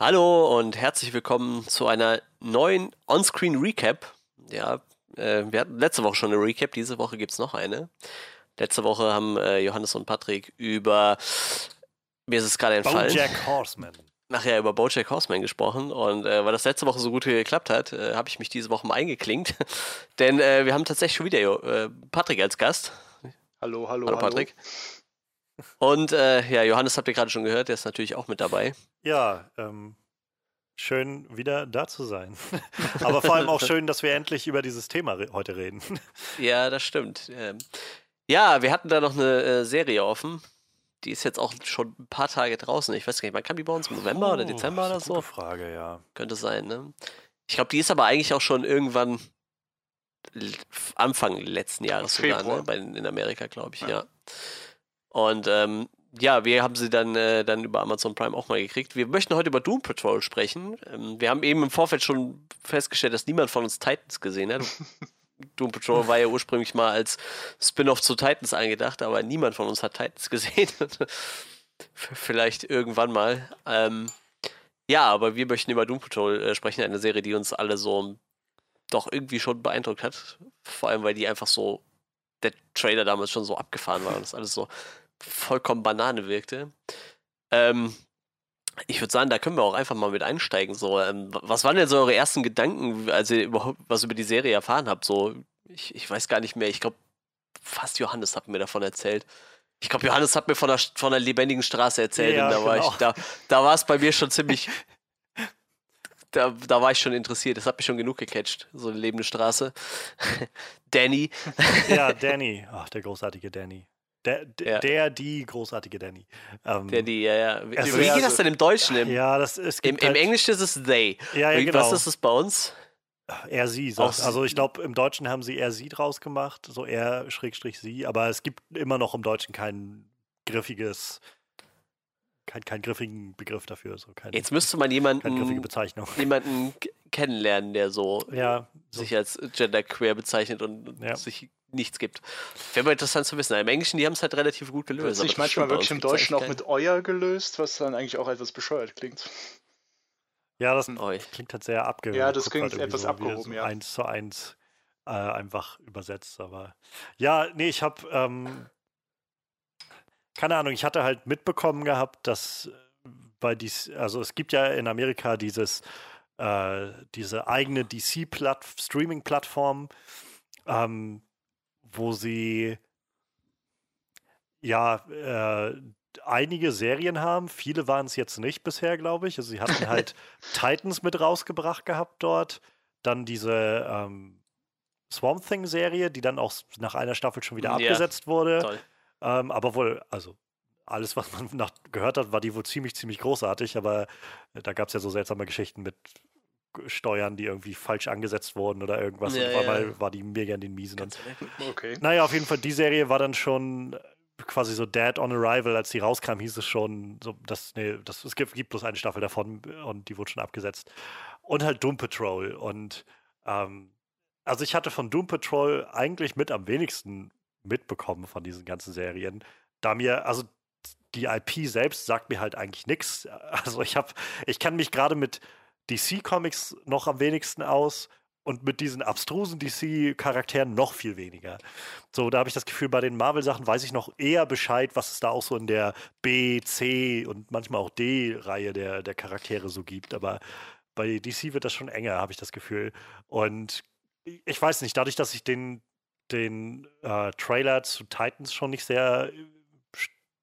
Hallo und herzlich willkommen zu einer neuen On-Screen Recap. Ja, äh, wir hatten letzte Woche schon eine Recap, diese Woche gibt es noch eine. Letzte Woche haben äh, Johannes und Patrick über, mir ist es gerade entfallen. Bojack Horseman. Nachher über Bojack Horseman gesprochen und äh, weil das letzte Woche so gut geklappt hat, äh, habe ich mich diese Woche mal eingeklinkt. Denn äh, wir haben tatsächlich schon wieder äh, Patrick als Gast. Hallo, hallo, hallo. Patrick. Und äh, ja, Johannes habt ihr gerade schon gehört, der ist natürlich auch mit dabei. Ja, ähm, schön wieder da zu sein. Aber vor allem auch schön, dass wir endlich über dieses Thema re heute reden. Ja, das stimmt. Ähm, ja, wir hatten da noch eine äh, Serie offen. Die ist jetzt auch schon ein paar Tage draußen. Ich weiß gar nicht, wann kam die bei uns? Im November oh, oder Dezember oder so? Gute Frage, ja. Könnte sein, ne? Ich glaube, die ist aber eigentlich auch schon irgendwann Anfang letzten Jahres sogar, ne? Bei, in Amerika, glaube ich, ja. ja. Und ähm, ja, wir haben sie dann, äh, dann über Amazon Prime auch mal gekriegt. Wir möchten heute über Doom Patrol sprechen. Ähm, wir haben eben im Vorfeld schon festgestellt, dass niemand von uns Titans gesehen hat. Doom Patrol war ja ursprünglich mal als Spin-off zu Titans angedacht, aber niemand von uns hat Titans gesehen. Vielleicht irgendwann mal. Ähm, ja, aber wir möchten über Doom Patrol äh, sprechen, eine Serie, die uns alle so doch irgendwie schon beeindruckt hat. Vor allem, weil die einfach so, der Trailer damals schon so abgefahren war und das alles so vollkommen Banane wirkte. Ähm, ich würde sagen, da können wir auch einfach mal mit einsteigen. So, ähm, was waren denn so eure ersten Gedanken, als ihr überhaupt was über die Serie erfahren habt? So, ich, ich weiß gar nicht mehr. Ich glaube, fast Johannes hat mir davon erzählt. Ich glaube, Johannes hat mir von der, von der lebendigen Straße erzählt ja, und da genau. war ich, da, da war es bei mir schon ziemlich. da, da war ich schon interessiert. Das hat mich schon genug gecatcht. So eine lebende Straße. Danny. ja, Danny. Ach, der großartige Danny. Der, ja. der, die großartige Danny. Ähm, der, die, ja, ja. Wie, also, geht das denn im Deutschen? Im, ja, das ist. Im, halt, Im Englischen ist es they. Ja, ja, genau. Was ist es bei uns? Er, sie. Sagt, also ich glaube, im Deutschen haben sie er, sie draus gemacht. So er, Schrägstrich, sie. Aber es gibt immer noch im Deutschen kein griffiges kein, kein griffigen Begriff dafür. So kein, Jetzt müsste man jemanden, keine griffige Bezeichnung. jemanden kennenlernen, der so, ja, so. sich als genderqueer bezeichnet und ja. sich nichts gibt. Wäre mal interessant zu wissen. Im Englischen, die haben es halt relativ gut gelöst. Wird sich manchmal wirklich im Deutschen auch mit euer gelöst, was dann eigentlich auch etwas bescheuert klingt. Ja, das klingt halt sehr abgehoben. Ja, das klingt halt etwas so, abgehoben, so ja. Eins zu eins äh, einfach übersetzt, aber ja, nee, ich habe ähm, keine Ahnung, ich hatte halt mitbekommen gehabt, dass bei dies, also es gibt ja in Amerika dieses äh, diese eigene DC-Streaming-Plattform, ähm, wo sie ja äh, einige Serien haben. Viele waren es jetzt nicht bisher, glaube ich. Also sie hatten halt Titans mit rausgebracht gehabt dort. Dann diese ähm, Swamp Thing-Serie, die dann auch nach einer Staffel schon wieder ja, abgesetzt wurde. Ähm, aber wohl, also alles, was man nach, gehört hat, war die wohl ziemlich, ziemlich großartig. Aber äh, da gab es ja so seltsame Geschichten mit Steuern, die irgendwie falsch angesetzt wurden oder irgendwas. Ja, und auf einmal ja. war die mega in den Miesen. Und, okay. Naja, auf jeden Fall, die Serie war dann schon quasi so Dead on Arrival, als die rauskam, hieß es schon, so, dass, nee, das, es gibt, gibt bloß eine Staffel davon und die wurde schon abgesetzt. Und halt Doom Patrol. Und ähm, also ich hatte von Doom Patrol eigentlich mit am wenigsten mitbekommen von diesen ganzen Serien. Da mir, also die IP selbst sagt mir halt eigentlich nichts. Also ich habe, ich kann mich gerade mit DC Comics noch am wenigsten aus und mit diesen abstrusen DC-Charakteren noch viel weniger. So, da habe ich das Gefühl, bei den Marvel-Sachen weiß ich noch eher Bescheid, was es da auch so in der B, C und manchmal auch D-Reihe der, der Charaktere so gibt. Aber bei DC wird das schon enger, habe ich das Gefühl. Und ich weiß nicht, dadurch, dass ich den, den äh, Trailer zu Titans schon nicht sehr,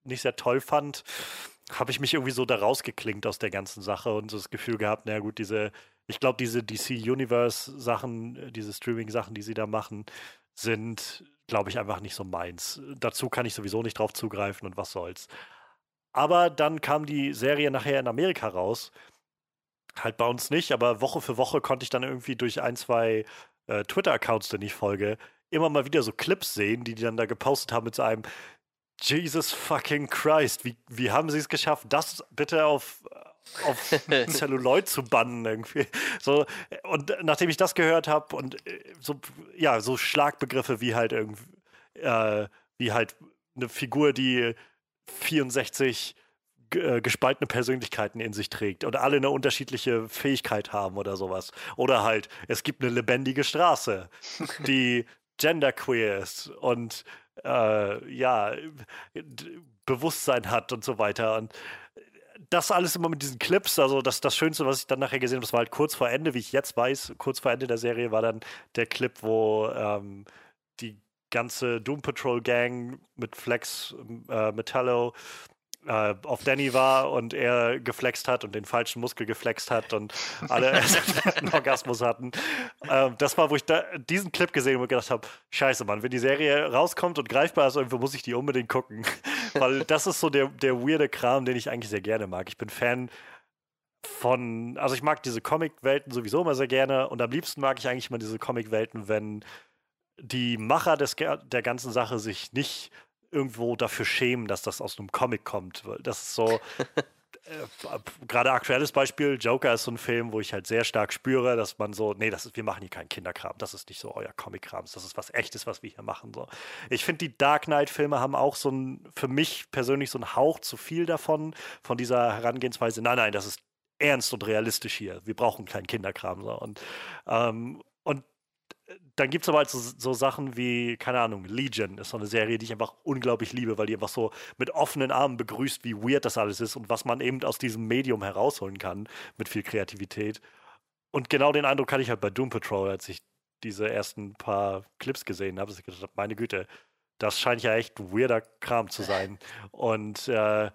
nicht sehr toll fand, habe ich mich irgendwie so da rausgeklingt aus der ganzen Sache und so das Gefühl gehabt, naja gut, diese, ich glaube, diese DC Universe Sachen, äh, diese Streaming Sachen, die sie da machen, sind, glaube ich, einfach nicht so meins. Dazu kann ich sowieso nicht drauf zugreifen und was soll's. Aber dann kam die Serie nachher in Amerika raus. Halt bei uns nicht, aber Woche für Woche konnte ich dann irgendwie durch ein, zwei äh, Twitter-Accounts, denen ich folge, immer mal wieder so Clips sehen, die die dann da gepostet haben mit so einem Jesus fucking Christ, wie, wie haben sie es geschafft, das bitte auf, auf Celluloid zu bannen irgendwie. So, und nachdem ich das gehört habe und äh, so, ja, so Schlagbegriffe wie halt irgendwie, äh, wie halt eine Figur, die 64 äh, gespaltene Persönlichkeiten in sich trägt und alle eine unterschiedliche Fähigkeit haben oder sowas. Oder halt, es gibt eine lebendige Straße, die genderqueer ist und äh, ja, Bewusstsein hat und so weiter. Und das alles immer mit diesen Clips, also das, das Schönste, was ich dann nachher gesehen habe, das war halt kurz vor Ende, wie ich jetzt weiß, kurz vor Ende der Serie war dann der Clip, wo ähm, die ganze Doom Patrol Gang mit Flex, äh, Metallo äh, auf Danny war und er geflext hat und den falschen Muskel geflext hat und alle einen Orgasmus hatten. Äh, das war, wo ich da diesen Clip gesehen habe und gedacht habe, scheiße, Mann, wenn die Serie rauskommt und greifbar ist, irgendwo muss ich die unbedingt gucken. Weil das ist so der, der weirde Kram, den ich eigentlich sehr gerne mag. Ich bin Fan von, also ich mag diese Comic-Welten sowieso immer sehr gerne und am liebsten mag ich eigentlich immer diese Comic-Welten, wenn die Macher des, der ganzen Sache sich nicht irgendwo dafür schämen, dass das aus einem Comic kommt. Das ist so, äh, gerade aktuelles Beispiel, Joker ist so ein Film, wo ich halt sehr stark spüre, dass man so, nee, das ist, wir machen hier keinen Kinderkram, das ist nicht so euer Comic-Kram, das ist was echtes, was wir hier machen. So. Ich finde, die Dark Knight-Filme haben auch so ein, für mich persönlich so einen Hauch zu viel davon, von dieser Herangehensweise, nein, nein, das ist ernst und realistisch hier. Wir brauchen keinen Kinderkram. So. Und, ähm, und dann gibt es aber halt so, so, Sachen wie, keine Ahnung, Legion ist so eine Serie, die ich einfach unglaublich liebe, weil die einfach so mit offenen Armen begrüßt, wie weird das alles ist und was man eben aus diesem Medium herausholen kann mit viel Kreativität. Und genau den Eindruck hatte ich halt bei Doom Patrol, als ich diese ersten paar Clips gesehen habe. Ich gedacht, meine Güte, das scheint ja echt weirder Kram zu sein. Und äh,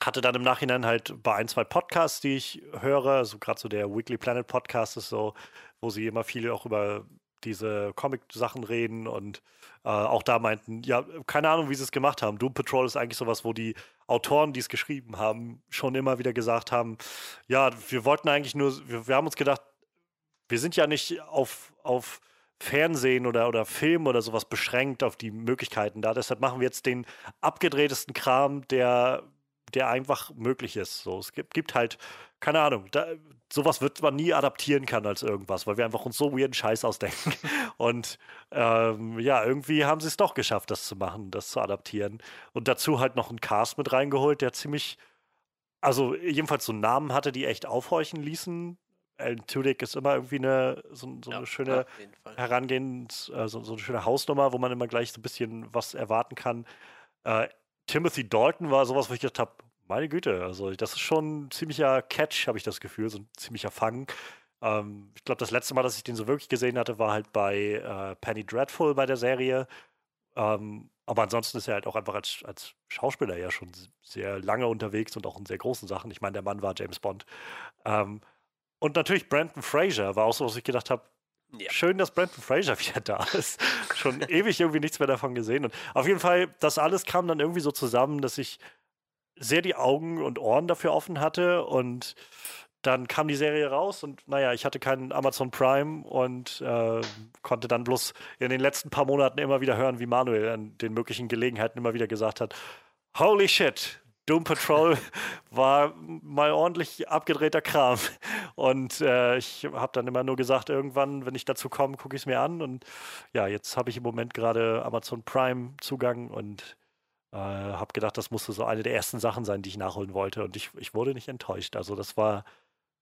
hatte dann im Nachhinein halt bei ein, zwei Podcasts, die ich höre, so gerade so der Weekly Planet Podcast ist so, wo sie immer viel auch über diese Comic-Sachen reden und äh, auch da meinten, ja, keine Ahnung, wie sie es gemacht haben. Doom Patrol ist eigentlich sowas, wo die Autoren, die es geschrieben haben, schon immer wieder gesagt haben, ja, wir wollten eigentlich nur, wir, wir haben uns gedacht, wir sind ja nicht auf, auf Fernsehen oder, oder Film oder sowas beschränkt auf die Möglichkeiten da. Deshalb machen wir jetzt den abgedrehtesten Kram, der, der einfach möglich ist. So, es gibt, gibt halt, keine Ahnung, da, sowas wird man nie adaptieren können als irgendwas, weil wir einfach uns so weirden Scheiß ausdenken. Und ähm, ja, irgendwie haben sie es doch geschafft, das zu machen, das zu adaptieren. Und dazu halt noch einen Cast mit reingeholt, der ziemlich, also jedenfalls so Namen hatte, die echt aufhorchen ließen. Alan Tudyk ist immer irgendwie eine so, so ja, eine schöne Herangehens, äh, so, so, eine schöne Hausnummer, wo man immer gleich so ein bisschen was erwarten kann. Äh, Timothy Dalton war sowas, wo ich gedacht habe, meine Güte, also das ist schon ein ziemlicher Catch, habe ich das Gefühl, so ein ziemlicher Fang. Ähm, ich glaube, das letzte Mal, dass ich den so wirklich gesehen hatte, war halt bei äh, Penny Dreadful bei der Serie. Ähm, aber ansonsten ist er halt auch einfach als, als Schauspieler ja schon sehr lange unterwegs und auch in sehr großen Sachen. Ich meine, der Mann war James Bond. Ähm, und natürlich Brandon Fraser war auch so, was ich gedacht habe, ja. Schön, dass Brandon Fraser wieder da ist. Schon ewig irgendwie nichts mehr davon gesehen. Und auf jeden Fall, das alles kam dann irgendwie so zusammen, dass ich sehr die Augen und Ohren dafür offen hatte und dann kam die Serie raus und naja, ich hatte keinen Amazon Prime und äh, konnte dann bloß in den letzten paar Monaten immer wieder hören, wie Manuel an den möglichen Gelegenheiten immer wieder gesagt hat, holy shit, Doom Patrol war mal ordentlich abgedrehter Kram. Und äh, ich habe dann immer nur gesagt, irgendwann, wenn ich dazu komme, gucke ich es mir an. Und ja, jetzt habe ich im Moment gerade Amazon Prime Zugang und äh, habe gedacht, das musste so eine der ersten Sachen sein, die ich nachholen wollte. Und ich, ich wurde nicht enttäuscht. Also das war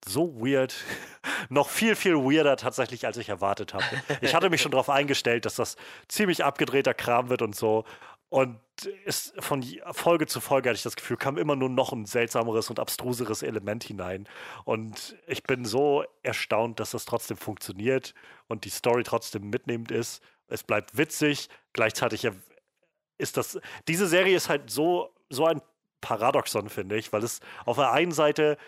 so weird. Noch viel, viel weirder tatsächlich, als ich erwartet habe. Ich hatte mich schon darauf eingestellt, dass das ziemlich abgedrehter Kram wird und so. Und es, von Folge zu Folge hatte ich das Gefühl, kam immer nur noch ein seltsameres und abstruseres Element hinein. Und ich bin so erstaunt, dass das trotzdem funktioniert und die Story trotzdem mitnehmend ist. Es bleibt witzig. Gleichzeitig ist das, diese Serie ist halt so, so ein Paradoxon, finde ich, weil es auf der einen Seite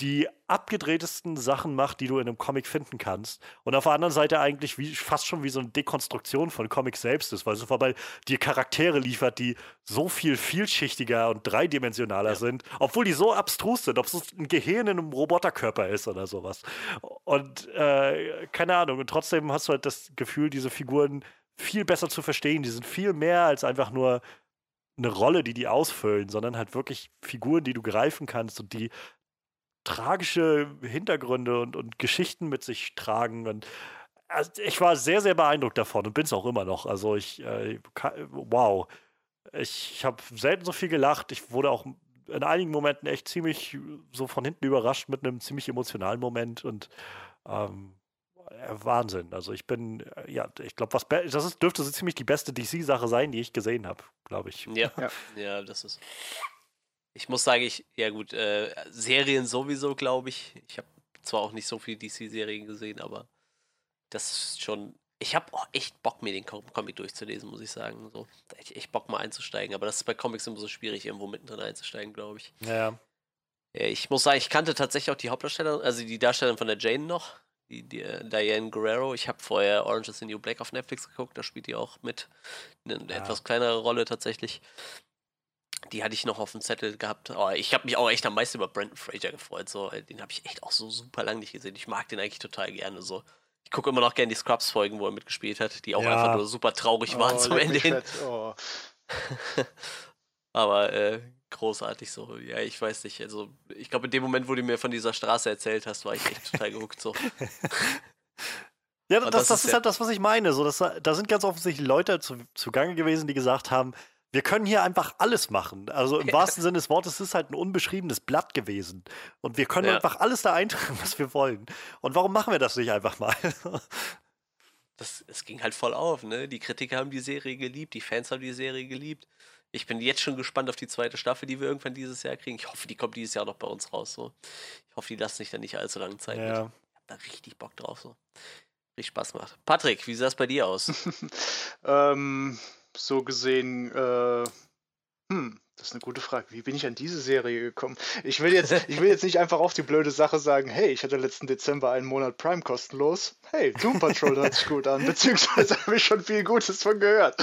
die abgedrehtesten Sachen macht, die du in einem Comic finden kannst. Und auf der anderen Seite eigentlich wie, fast schon wie so eine Dekonstruktion von Comics selbst ist, weil es vorbei dir Charaktere liefert, die so viel vielschichtiger und dreidimensionaler ja. sind, obwohl die so abstrus sind, ob es ein Gehirn in einem Roboterkörper ist oder sowas. Und äh, keine Ahnung, und trotzdem hast du halt das Gefühl, diese Figuren viel besser zu verstehen. Die sind viel mehr als einfach nur eine Rolle, die die ausfüllen, sondern halt wirklich Figuren, die du greifen kannst und die tragische Hintergründe und, und Geschichten mit sich tragen. Und also ich war sehr, sehr beeindruckt davon und bin es auch immer noch. Also ich, äh, wow. Ich, ich habe selten so viel gelacht. Ich wurde auch in einigen Momenten echt ziemlich so von hinten überrascht mit einem ziemlich emotionalen Moment und ähm, Wahnsinn. Also ich bin, äh, ja, ich glaube, was das ist, dürfte so ziemlich die beste DC-Sache sein, die ich gesehen habe, glaube ich. Ja. ja, ja, das ist. Ich muss sagen, ich, ja gut, äh, Serien sowieso, glaube ich. Ich habe zwar auch nicht so viele DC-Serien gesehen, aber das ist schon. Ich habe auch echt Bock, mir den Comic durchzulesen, muss ich sagen. So, ich echt Bock mal einzusteigen, aber das ist bei Comics immer so schwierig, irgendwo mittendrin einzusteigen, glaube ich. Ja. Ich muss sagen, ich kannte tatsächlich auch die Hauptdarstellerin, also die Darstellerin von der Jane noch die, die äh, Diane Guerrero. Ich habe vorher Orange is the New Black auf Netflix geguckt, da spielt die auch mit. Eine ja. etwas kleinere Rolle tatsächlich. Die hatte ich noch auf dem Zettel gehabt. Aber ich habe mich auch echt am meisten über Brandon Fraser gefreut. So, den habe ich echt auch so super lang nicht gesehen. Ich mag den eigentlich total gerne. So. Ich gucke immer noch gerne die Scrubs-Folgen, wo er mitgespielt hat, die auch ja. einfach nur super traurig waren oh, zum Ende hin. Oh. Aber äh, großartig so. Ja, ich weiß nicht. Also, ich glaube, in dem Moment, wo du mir von dieser Straße erzählt hast, war ich echt total gehuckt so. ja, das, das, das, ist, ist halt das, was ich meine. So, das, da sind ganz offensichtlich Leute zu, zugange gewesen, die gesagt haben, wir können hier einfach alles machen. Also im ja. wahrsten Sinne des Wortes ist es halt ein unbeschriebenes Blatt gewesen. Und wir können ja. einfach alles da eintragen, was wir wollen. Und warum machen wir das nicht einfach mal? das, es ging halt voll auf, ne? Die Kritiker haben die Serie geliebt, die Fans haben die Serie geliebt. Ich bin jetzt schon gespannt auf die zweite Staffel, die wir irgendwann dieses Jahr kriegen. Ich hoffe, die kommt dieses Jahr noch bei uns raus. So. Ich hoffe, die lassen sich dann nicht allzu lange Zeit ja. mit. Ich habe da richtig Bock drauf. So. Richtig Spaß macht. Patrick, wie sah es bei dir aus? ähm, so gesehen, äh, hm, das ist eine gute Frage. Wie bin ich an diese Serie gekommen? Ich will jetzt, ich will jetzt nicht einfach auf die blöde Sache sagen, hey, ich hatte letzten Dezember einen Monat Prime kostenlos. Hey, Doom Patrol hört sich gut an, beziehungsweise habe ich schon viel Gutes von gehört.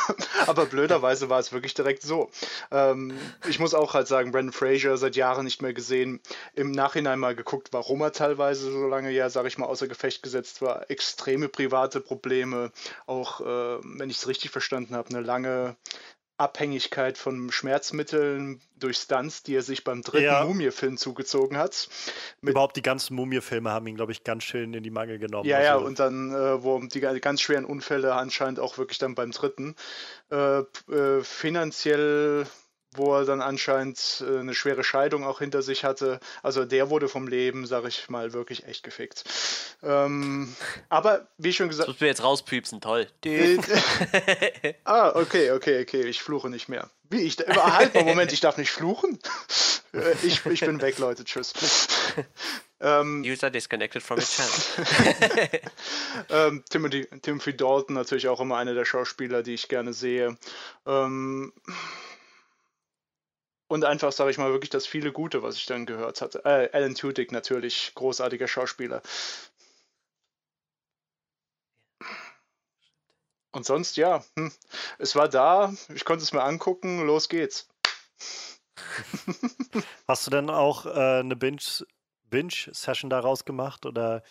Aber blöderweise war es wirklich direkt so. Ähm, ich muss auch halt sagen, Brandon Fraser seit Jahren nicht mehr gesehen. Im Nachhinein mal geguckt, warum er teilweise so lange ja, sage ich mal, außer Gefecht gesetzt war. Extreme private Probleme, auch äh, wenn ich es richtig verstanden habe, eine lange Abhängigkeit von Schmerzmitteln durch Stunts, die er sich beim dritten ja. Mumie-Film zugezogen hat. Mit Überhaupt die ganzen Mumie-Filme haben ihn, glaube ich, ganz schön in die Mangel genommen. Ja, also. ja, und dann, äh, wo die ganz schweren Unfälle anscheinend auch wirklich dann beim dritten. Äh, äh, finanziell wo er dann anscheinend äh, eine schwere Scheidung auch hinter sich hatte. Also der wurde vom Leben, sag ich mal, wirklich echt gefickt. Ähm, aber wie schon gesagt. Das du jetzt rauspiepsen, toll. ah, okay, okay, okay, ich fluche nicht mehr. Wie ich halt mal Moment, ich darf nicht fluchen. Äh, ich, ich bin weg, Leute, tschüss. Ähm, User disconnected from the channel. ähm, Timothy, Timothy Dalton natürlich auch immer einer der Schauspieler, die ich gerne sehe. Ähm, und einfach, sage ich mal, wirklich das viele Gute, was ich dann gehört hatte. Äh, Alan Tudyk natürlich, großartiger Schauspieler. Und sonst, ja, hm, es war da, ich konnte es mir angucken, los geht's. Hast du denn auch äh, eine Binge-Session daraus gemacht oder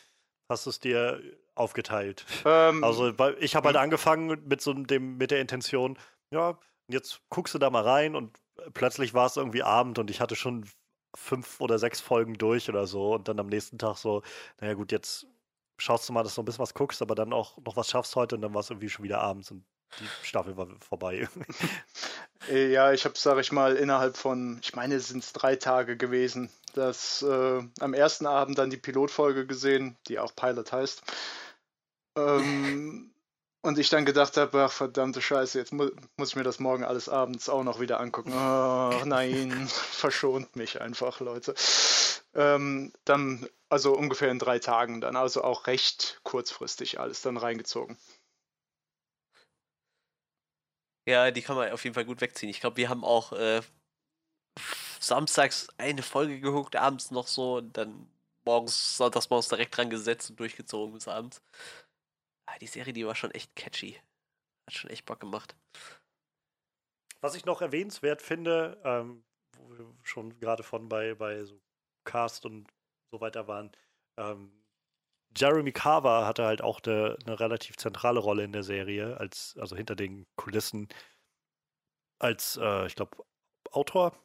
hast du es dir aufgeteilt? Ähm, also ich habe halt hm. angefangen mit so dem, mit der Intention, ja, jetzt guckst du da mal rein und plötzlich war es irgendwie Abend und ich hatte schon fünf oder sechs Folgen durch oder so und dann am nächsten Tag so, naja gut, jetzt schaust du mal, dass du ein bisschen was guckst, aber dann auch noch was schaffst heute und dann war es irgendwie schon wieder abends und die Staffel war vorbei. Äh, ja, ich habe, sage ich mal, innerhalb von, ich meine, es sind drei Tage gewesen, dass äh, am ersten Abend dann die Pilotfolge gesehen, die auch Pilot heißt. Ähm, und ich dann gedacht habe, ach verdammte Scheiße, jetzt mu muss ich mir das morgen alles abends auch noch wieder angucken. Oh, nein, verschont mich einfach, Leute. Ähm, dann, also ungefähr in drei Tagen dann, also auch recht kurzfristig alles dann reingezogen. Ja, die kann man auf jeden Fall gut wegziehen. Ich glaube, wir haben auch äh, samstags eine Folge geguckt, abends noch so und dann morgens, sonntags morgens direkt dran gesetzt und durchgezogen bis abends. Ah, die Serie, die war schon echt catchy. Hat schon echt Bock gemacht. Was ich noch erwähnenswert finde, ähm, wo wir schon gerade von bei, bei so Cast und so weiter waren, ähm, Jeremy Carver hatte halt auch eine, eine, relativ zentrale Rolle in der Serie, als, also hinter den Kulissen, als, äh, ich glaube, Autor.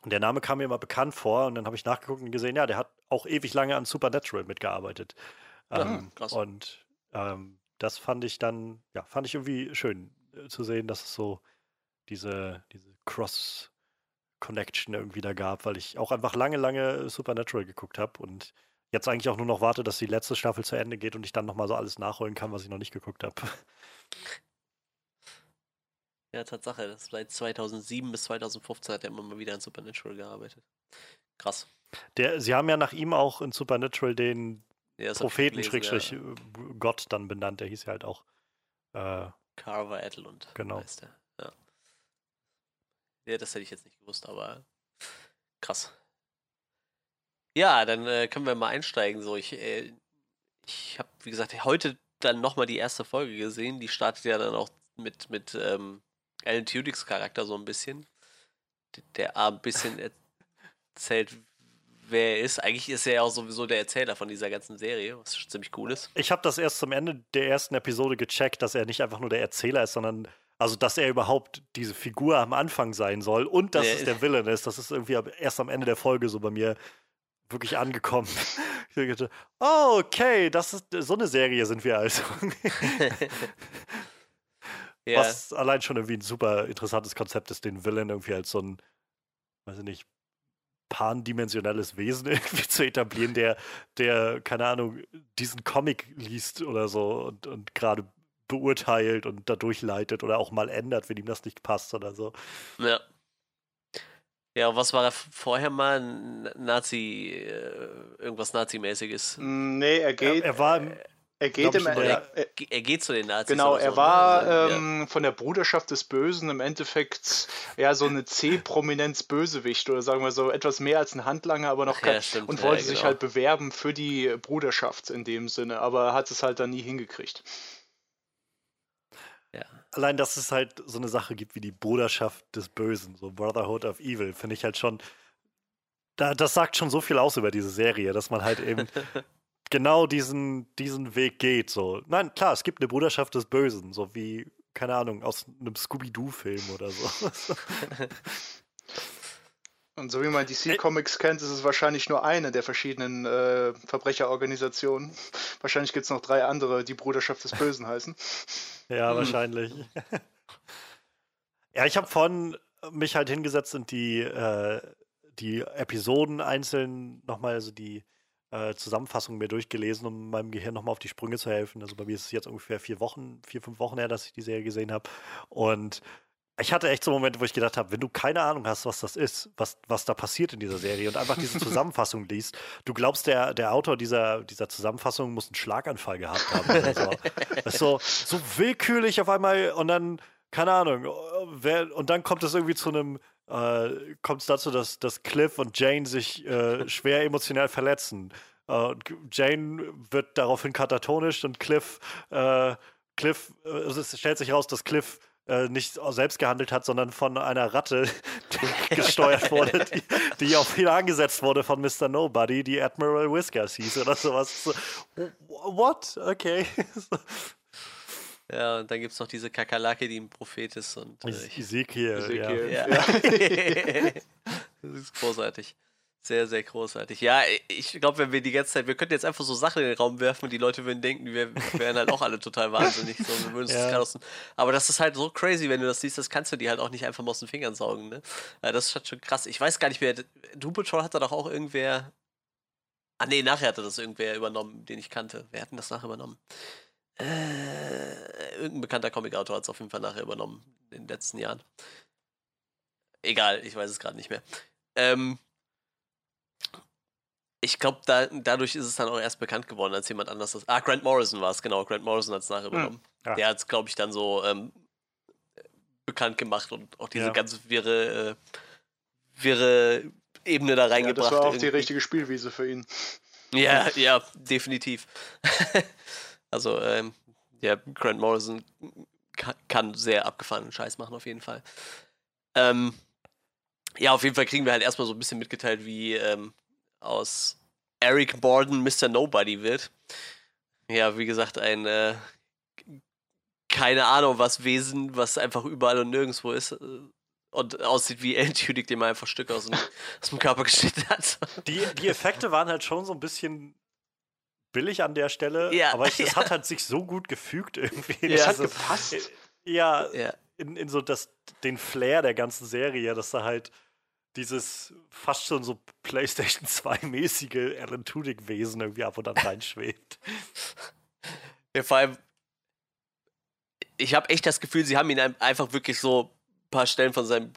Und der Name kam mir immer bekannt vor und dann habe ich nachgeguckt und gesehen, ja, der hat auch ewig lange an Supernatural mitgearbeit. Ähm, ja, und ähm, das fand ich dann, ja, fand ich irgendwie schön äh, zu sehen, dass es so diese, diese Cross, Connection irgendwie da gab, weil ich auch einfach lange, lange Supernatural geguckt habe und jetzt eigentlich auch nur noch warte, dass die letzte Staffel zu Ende geht und ich dann nochmal so alles nachholen kann, was ich noch nicht geguckt habe. Ja, Tatsache. Das seit 2007 bis 2015 hat er immer mal wieder in Supernatural gearbeitet. Krass. Der, sie haben ja nach ihm auch in Supernatural den ja, Propheten Schrägstrich ja. Äh, Gott dann benannt. Der hieß ja halt auch äh, Carver Edlund. Genau. Ja. ja, das hätte ich jetzt nicht gewusst, aber krass. Ja, dann äh, können wir mal einsteigen. So, ich, äh, ich habe, wie gesagt, heute dann nochmal die erste Folge gesehen. Die startet ja dann auch mit, mit ähm, Alan Tudyks Charakter so ein bisschen. Der ein bisschen erzählt, wer er ist. Eigentlich ist er ja auch sowieso der Erzähler von dieser ganzen Serie, was ziemlich cool ist. Ich habe das erst zum Ende der ersten Episode gecheckt, dass er nicht einfach nur der Erzähler ist, sondern also dass er überhaupt diese Figur am Anfang sein soll und dass nee. es der Villain ist. Das ist irgendwie erst am Ende der Folge so bei mir wirklich angekommen. oh, okay, das ist so eine Serie sind wir also. ja. Was allein schon irgendwie ein super interessantes Konzept ist, den Villain irgendwie als so ein, weiß ich nicht, pandimensionales Wesen irgendwie zu etablieren, der, der, keine Ahnung, diesen Comic liest oder so und, und gerade beurteilt und dadurch leitet oder auch mal ändert, wenn ihm das nicht passt oder so. Ja. Ja, was war er vorher mal? Nazi, äh, irgendwas Nazimäßiges? Nee, er geht. Er, er war im, er geht, im, er, er, geht zu den Nazis. Genau, er so, war ne? Also, ähm, ja. von der Bruderschaft des Bösen im Endeffekt ja so eine C-Prominenz-Bösewicht oder sagen wir so etwas mehr als ein Handlanger, aber noch kein. Ja, stimmt, und wollte ja, genau. sich halt bewerben für die Bruderschaft in dem Sinne, aber hat es halt dann nie hingekriegt. Ja. Allein, dass es halt so eine Sache gibt wie die Bruderschaft des Bösen, so Brotherhood of Evil, finde ich halt schon. Da, das sagt schon so viel aus über diese Serie, dass man halt eben genau diesen, diesen Weg geht. So. Nein, klar, es gibt eine Bruderschaft des Bösen, so wie, keine Ahnung, aus einem Scooby-Doo-Film oder so. Und so wie man DC Comics kennt, ist es wahrscheinlich nur eine der verschiedenen äh, Verbrecherorganisationen. Wahrscheinlich gibt es noch drei andere, die Bruderschaft des Bösen heißen. Ja, hm. wahrscheinlich. ja, ich habe vorhin mich halt hingesetzt und die, äh, die Episoden einzeln nochmal, also die äh, Zusammenfassung mir durchgelesen, um meinem Gehirn nochmal auf die Sprünge zu helfen. Also bei mir ist es jetzt ungefähr vier Wochen, vier, fünf Wochen her, dass ich die Serie gesehen habe. Und ich hatte echt so Momente, wo ich gedacht habe, wenn du keine Ahnung hast, was das ist, was, was da passiert in dieser Serie und einfach diese Zusammenfassung liest, du glaubst, der, der Autor dieser, dieser Zusammenfassung muss einen Schlaganfall gehabt haben. Oder so. Das ist so, so willkürlich auf einmal und dann, keine Ahnung, wer, und dann kommt es irgendwie zu einem, äh, kommt es dazu, dass, dass Cliff und Jane sich äh, schwer emotional verletzen. Äh, Jane wird daraufhin katatonisch und Cliff, äh, Cliff, äh, es stellt sich raus, dass Cliff äh, nicht selbst gehandelt hat, sondern von einer Ratte gesteuert wurde, die, die auf ihn angesetzt wurde von Mr. Nobody, die Admiral Whiskers hieß oder sowas. So, what? Okay. Ja, und dann gibt es noch diese Kakerlake, die ein Prophet ist. Und, äh, Ezekiel, Ezekiel, ja. ja. das ist großartig. Sehr, sehr großartig. Ja, ich glaube, wenn wir die ganze Zeit, wir könnten jetzt einfach so Sachen in den Raum werfen und die Leute würden denken, wir wären halt auch alle total wahnsinnig. So, wir würden ja. aus, aber das ist halt so crazy, wenn du das siehst, das kannst du dir halt auch nicht einfach mal aus den Fingern saugen. Ne? Das ist halt schon krass. Ich weiß gar nicht, wer. Doom Patrol hat da doch auch irgendwer. Ah, nee, nachher hatte das irgendwer übernommen, den ich kannte. Wer hat denn das nachher übernommen? Äh, irgendein bekannter Comic-Autor hat es auf jeden Fall nachher übernommen in den letzten Jahren. Egal, ich weiß es gerade nicht mehr. Ähm, ich glaube, da, dadurch ist es dann auch erst bekannt geworden, als jemand anders das. Ah, Grant Morrison war es, genau. Grant Morrison hat es nachher hm. übernommen. Ja. Der hat es, glaube ich, dann so ähm, bekannt gemacht und auch diese ja. ganze wirre, äh, wirre Ebene da reingebracht. Ja, das war auch irgendwie. die richtige Spielwiese für ihn. Ja, ja, definitiv. also, ähm, ja, Grant Morrison kann, kann sehr abgefahrenen Scheiß machen, auf jeden Fall. Ähm, ja, auf jeden Fall kriegen wir halt erstmal so ein bisschen mitgeteilt, wie ähm, aus Eric Borden Mr. Nobody wird. Ja, wie gesagt, ein äh, keine Ahnung was Wesen, was einfach überall und nirgendwo ist äh, und aussieht wie Alan Tudyk, dem man einfach Stück aus dem, aus dem Körper geschnitten hat. Die, die Effekte waren halt schon so ein bisschen billig an der Stelle, ja, aber es, ja. hat halt sich so gut gefügt irgendwie. Ja, es hat gepasst. Ja, ja. In, in so das, den Flair der ganzen Serie, dass da halt dieses fast schon so PlayStation 2-mäßige Alan Tudyk-Wesen irgendwie ab und an reinschwebt. Ja, vor allem, ich habe echt das Gefühl, sie haben ihn einfach wirklich so ein paar Stellen von seinem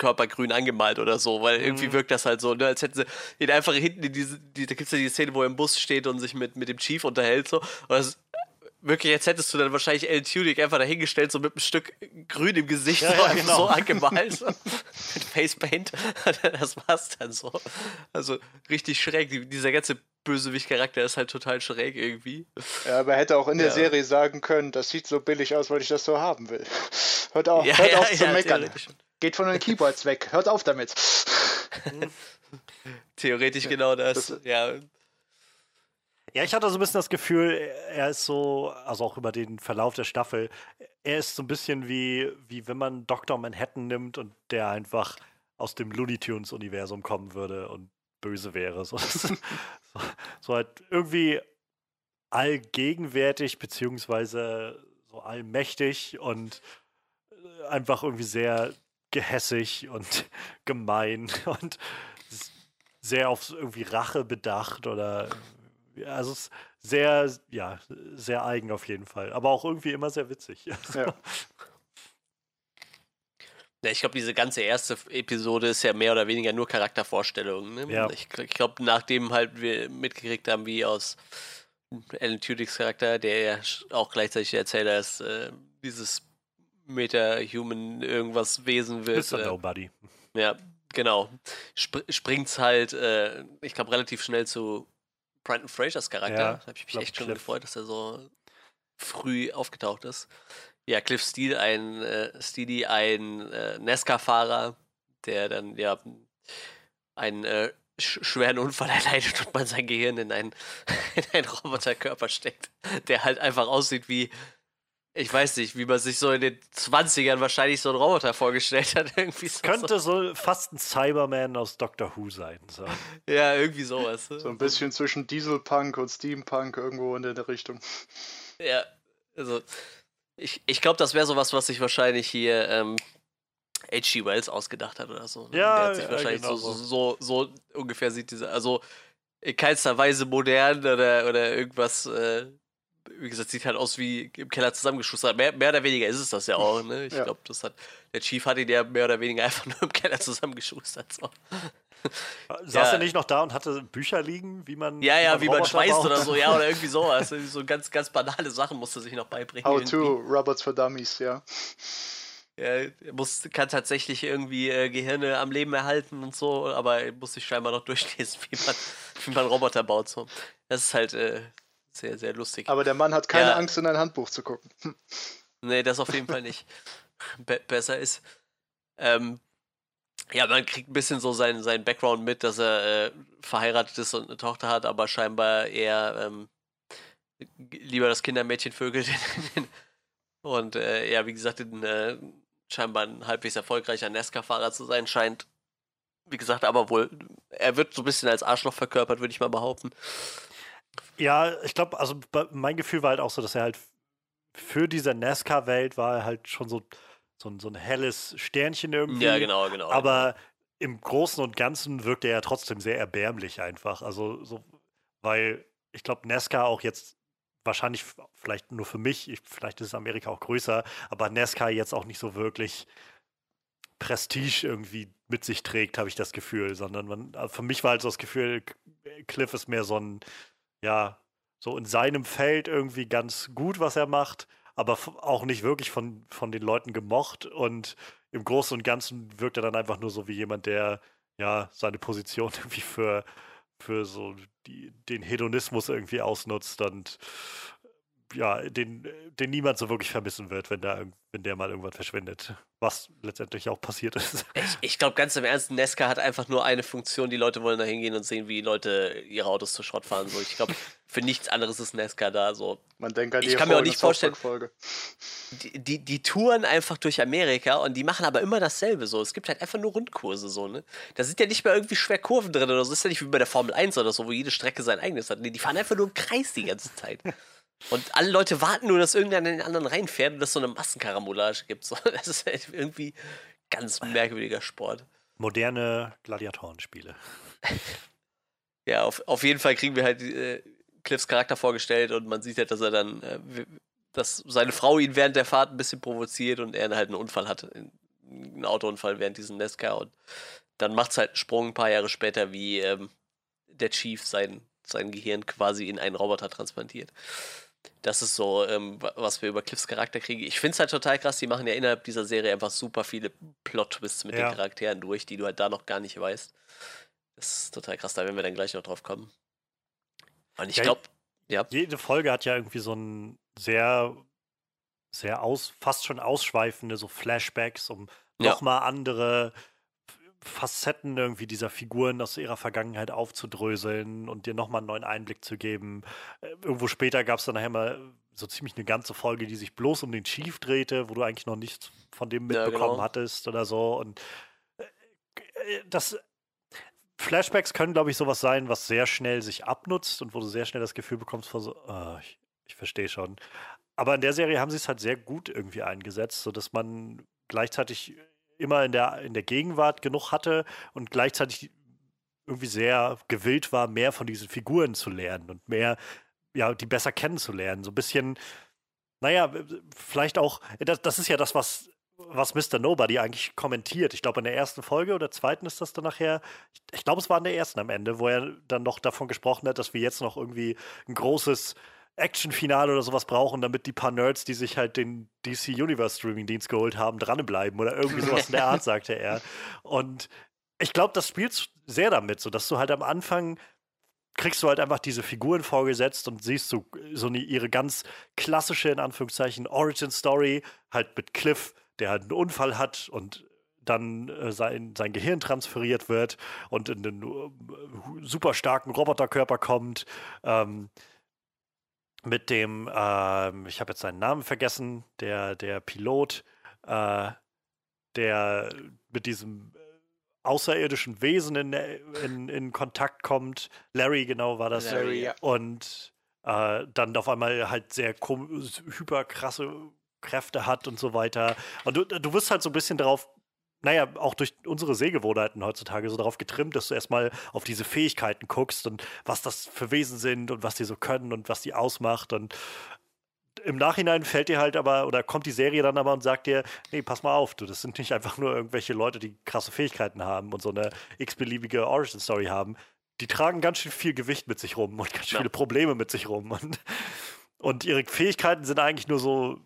Körper grün angemalt oder so, weil irgendwie mhm. wirkt das halt so, ne, als hätten sie ihn einfach hinten in diese, die, da gibt es ja die Szene, wo er im Bus steht und sich mit, mit dem Chief unterhält, so. Und das, wirklich, jetzt hättest du dann wahrscheinlich Alan Tudyk einfach dahingestellt, so mit einem Stück grün im Gesicht, ja, so, ja, genau. so angemalt. mit Facepaint. das war's dann so. Also richtig schräg. Dieser ganze Bösewicht-Charakter ist halt total schräg irgendwie. Ja, aber er hätte auch in der ja. Serie sagen können, das sieht so billig aus, weil ich das so haben will. Hört auf, ja, hört auf zu meckern. Geht von den Keyboards weg. Hört auf damit. Theoretisch genau das. das ja. Ja, ich hatte so ein bisschen das Gefühl, er ist so, also auch über den Verlauf der Staffel, er ist so ein bisschen wie, wie wenn man Dr. Manhattan nimmt und der einfach aus dem Looney Tunes-Universum kommen würde und böse wäre. So, so, so halt irgendwie allgegenwärtig, beziehungsweise so allmächtig und einfach irgendwie sehr gehässig und gemein und sehr auf irgendwie Rache bedacht oder also es ist sehr, ja, sehr eigen auf jeden Fall. Aber auch irgendwie immer sehr witzig. Ja. Ja, ich glaube, diese ganze erste Episode ist ja mehr oder weniger nur Charaktervorstellungen. Ne? Ja. Ich, ich glaube, nachdem halt wir mitgekriegt haben, wie aus Alan Tudyks Charakter, der ja auch gleichzeitig der Erzähler ist, äh, dieses Meta-Human irgendwas Wesen wird. Ist äh, Nobody. Ja, genau. Sp springt's halt, äh, ich glaube, relativ schnell zu Brandon Frasers Charakter. Ja, da habe ich mich echt schon Cliff. gefreut, dass er so früh aufgetaucht ist. Ja, Cliff Steele, ein äh, Steely, ein äh, NASCAR-Fahrer, der dann ja einen äh, sch schweren Unfall erleidet und man sein Gehirn in einen, in einen Roboterkörper steckt, der halt einfach aussieht wie ich weiß nicht, wie man sich so in den 20ern wahrscheinlich so einen Roboter vorgestellt hat. Irgendwie so, könnte so fast ein Cyberman aus Doctor Who sein. So. Ja, irgendwie sowas. So ein bisschen zwischen Dieselpunk und Steampunk irgendwo in der Richtung. Ja, also ich, ich glaube, das wäre sowas, was sich wahrscheinlich hier ähm, H.G. Wells ausgedacht hat oder so. Ne? Ja, Der hat sich ja, wahrscheinlich genau so, so, so, so, ungefähr sieht diese, also in keinster Weise modern oder, oder irgendwas äh, wie gesagt, sieht halt aus wie im Keller zusammengeschustert. Mehr, mehr oder weniger ist es das ja auch. Ne? Ich ja. glaube, das hat der Chief hat ihn ja mehr oder weniger einfach nur im Keller zusammengeschustert. So. Saß ja. er nicht noch da und hatte Bücher liegen, wie man. Ja, ja, wie man, wie man schweißt oder so, ja, oder irgendwie sowas. so ganz, ganz banale Sachen musste sich noch beibringen. How irgendwie. to, Robots for Dummies, ja. Ja, er muss, kann tatsächlich irgendwie äh, Gehirne am Leben erhalten und so, aber er muss sich scheinbar noch durchlesen, wie man, wie man Roboter baut. So. Das ist halt äh, sehr, sehr lustig. Aber der Mann hat keine ja. Angst, in ein Handbuch zu gucken. Nee, das auf jeden Fall nicht. Be besser ist. Ähm, ja, man kriegt ein bisschen so seinen, seinen Background mit, dass er äh, verheiratet ist und eine Tochter hat, aber scheinbar eher ähm, lieber das Kindermädchen vögelt. und äh, ja, wie gesagt, in, äh, scheinbar ein halbwegs erfolgreicher NASCAR-Fahrer zu sein scheint. Wie gesagt, aber wohl, er wird so ein bisschen als Arschloch verkörpert, würde ich mal behaupten. Ja, ich glaube, also mein Gefühl war halt auch so, dass er halt für diese NASCAR-Welt war er halt schon so, so, ein, so ein helles Sternchen irgendwie. Ja, genau, genau. Aber im Großen und Ganzen wirkt er ja trotzdem sehr erbärmlich einfach. Also so, weil ich glaube, NASCAR auch jetzt wahrscheinlich vielleicht nur für mich, ich, vielleicht ist Amerika auch größer, aber NASCAR jetzt auch nicht so wirklich Prestige irgendwie mit sich trägt, habe ich das Gefühl, sondern man, also für mich war halt so das Gefühl, Cliff ist mehr so ein ja, so in seinem Feld irgendwie ganz gut, was er macht, aber auch nicht wirklich von, von den Leuten gemocht. Und im Großen und Ganzen wirkt er dann einfach nur so wie jemand, der ja seine Position irgendwie für, für so die, den Hedonismus irgendwie ausnutzt und ja, den, den niemand so wirklich vermissen wird, wenn, da, wenn der mal irgendwann verschwindet. Was letztendlich auch passiert ist. Ich, ich glaube ganz im Ernst, Nesca hat einfach nur eine Funktion. Die Leute wollen da hingehen und sehen, wie Leute ihre Autos zu Schrott fahren. So, ich glaube, für nichts anderes ist Nesca da. So. Man denkt an die Ich kann mir auch nicht vorstellen. Die, die, die, touren einfach durch Amerika und die machen aber immer dasselbe. So. Es gibt halt einfach nur Rundkurse. So, ne? Da sind ja nicht mehr irgendwie schwer Kurven drin oder so. Das ist ja nicht wie bei der Formel 1 oder so, wo jede Strecke sein eigenes hat. Nee, die fahren einfach nur im Kreis die ganze Zeit. Und alle Leute warten nur, dass irgendeiner in den anderen reinfährt und dass es so eine Massenkarambolage gibt. So, das ist halt irgendwie ganz merkwürdiger Sport. Moderne Gladiatorenspiele. ja, auf, auf jeden Fall kriegen wir halt äh, Cliffs Charakter vorgestellt und man sieht halt, dass er dann, äh, dass seine Frau ihn während der Fahrt ein bisschen provoziert und er halt einen Unfall hat, einen Autounfall während diesem Nesca und dann macht es halt einen Sprung ein paar Jahre später, wie ähm, der Chief sein, sein Gehirn quasi in einen Roboter transplantiert. Das ist so, ähm, was wir über Cliffs Charakter kriegen. Ich finde es halt total krass, die machen ja innerhalb dieser Serie einfach super viele Plot-Twists mit ja. den Charakteren durch, die du halt da noch gar nicht weißt. Das ist total krass, da werden wir dann gleich noch drauf kommen. Und ich ja, glaube, ja. Jede Folge hat ja irgendwie so ein sehr, sehr aus, fast schon ausschweifende so Flashbacks, um nochmal ja. andere Facetten irgendwie dieser Figuren aus ihrer Vergangenheit aufzudröseln und dir nochmal einen neuen Einblick zu geben. Äh, irgendwo später gab es dann nachher mal so ziemlich eine ganze Folge, die sich bloß um den Chief drehte, wo du eigentlich noch nichts von dem mitbekommen ja, genau. hattest oder so. Und äh, äh, das Flashbacks können, glaube ich, sowas sein, was sehr schnell sich abnutzt und wo du sehr schnell das Gefühl bekommst, von so, oh, ich, ich verstehe schon. Aber in der Serie haben sie es halt sehr gut irgendwie eingesetzt, sodass man gleichzeitig immer in der, in der Gegenwart genug hatte und gleichzeitig irgendwie sehr gewillt war, mehr von diesen Figuren zu lernen und mehr, ja, die besser kennenzulernen. So ein bisschen, naja, vielleicht auch, das, das ist ja das, was, was Mr. Nobody eigentlich kommentiert. Ich glaube, in der ersten Folge oder zweiten ist das dann nachher, ich, ich glaube, es war in der ersten am Ende, wo er dann noch davon gesprochen hat, dass wir jetzt noch irgendwie ein großes Action-Finale oder sowas brauchen, damit die paar Nerds, die sich halt den DC Universe Streaming-Dienst geholt haben, dranbleiben oder irgendwie sowas in der Art, sagte er. Und ich glaube, das spielt sehr damit, so dass du halt am Anfang kriegst du halt einfach diese Figuren vorgesetzt und siehst so, so eine, ihre ganz klassische, in Anführungszeichen, Origin-Story, halt mit Cliff, der halt einen Unfall hat und dann äh, sein, sein Gehirn transferiert wird und in den äh, super starken Roboterkörper kommt. Ähm, mit dem, äh, ich habe jetzt seinen Namen vergessen, der, der Pilot, äh, der mit diesem außerirdischen Wesen in, in, in Kontakt kommt. Larry, genau war das. Larry, ja. Und äh, dann auf einmal halt sehr hyperkrasse Kräfte hat und so weiter. Und du, du wirst halt so ein bisschen darauf naja, auch durch unsere Sehgewohnheiten heutzutage so darauf getrimmt, dass du erstmal auf diese Fähigkeiten guckst und was das für Wesen sind und was die so können und was die ausmacht. Und im Nachhinein fällt dir halt aber, oder kommt die Serie dann aber und sagt dir, nee, pass mal auf, du, das sind nicht einfach nur irgendwelche Leute, die krasse Fähigkeiten haben und so eine x-beliebige Origin-Story haben. Die tragen ganz schön viel Gewicht mit sich rum und ganz ja. viele Probleme mit sich rum. Und, und ihre Fähigkeiten sind eigentlich nur so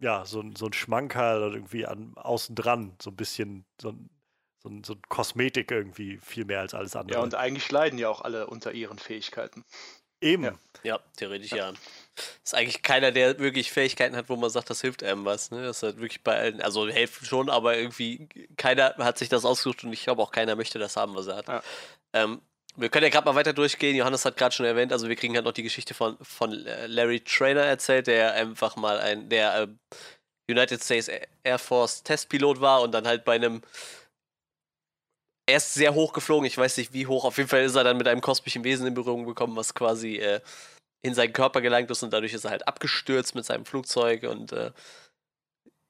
ja, so, so ein Schmankerl irgendwie an, außen dran, so ein bisschen, so ein, so, ein, so ein Kosmetik irgendwie viel mehr als alles andere. Ja, und eigentlich leiden ja auch alle unter ihren Fähigkeiten. Eben. Ja, ja theoretisch ja. ja. Ist eigentlich keiner, der wirklich Fähigkeiten hat, wo man sagt, das hilft einem was. Ne? Das ist halt wirklich bei allen, also helfen schon, aber irgendwie keiner hat sich das ausgesucht und ich glaube auch keiner möchte das haben, was er hat. Ja. Ähm, wir können ja gerade mal weiter durchgehen. Johannes hat gerade schon erwähnt, also wir kriegen halt noch die Geschichte von, von Larry Trainer erzählt, der einfach mal ein, der äh, United States Air Force Testpilot war und dann halt bei einem er ist sehr hoch geflogen, ich weiß nicht wie hoch, auf jeden Fall ist er dann mit einem kosmischen Wesen in Berührung gekommen, was quasi äh, in seinen Körper gelangt ist und dadurch ist er halt abgestürzt mit seinem Flugzeug und äh,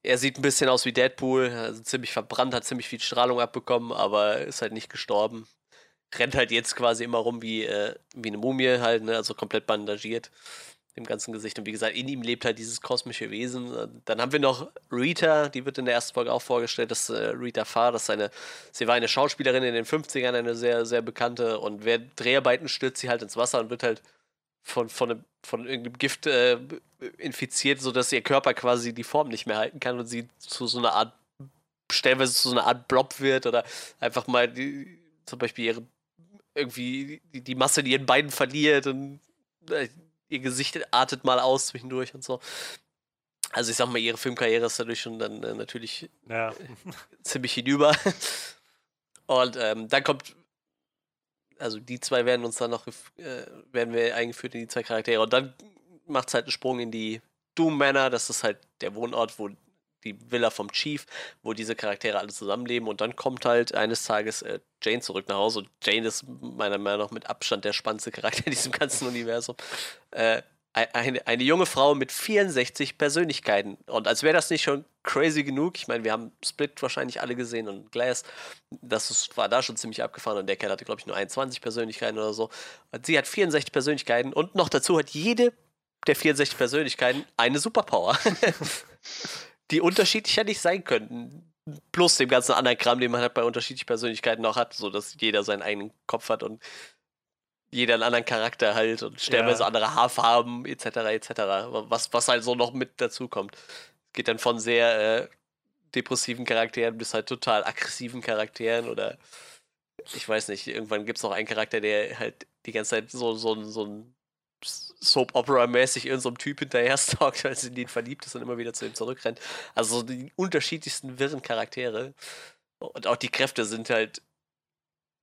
er sieht ein bisschen aus wie Deadpool, also ziemlich verbrannt, hat ziemlich viel Strahlung abbekommen, aber ist halt nicht gestorben rennt halt jetzt quasi immer rum wie, äh, wie eine Mumie halt, ne? also komplett bandagiert im ganzen Gesicht. Und wie gesagt, in ihm lebt halt dieses kosmische Wesen. Dann haben wir noch Rita, die wird in der ersten Folge auch vorgestellt, das äh, Rita Farr, das eine, sie war eine Schauspielerin in den 50ern, eine sehr, sehr bekannte und während Dreharbeiten stürzt sie halt ins Wasser und wird halt von, von, von irgendeinem Gift äh, infiziert, sodass ihr Körper quasi die Form nicht mehr halten kann und sie zu so einer Art, stellenweise zu so einer Art Blob wird oder einfach mal die, zum Beispiel ihre irgendwie die, die Masse in ihren Beinen verliert und äh, ihr Gesicht artet mal aus zwischendurch und so. Also ich sag mal, ihre Filmkarriere ist dadurch schon dann äh, natürlich ja. ziemlich hinüber. Und ähm, dann kommt, also die zwei werden uns dann noch, äh, werden wir eingeführt in die zwei Charaktere. Und dann macht es halt einen Sprung in die Doom Manor, das ist halt der Wohnort, wo die Villa vom Chief, wo diese Charaktere alle zusammenleben und dann kommt halt eines Tages äh, Jane zurück nach Hause und Jane ist meiner Meinung nach mit Abstand der spannendste Charakter in diesem ganzen Universum. Äh, eine, eine junge Frau mit 64 Persönlichkeiten und als wäre das nicht schon crazy genug. Ich meine, wir haben Split wahrscheinlich alle gesehen und Glass. Das ist, war da schon ziemlich abgefahren und der Kerl hatte, glaube ich, nur 21 Persönlichkeiten oder so. Und sie hat 64 Persönlichkeiten und noch dazu hat jede der 64 Persönlichkeiten eine Superpower. die unterschiedlicher nicht sein könnten. Plus dem ganzen anderen Kram, den man halt bei unterschiedlichen Persönlichkeiten auch hat, so dass jeder seinen eigenen Kopf hat und jeder einen anderen Charakter halt und stellenweise ja. andere Haarfarben etc. etc. Was, was halt so noch mit dazu kommt. Geht dann von sehr äh, depressiven Charakteren bis halt total aggressiven Charakteren oder ich weiß nicht, irgendwann gibt es noch einen Charakter, der halt die ganze Zeit so, so, so ein Soap-Opera-mäßig irgendeinem so Typ hinterher stalkt, weil sie in ihn verliebt ist und immer wieder zu ihm zurückrennt. Also die unterschiedlichsten wirren Charaktere. Und auch die Kräfte sind halt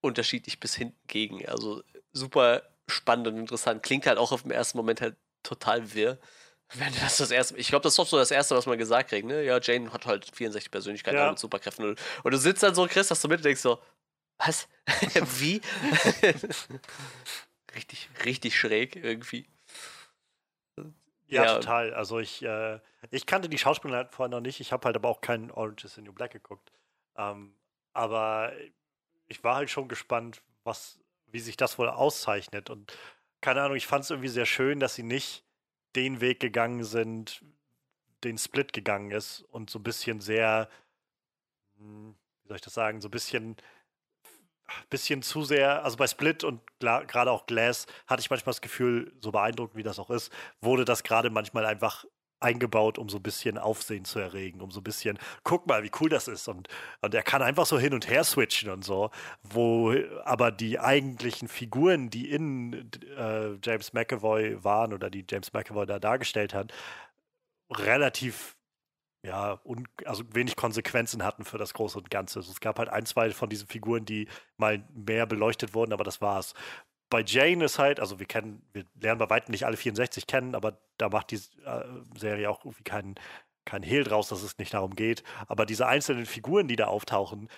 unterschiedlich bis hinten gegen. Also super spannend und interessant. Klingt halt auch auf dem ersten Moment halt total wirr. Wenn das das erste, ich glaube, das ist doch so das erste, was man gesagt kriegt, ne? Ja, Jane hat halt 64 Persönlichkeiten ja. mit Superkräften. Und, und du sitzt dann so, Chris, dass du mit und denkst so, was? Wie? richtig, richtig schräg irgendwie. Ja, ja, total. Also ich, äh, ich kannte die Schauspieler halt vorher noch nicht. Ich habe halt aber auch keinen Orange is the New Black geguckt. Ähm, aber ich war halt schon gespannt, was, wie sich das wohl auszeichnet. Und keine Ahnung, ich fand es irgendwie sehr schön, dass sie nicht den Weg gegangen sind, den Split gegangen ist und so ein bisschen sehr, hm, wie soll ich das sagen, so ein bisschen bisschen zu sehr, also bei Split und gerade auch Glass hatte ich manchmal das Gefühl, so beeindruckend wie das auch ist, wurde das gerade manchmal einfach eingebaut, um so ein bisschen Aufsehen zu erregen, um so ein bisschen, guck mal, wie cool das ist. Und, und er kann einfach so hin und her switchen und so, wo aber die eigentlichen Figuren, die in äh, James McAvoy waren oder die James McAvoy da dargestellt hat, relativ ja, un, also wenig Konsequenzen hatten für das Große und Ganze. Also es gab halt ein, zwei von diesen Figuren, die mal mehr beleuchtet wurden, aber das war's. Bei Jane ist halt, also wir kennen, wir lernen bei weitem nicht alle 64 kennen, aber da macht die äh, Serie auch irgendwie keinen kein Hehl draus, dass es nicht darum geht. Aber diese einzelnen Figuren, die da auftauchen,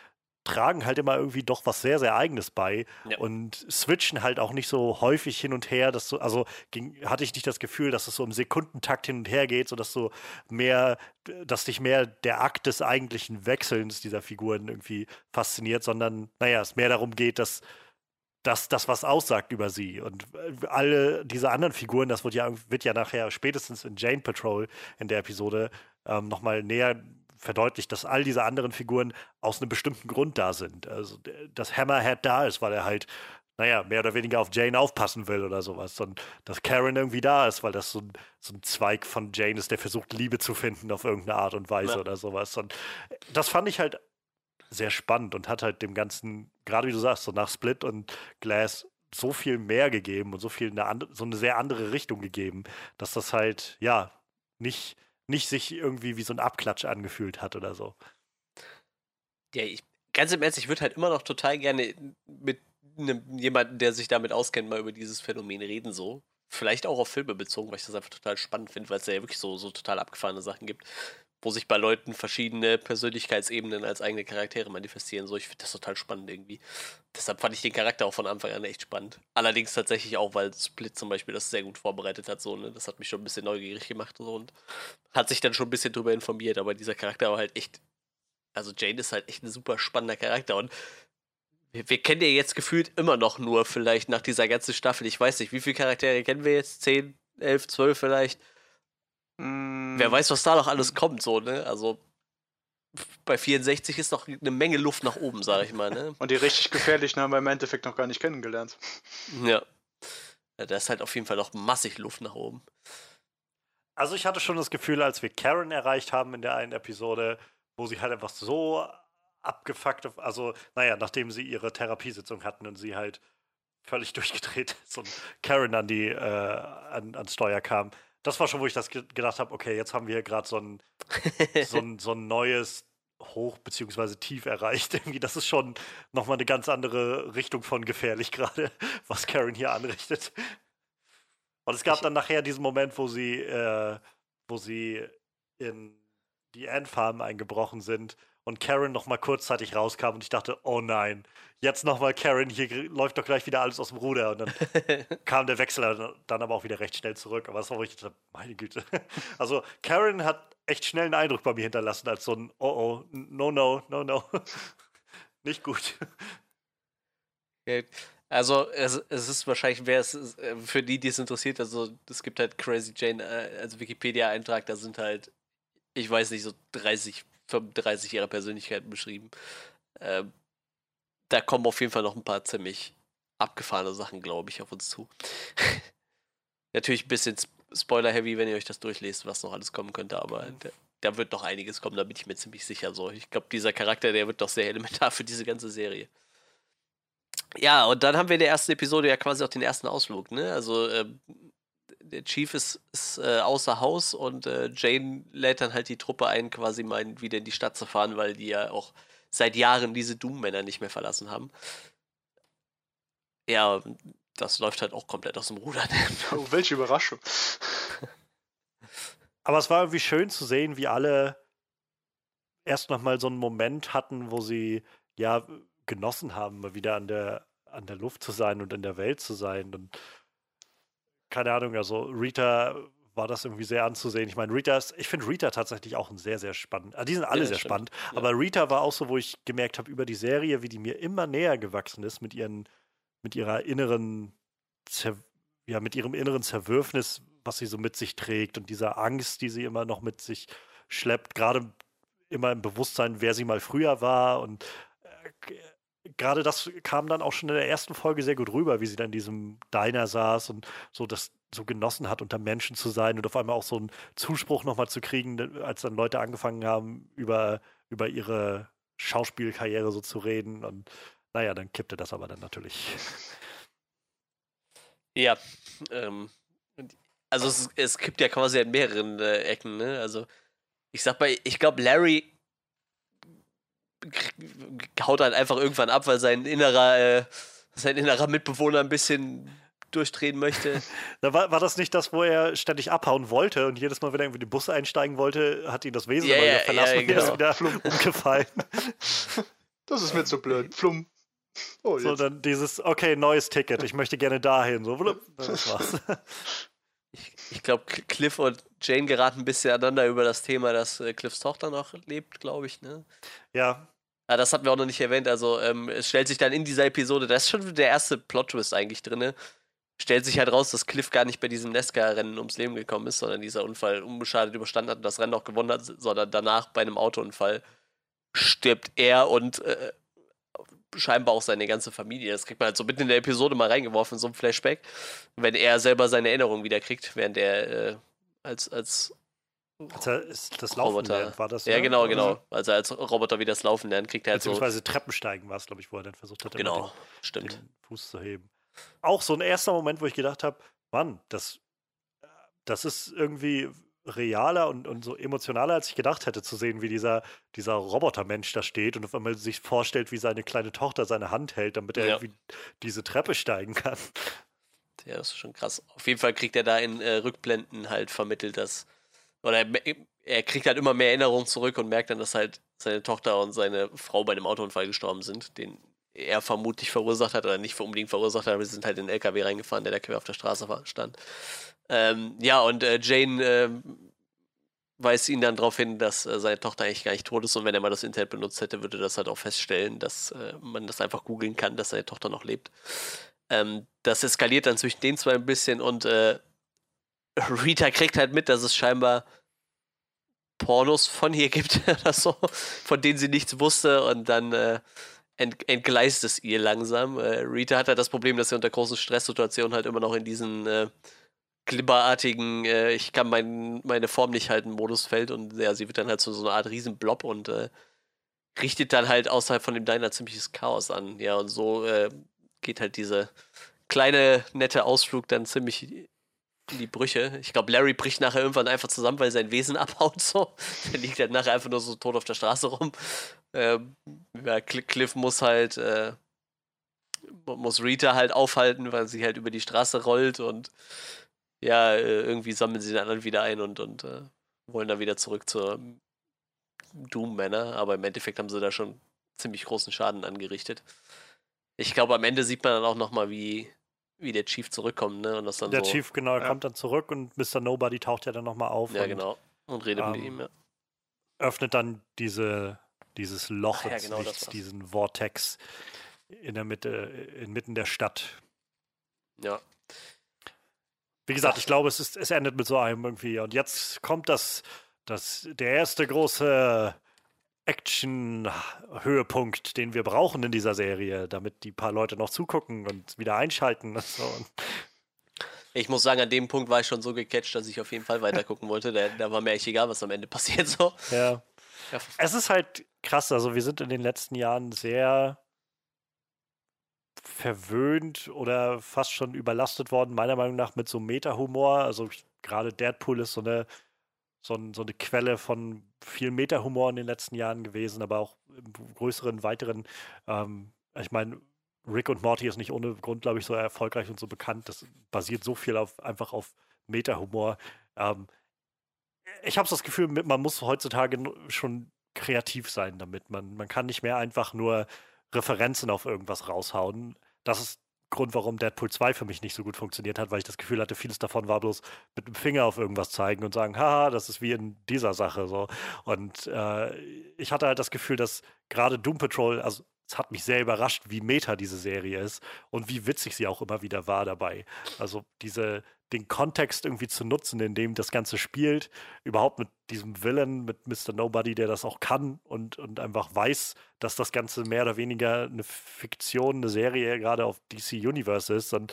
tragen halt immer irgendwie doch was sehr, sehr Eigenes bei ja. und switchen halt auch nicht so häufig hin und her. Dass so, also ging, hatte ich nicht das Gefühl, dass es so im Sekundentakt hin und her geht, sodass so mehr, dass dich mehr der Akt des eigentlichen Wechselns dieser Figuren irgendwie fasziniert, sondern naja, es mehr darum geht, dass dass das was aussagt über sie. Und alle diese anderen Figuren, das wird ja, wird ja nachher spätestens in Jane Patrol in der Episode ähm, nochmal näher verdeutlicht, dass all diese anderen Figuren aus einem bestimmten Grund da sind. Also, dass Hammerhead da ist, weil er halt, naja, mehr oder weniger auf Jane aufpassen will oder sowas. Und dass Karen irgendwie da ist, weil das so ein, so ein Zweig von Jane ist, der versucht, Liebe zu finden auf irgendeine Art und Weise ja. oder sowas. Und das fand ich halt sehr spannend und hat halt dem Ganzen, gerade wie du sagst, so nach Split und Glass so viel mehr gegeben und so viel eine, so eine sehr andere Richtung gegeben, dass das halt, ja, nicht nicht sich irgendwie wie so ein Abklatsch angefühlt hat oder so. Ja, ich, ganz im Ernst, ich würde halt immer noch total gerne mit einem, jemandem, der sich damit auskennt, mal über dieses Phänomen reden, so. Vielleicht auch auf Filme bezogen, weil ich das einfach total spannend finde, weil es ja wirklich so, so total abgefahrene Sachen gibt wo sich bei Leuten verschiedene Persönlichkeitsebenen als eigene Charaktere manifestieren. So, ich finde das total spannend irgendwie. Deshalb fand ich den Charakter auch von Anfang an echt spannend. Allerdings tatsächlich auch, weil Split zum Beispiel das sehr gut vorbereitet hat. So, ne? Das hat mich schon ein bisschen neugierig gemacht so, und hat sich dann schon ein bisschen drüber informiert. Aber dieser Charakter war halt echt. Also Jane ist halt echt ein super spannender Charakter und wir, wir kennen ja jetzt gefühlt immer noch nur vielleicht nach dieser ganzen Staffel. Ich weiß nicht, wie viele Charaktere kennen wir jetzt? Zehn, elf, zwölf vielleicht? Mm. Wer weiß, was da noch alles kommt, so, ne? Also bei 64 ist noch eine Menge Luft nach oben, sage ich mal, ne? Und die richtig gefährlichen haben wir im Endeffekt noch gar nicht kennengelernt. Ja. ja. Da ist halt auf jeden Fall noch massig Luft nach oben. Also ich hatte schon das Gefühl, als wir Karen erreicht haben in der einen Episode, wo sie halt einfach so abgefuckt, also naja, nachdem sie ihre Therapiesitzung hatten und sie halt völlig durchgedreht so Karen an die äh, an, ans Steuer kam, das war schon, wo ich das gedacht habe, okay, jetzt haben wir gerade so ein, so, ein, so ein neues Hoch- bzw. Tief erreicht. Irgendwie, das ist schon nochmal eine ganz andere Richtung von gefährlich gerade, was Karen hier anrichtet. Und es gab dann nachher diesen Moment, wo sie, äh, wo sie in die Ant-Farm eingebrochen sind und Karen noch mal kurzzeitig rauskam und ich dachte, oh nein, jetzt noch mal Karen, hier läuft doch gleich wieder alles aus dem Ruder. Und dann kam der Wechsel dann aber auch wieder recht schnell zurück. Aber das war, wo ich dachte, meine Güte. Also Karen hat echt schnell einen Eindruck bei mir hinterlassen, als so ein Oh oh, no, no, no, no. Nicht gut. Okay. Also es, es ist wahrscheinlich, wer es äh, für die, die es interessiert, also es gibt halt Crazy Jane, äh, also Wikipedia-Eintrag, da sind halt, ich weiß nicht, so 30, 35 ihrer Persönlichkeiten beschrieben. Ähm, da kommen auf jeden Fall noch ein paar ziemlich abgefahrene Sachen, glaube ich, auf uns zu. Natürlich ein bisschen Spoiler-heavy, wenn ihr euch das durchlest, was noch alles kommen könnte, aber mhm. da, da, wird noch einiges kommen, da bin ich mir ziemlich sicher. So, ich glaube, dieser Charakter, der wird doch sehr elementar für diese ganze Serie. Ja, und dann haben wir in der ersten Episode ja quasi auch den ersten Ausflug, ne? Also, äh, der Chief ist, ist äh, außer Haus und äh, Jane lädt dann halt die Truppe ein, quasi mal wieder in die Stadt zu fahren, weil die ja auch seit Jahren diese Doom-Männer nicht mehr verlassen haben. Ja, das läuft halt auch komplett aus dem Ruder. Oh, welche Überraschung. Aber es war irgendwie schön zu sehen, wie alle erst nochmal so einen Moment hatten, wo sie ja genossen haben, mal wieder an der, an der Luft zu sein und in der Welt zu sein. Und keine Ahnung, also Rita war das irgendwie sehr anzusehen. Ich meine, Rita ist, ich finde Rita tatsächlich auch ein sehr, sehr spannend. Also die sind alle ja, sehr stimmt. spannend. Ja. Aber Rita war auch so, wo ich gemerkt habe über die Serie, wie die mir immer näher gewachsen ist mit ihren, mit ihrer inneren, Zer ja, mit ihrem inneren Zerwürfnis, was sie so mit sich trägt und dieser Angst, die sie immer noch mit sich schleppt, gerade immer im Bewusstsein, wer sie mal früher war und gerade das kam dann auch schon in der ersten Folge sehr gut rüber, wie sie dann in diesem Diner saß und so das so genossen hat, unter Menschen zu sein und auf einmal auch so einen Zuspruch nochmal zu kriegen, als dann Leute angefangen haben, über, über ihre Schauspielkarriere so zu reden. Und naja, dann kippte das aber dann natürlich. Ja, ähm, also es, es kippt ja quasi an mehreren äh, Ecken, ne? Also ich sag mal, ich glaube, Larry haut halt einfach irgendwann ab, weil sein innerer, äh, sein innerer Mitbewohner ein bisschen durchdrehen möchte. Da war, war das nicht das, wo er ständig abhauen wollte und jedes Mal, wenn er irgendwie den Bus einsteigen wollte, hat ihn das Wesen yeah, yeah, verlassen yeah, und genau. ist wieder umgefallen. Das ist mir zu blöd. Flum. Oh, so, dann dieses, okay, neues Ticket, ich möchte gerne dahin. So, das war's. Ich, glaube, Cliff und Jane geraten ein bisschen aneinander über das Thema, dass äh, Cliffs Tochter noch lebt, glaube ich, ne? Ja. Ja, das hatten wir auch noch nicht erwähnt. Also, ähm, es stellt sich dann in dieser Episode, das ist schon der erste Plot-Twist eigentlich drin, stellt sich halt raus, dass Cliff gar nicht bei diesem Nesca-Rennen ums Leben gekommen ist, sondern dieser Unfall unbeschadet überstanden hat und das Rennen auch gewonnen hat, sondern danach bei einem Autounfall stirbt er und äh, scheinbar auch seine ganze Familie. Das kriegt man halt so mitten in der Episode mal reingeworfen, so ein Flashback, wenn er selber seine Erinnerung wieder kriegt, während er äh, als, als das Laufen Roboter. lernt, war das ja? Ja, genau, genau. Als er als Roboter wieder das Laufen lernt, kriegt er halt Beziehungsweise so... Treppensteigen war es, glaube ich, wo er dann versucht hat, genau, den, stimmt. den Fuß zu heben auch so ein erster Moment, wo ich gedacht habe, Mann, das, das ist irgendwie realer und, und so emotionaler, als ich gedacht hätte, zu sehen, wie dieser, dieser Robotermensch da steht und auf einmal sich vorstellt, wie seine kleine Tochter seine Hand hält, damit er ja. irgendwie diese Treppe steigen kann. Ja, das ist schon krass. Auf jeden Fall kriegt er da in äh, Rückblenden halt vermittelt, dass. Oder er, er kriegt halt immer mehr Erinnerungen zurück und merkt dann, dass halt seine Tochter und seine Frau bei dem Autounfall gestorben sind, den er vermutlich verursacht hat oder nicht unbedingt verursacht hat, aber sie sind halt in den LKW reingefahren, der da quer auf der Straße stand. Ähm, ja, und äh, Jane äh, weist ihn dann darauf hin, dass äh, seine Tochter eigentlich gar nicht tot ist und wenn er mal das Internet benutzt hätte, würde das halt auch feststellen, dass äh, man das einfach googeln kann, dass seine Tochter noch lebt. Ähm, das eskaliert dann zwischen den zwei ein bisschen und äh, Rita kriegt halt mit, dass es scheinbar Pornos von hier gibt oder so, von denen sie nichts wusste und dann äh, ent, entgleist es ihr langsam. Rita hat halt das Problem, dass sie unter großen Stresssituationen halt immer noch in diesen glibberartigen, äh, ich kann mein, meine Form nicht halten, Modus fällt und ja, sie wird dann halt so, so einer Art Riesenblob und äh, richtet dann halt außerhalb von dem Diner ziemliches Chaos an. Ja, und so äh, geht halt diese kleine, nette Ausflug dann ziemlich in die Brüche. Ich glaube, Larry bricht nachher irgendwann einfach zusammen, weil sein Wesen abhaut. So. Der liegt halt nachher einfach nur so tot auf der Straße rum. Ähm, ja, Cliff muss halt, äh, muss Rita halt aufhalten, weil sie halt über die Straße rollt und ja, äh, irgendwie sammeln sie den anderen wieder ein und, und äh, wollen dann wieder zurück zur Doom-Männer, aber im Endeffekt haben sie da schon ziemlich großen Schaden angerichtet. Ich glaube, am Ende sieht man dann auch nochmal, wie, wie der Chief zurückkommt, ne? Und das dann der so, Chief, genau, ja. kommt dann zurück und Mr. Nobody taucht ja dann nochmal auf. Ja, genau. Und redet ähm, mit ihm, ja. Öffnet dann diese, dieses Loch, Ach, ja, genau, Lichts, diesen Vortex in der Mitte, inmitten der Stadt. Ja. Wie gesagt, ich glaube, es, ist, es endet mit so einem irgendwie. Und jetzt kommt das, das der erste große Action-Höhepunkt, den wir brauchen in dieser Serie, damit die paar Leute noch zugucken und wieder einschalten. Und so. Ich muss sagen, an dem Punkt war ich schon so gecatcht, dass ich auf jeden Fall weiter gucken wollte. Da, da war mir echt egal, was am Ende passiert. So. Ja. ja. Es ist halt krass. Also, wir sind in den letzten Jahren sehr verwöhnt oder fast schon überlastet worden, meiner Meinung nach, mit so Meta-Humor. Also, gerade Deadpool ist so eine so, ein, so eine Quelle von viel Meta-Humor in den letzten Jahren gewesen, aber auch im größeren, weiteren. Ähm, ich meine, Rick und Morty ist nicht ohne Grund, glaube ich, so erfolgreich und so bekannt. Das basiert so viel auf, einfach auf Meta-Humor. Ähm, ich habe das Gefühl, man muss heutzutage schon kreativ sein damit. Man, man kann nicht mehr einfach nur Referenzen auf irgendwas raushauen. Das ist Grund, warum Deadpool 2 für mich nicht so gut funktioniert hat, weil ich das Gefühl hatte, vieles davon war bloß mit dem Finger auf irgendwas zeigen und sagen, haha, das ist wie in dieser Sache so. Und äh, ich hatte halt das Gefühl, dass gerade Doom Patrol, also es hat mich sehr überrascht, wie meta diese Serie ist und wie witzig sie auch immer wieder war dabei. Also diese, den Kontext irgendwie zu nutzen, in dem das Ganze spielt, überhaupt mit diesem Villain, mit Mr. Nobody, der das auch kann und, und einfach weiß, dass das Ganze mehr oder weniger eine Fiktion, eine Serie gerade auf DC Universe ist. Und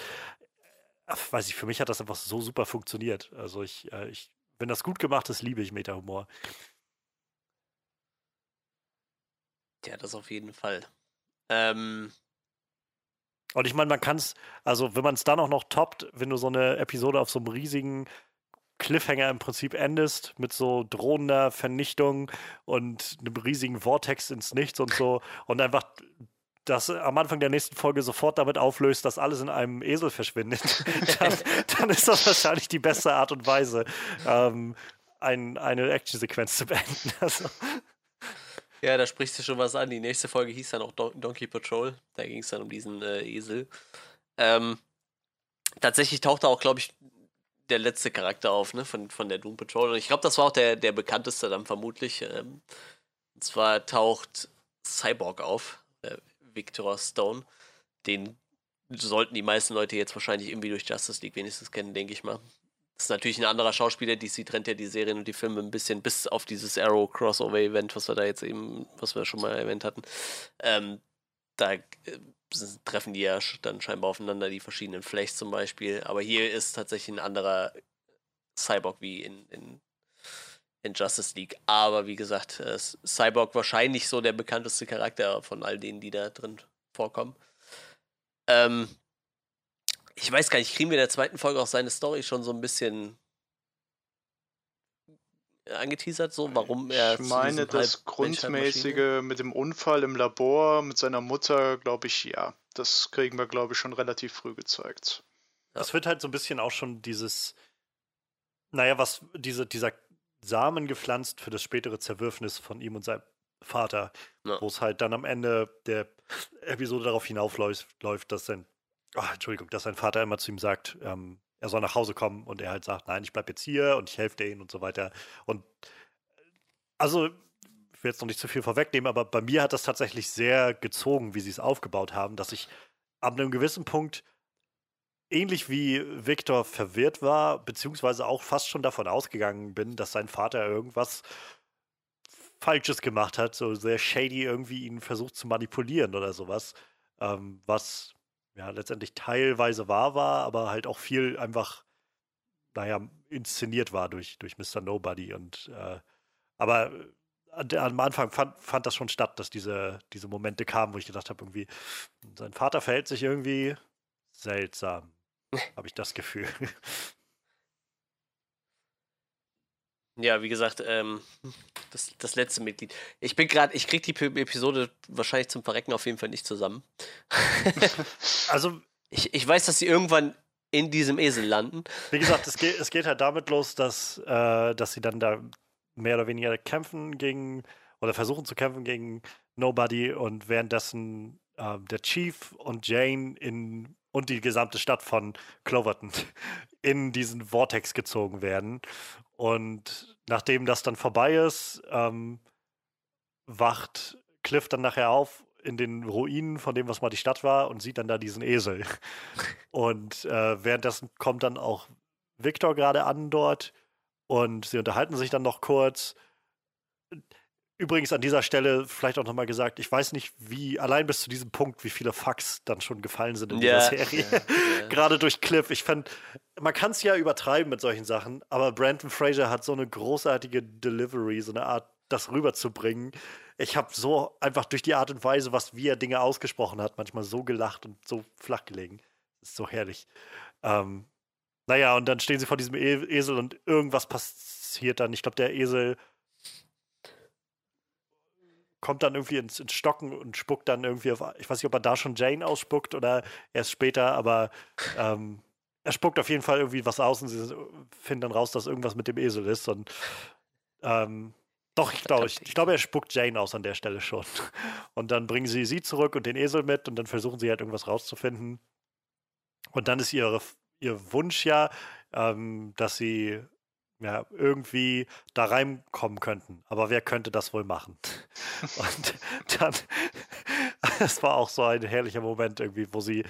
äh, weiß ich, für mich hat das einfach so super funktioniert. Also ich, äh, ich wenn das gut gemacht ist, liebe ich Meta-Humor. Ja, das auf jeden Fall. Ähm, und ich meine, man kann es, also wenn man es dann auch noch toppt, wenn du so eine Episode auf so einem riesigen Cliffhanger im Prinzip endest, mit so drohender Vernichtung und einem riesigen Vortex ins Nichts und so und einfach das am Anfang der nächsten Folge sofort damit auflöst, dass alles in einem Esel verschwindet, dann, dann ist das wahrscheinlich die beste Art und Weise, ähm, ein, eine Actionsequenz zu beenden. Also. Ja, da sprichst du schon was an. Die nächste Folge hieß dann auch Don Donkey Patrol. Da ging es dann um diesen äh, Esel. Ähm, tatsächlich tauchte auch, glaube ich, der letzte Charakter auf, ne, von, von der Doom Patrol. Und ich glaube, das war auch der, der bekannteste dann vermutlich. Ähm, und zwar taucht Cyborg auf, äh, Victor Stone. Den sollten die meisten Leute jetzt wahrscheinlich irgendwie durch Justice League wenigstens kennen, denke ich mal. Das ist natürlich ein anderer Schauspieler. DC trennt ja die Serien und die Filme ein bisschen bis auf dieses Arrow Crossover Event, was wir da jetzt eben, was wir schon mal erwähnt hatten. Ähm, da äh, treffen die ja dann scheinbar aufeinander, die verschiedenen Flechts zum Beispiel. Aber hier ist tatsächlich ein anderer Cyborg wie in, in, in Justice League. Aber wie gesagt, äh, Cyborg wahrscheinlich so der bekannteste Charakter von all denen, die da drin vorkommen. Ähm, ich weiß gar nicht, kriegen wir in der zweiten Folge auch seine Story schon so ein bisschen angeteasert, so warum er. Ich meine, das Grundmäßige mit dem Unfall im Labor mit seiner Mutter, glaube ich, ja. Das kriegen wir, glaube ich, schon relativ früh gezeigt. Es wird halt so ein bisschen auch schon dieses, naja, was diese, dieser Samen gepflanzt für das spätere Zerwürfnis von ihm und seinem Vater, ja. wo es halt dann am Ende der Episode darauf hinaufläuft, dass sein oh, Entschuldigung, dass sein Vater immer zu ihm sagt, ähm, er soll nach Hause kommen und er halt sagt, nein, ich bleib jetzt hier und ich helfe denen und so weiter. Und also, ich will jetzt noch nicht zu viel vorwegnehmen, aber bei mir hat das tatsächlich sehr gezogen, wie sie es aufgebaut haben, dass ich ab einem gewissen Punkt ähnlich wie Victor verwirrt war, beziehungsweise auch fast schon davon ausgegangen bin, dass sein Vater irgendwas Falsches gemacht hat, so sehr shady irgendwie ihn versucht zu manipulieren oder sowas, ähm, was ja letztendlich teilweise wahr war, aber halt auch viel einfach, naja, inszeniert war durch, durch Mr. Nobody. Und äh, aber äh, am Anfang fand, fand das schon statt, dass diese, diese Momente kamen, wo ich gedacht habe, irgendwie, sein Vater verhält sich irgendwie seltsam, habe ich das Gefühl. Ja, wie gesagt, ähm, das, das letzte Mitglied. Ich bin gerade, ich krieg die Episode wahrscheinlich zum Verrecken auf jeden Fall nicht zusammen. also. Ich, ich weiß, dass sie irgendwann in diesem Esel landen. Wie gesagt, es geht, es geht halt damit los, dass, äh, dass sie dann da mehr oder weniger kämpfen gegen oder versuchen zu kämpfen gegen Nobody und währenddessen äh, der Chief und Jane in und die gesamte Stadt von Cloverton in diesen Vortex gezogen werden Und nachdem das dann vorbei ist, ähm, wacht Cliff dann nachher auf in den Ruinen von dem, was mal die Stadt war, und sieht dann da diesen Esel. Und äh, währenddessen kommt dann auch Victor gerade an dort und sie unterhalten sich dann noch kurz. Übrigens an dieser Stelle vielleicht auch nochmal gesagt, ich weiß nicht, wie, allein bis zu diesem Punkt, wie viele Fucks dann schon gefallen sind in yeah, dieser Serie. Yeah, yeah. Gerade durch Cliff. Ich fand, man kann es ja übertreiben mit solchen Sachen, aber Brandon Fraser hat so eine großartige Delivery, so eine Art, das rüberzubringen. Ich habe so einfach durch die Art und Weise, was wie er Dinge ausgesprochen hat, manchmal so gelacht und so flach gelegen. Das ist so herrlich. Ähm, naja, und dann stehen sie vor diesem e Esel und irgendwas passiert dann. Ich glaube, der Esel kommt dann irgendwie ins, ins, Stocken und spuckt dann irgendwie auf. Ich weiß nicht, ob er da schon Jane ausspuckt oder erst später, aber ähm, er spuckt auf jeden Fall irgendwie was aus und sie finden dann raus, dass irgendwas mit dem Esel ist. Und ähm, doch, ich glaube, ich, ich glaube, er spuckt Jane aus an der Stelle schon. Und dann bringen sie sie zurück und den Esel mit und dann versuchen sie halt irgendwas rauszufinden. Und dann ist ihre, ihr Wunsch ja, ähm, dass sie ja, irgendwie da reinkommen könnten. Aber wer könnte das wohl machen? Und dann, es war auch so ein herrlicher Moment irgendwie, wo sie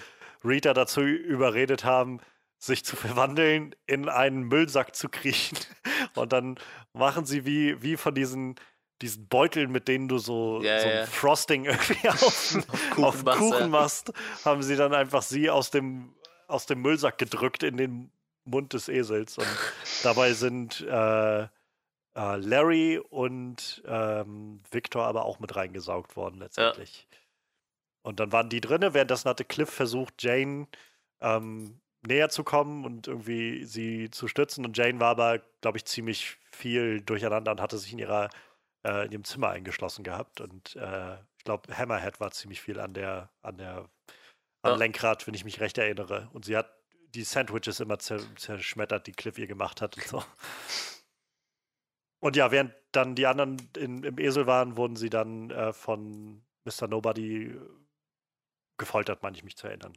Rita dazu überredet haben, sich zu verwandeln, in einen Müllsack zu kriechen. Und dann machen sie wie, wie von diesen, diesen Beuteln, mit denen du so, ja, so ein ja. Frosting irgendwie auf, auf Kuchen machst, haben sie dann einfach sie aus dem, aus dem Müllsack gedrückt in den Mund des Esels. Und dabei sind äh, äh, Larry und ähm, Victor aber auch mit reingesaugt worden letztendlich. Ja. Und dann waren die drinne. Währenddessen hatte Cliff versucht, Jane ähm, näher zu kommen und irgendwie sie zu stützen. Und Jane war aber, glaube ich, ziemlich viel durcheinander und hatte sich in ihrer äh, in ihrem Zimmer eingeschlossen gehabt. Und äh, ich glaube, Hammerhead war ziemlich viel an der, an der am ja. Lenkrad, wenn ich mich recht erinnere. Und sie hat die Sandwiches immer zerschmettert, die Cliff ihr gemacht hat und so. Und ja, während dann die anderen in, im Esel waren, wurden sie dann äh, von Mr. Nobody gefoltert, meine ich mich zu erinnern.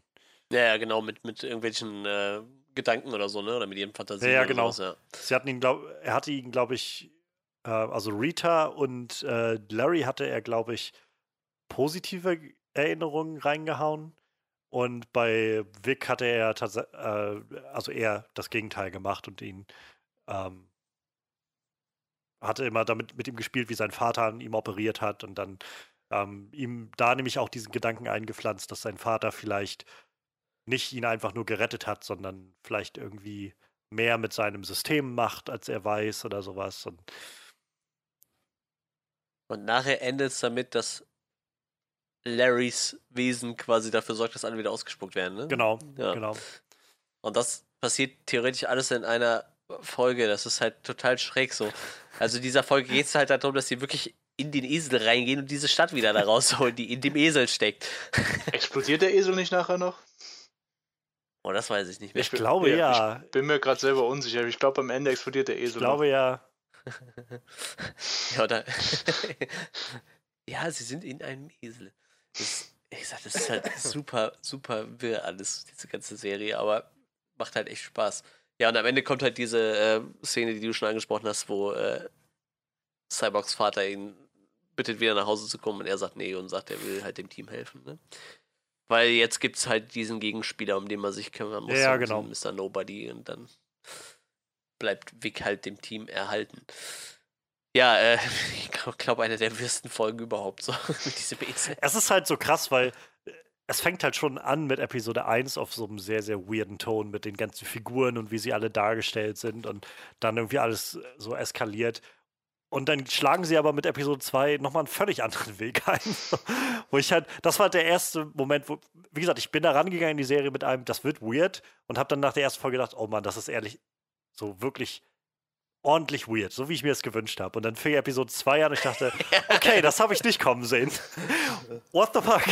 Ja, ja genau, mit, mit irgendwelchen äh, Gedanken oder so, ne? Oder mit ihren Fantasien. Ja, ja genau. Sowas, ja. Sie hatten ihn, glaub, er hatte ihn, glaube ich, äh, also Rita und äh, Larry hatte er, glaube ich, positive Erinnerungen reingehauen. Und bei Vic hatte er äh, also eher das Gegenteil gemacht und ihn ähm, hatte immer damit mit ihm gespielt, wie sein Vater an ihm operiert hat und dann ähm, ihm da nämlich auch diesen Gedanken eingepflanzt, dass sein Vater vielleicht nicht ihn einfach nur gerettet hat, sondern vielleicht irgendwie mehr mit seinem System macht, als er weiß oder sowas. Und, und nachher endet es damit, dass Larrys Wesen quasi dafür sorgt, dass alle wieder ausgespuckt werden. Ne? Genau, ja. genau. Und das passiert theoretisch alles in einer Folge. Das ist halt total schräg so. Also dieser Folge geht es halt darum, dass sie wirklich in den Esel reingehen und diese Stadt wieder da rausholen, die in dem Esel steckt. Explodiert der Esel nicht nachher noch? Oh, das weiß ich nicht mehr. Ich, ich glaube ja. Ich bin mir gerade selber unsicher. Ich glaube, am Ende explodiert der Esel. Ich glaube noch. ja. ja, oder? ja, sie sind in einem Esel. Das, ich sag, das ist halt super, super wirr alles, diese ganze Serie, aber macht halt echt Spaß. Ja, und am Ende kommt halt diese äh, Szene, die du schon angesprochen hast, wo äh, Cyborgs Vater ihn bittet, wieder nach Hause zu kommen und er sagt nee und sagt, er will halt dem Team helfen. Ne? Weil jetzt gibt es halt diesen Gegenspieler, um den man sich kümmern muss. Ja, genau. Mr. Nobody und dann bleibt Vic halt dem Team erhalten. Ja, äh, ich glaube, eine der wirsten Folgen überhaupt so mit diesem Esel. Es ist halt so krass, weil äh, es fängt halt schon an mit Episode 1 auf so einem sehr, sehr weirden Ton mit den ganzen Figuren und wie sie alle dargestellt sind und dann irgendwie alles so eskaliert. Und dann schlagen sie aber mit Episode 2 nochmal einen völlig anderen Weg ein. wo ich halt, das war der erste Moment, wo, wie gesagt, ich bin da rangegangen in die Serie mit einem, das wird weird und habe dann nach der ersten Folge gedacht, oh Mann, das ist ehrlich so wirklich ordentlich weird, so wie ich mir es gewünscht habe. Und dann fing Episode 2 an und ich dachte, okay, das habe ich nicht kommen sehen. What the fuck?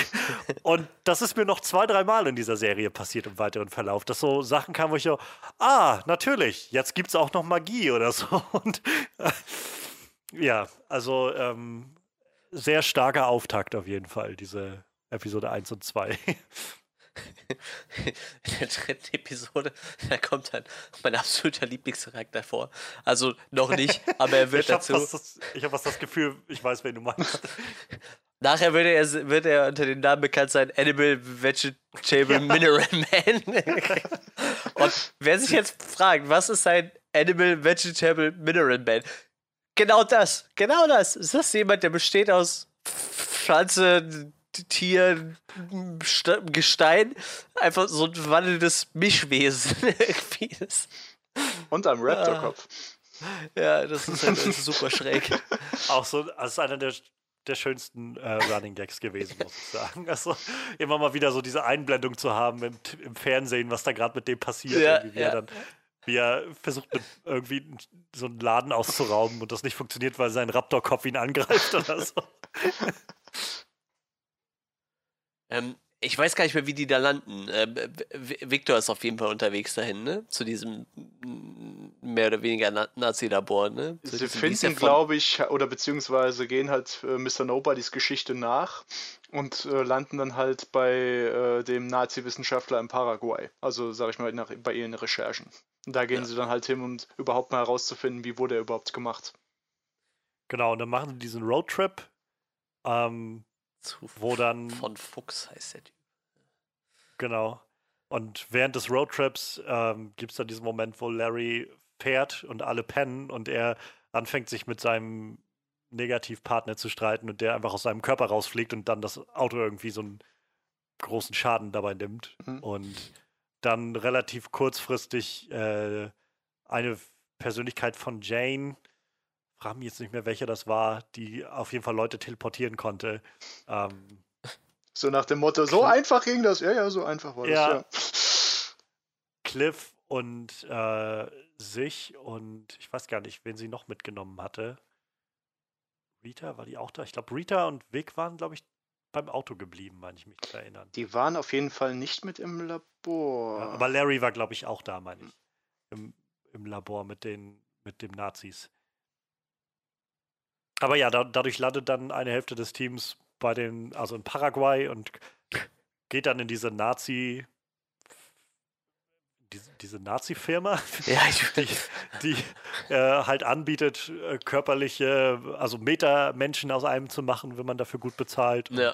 Und das ist mir noch zwei, drei Mal in dieser Serie passiert im weiteren Verlauf, dass so Sachen kamen, wo ich so, ah, natürlich, jetzt gibt es auch noch Magie oder so. Und äh, ja, also ähm, sehr starker Auftakt auf jeden Fall, diese Episode 1 und 2. in der dritten Episode, da kommt dann mein absoluter Lieblingscharakter vor. Also noch nicht, aber er wird ich hab dazu. Das, ich habe fast das Gefühl, ich weiß, wen du meinst. Nachher wird er, wird er unter dem Namen bekannt sein, Animal Vegetable ja. Mineral Man. Und wer sich jetzt fragt, was ist ein Animal Vegetable Mineral Man? Genau das, genau das. Ist das jemand, der besteht aus Pflanze, Tier, Gestein? Einfach so ein wandelndes Mischwesen. Und einem Raptor-Kopf. Ja, das ist, halt, das ist super schräg. Auch so, das ist einer der der schönsten äh, Running Gags gewesen, muss ich sagen. Also immer mal wieder so diese Einblendung zu haben im, im Fernsehen, was da gerade mit dem passiert. Ja, wie, ja. er dann, wie er versucht, irgendwie so einen Laden auszurauben und das nicht funktioniert, weil sein Raptor-Kopf ihn angreift oder so. ähm, ich weiß gar nicht mehr, wie die da landen. Äh, Victor ist auf jeden Fall unterwegs dahin, ne? Zu diesem mehr oder weniger Na Nazi-Labor, ne? Zu Sie finden, glaube ich, oder beziehungsweise gehen halt äh, Mr. Nobodys Geschichte nach und äh, landen dann halt bei äh, dem Nazi-Wissenschaftler in Paraguay. Also, sag ich mal, nach, bei ihren Recherchen. Und da gehen ja. sie dann halt hin, um überhaupt mal herauszufinden, wie wurde er überhaupt gemacht. Genau, und dann machen sie diesen Roadtrip. Ähm, zu wo dann. Von Fuchs heißt der Typ. Genau. Und während des Roadtrips ähm, gibt es dann diesen Moment, wo Larry fährt und alle pennen und er anfängt, sich mit seinem Negativpartner zu streiten und der einfach aus seinem Körper rausfliegt und dann das Auto irgendwie so einen großen Schaden dabei nimmt. Mhm. Und dann relativ kurzfristig äh, eine Persönlichkeit von Jane frage mich jetzt nicht mehr, welcher das war, die auf jeden Fall Leute teleportieren konnte. Ähm, so nach dem Motto, so einfach ging das. Ja, ja, so einfach war ja. das, ja. Cliff und äh, sich und ich weiß gar nicht, wen sie noch mitgenommen hatte. Rita, war die auch da? Ich glaube, Rita und Vic waren, glaube ich, beim Auto geblieben, meine ich mich zu erinnern. Die waren auf jeden Fall nicht mit im Labor. Ja, aber Larry war, glaube ich, auch da, meine ich. Im, Im Labor mit den mit dem Nazis. Aber ja, da, dadurch landet dann eine Hälfte des Teams bei den, also in Paraguay und geht dann in diese Nazi, diese, diese Nazi-Firma, ja, die, die äh, halt anbietet, äh, körperliche, also Meta-Menschen aus einem zu machen, wenn man dafür gut bezahlt. Ja.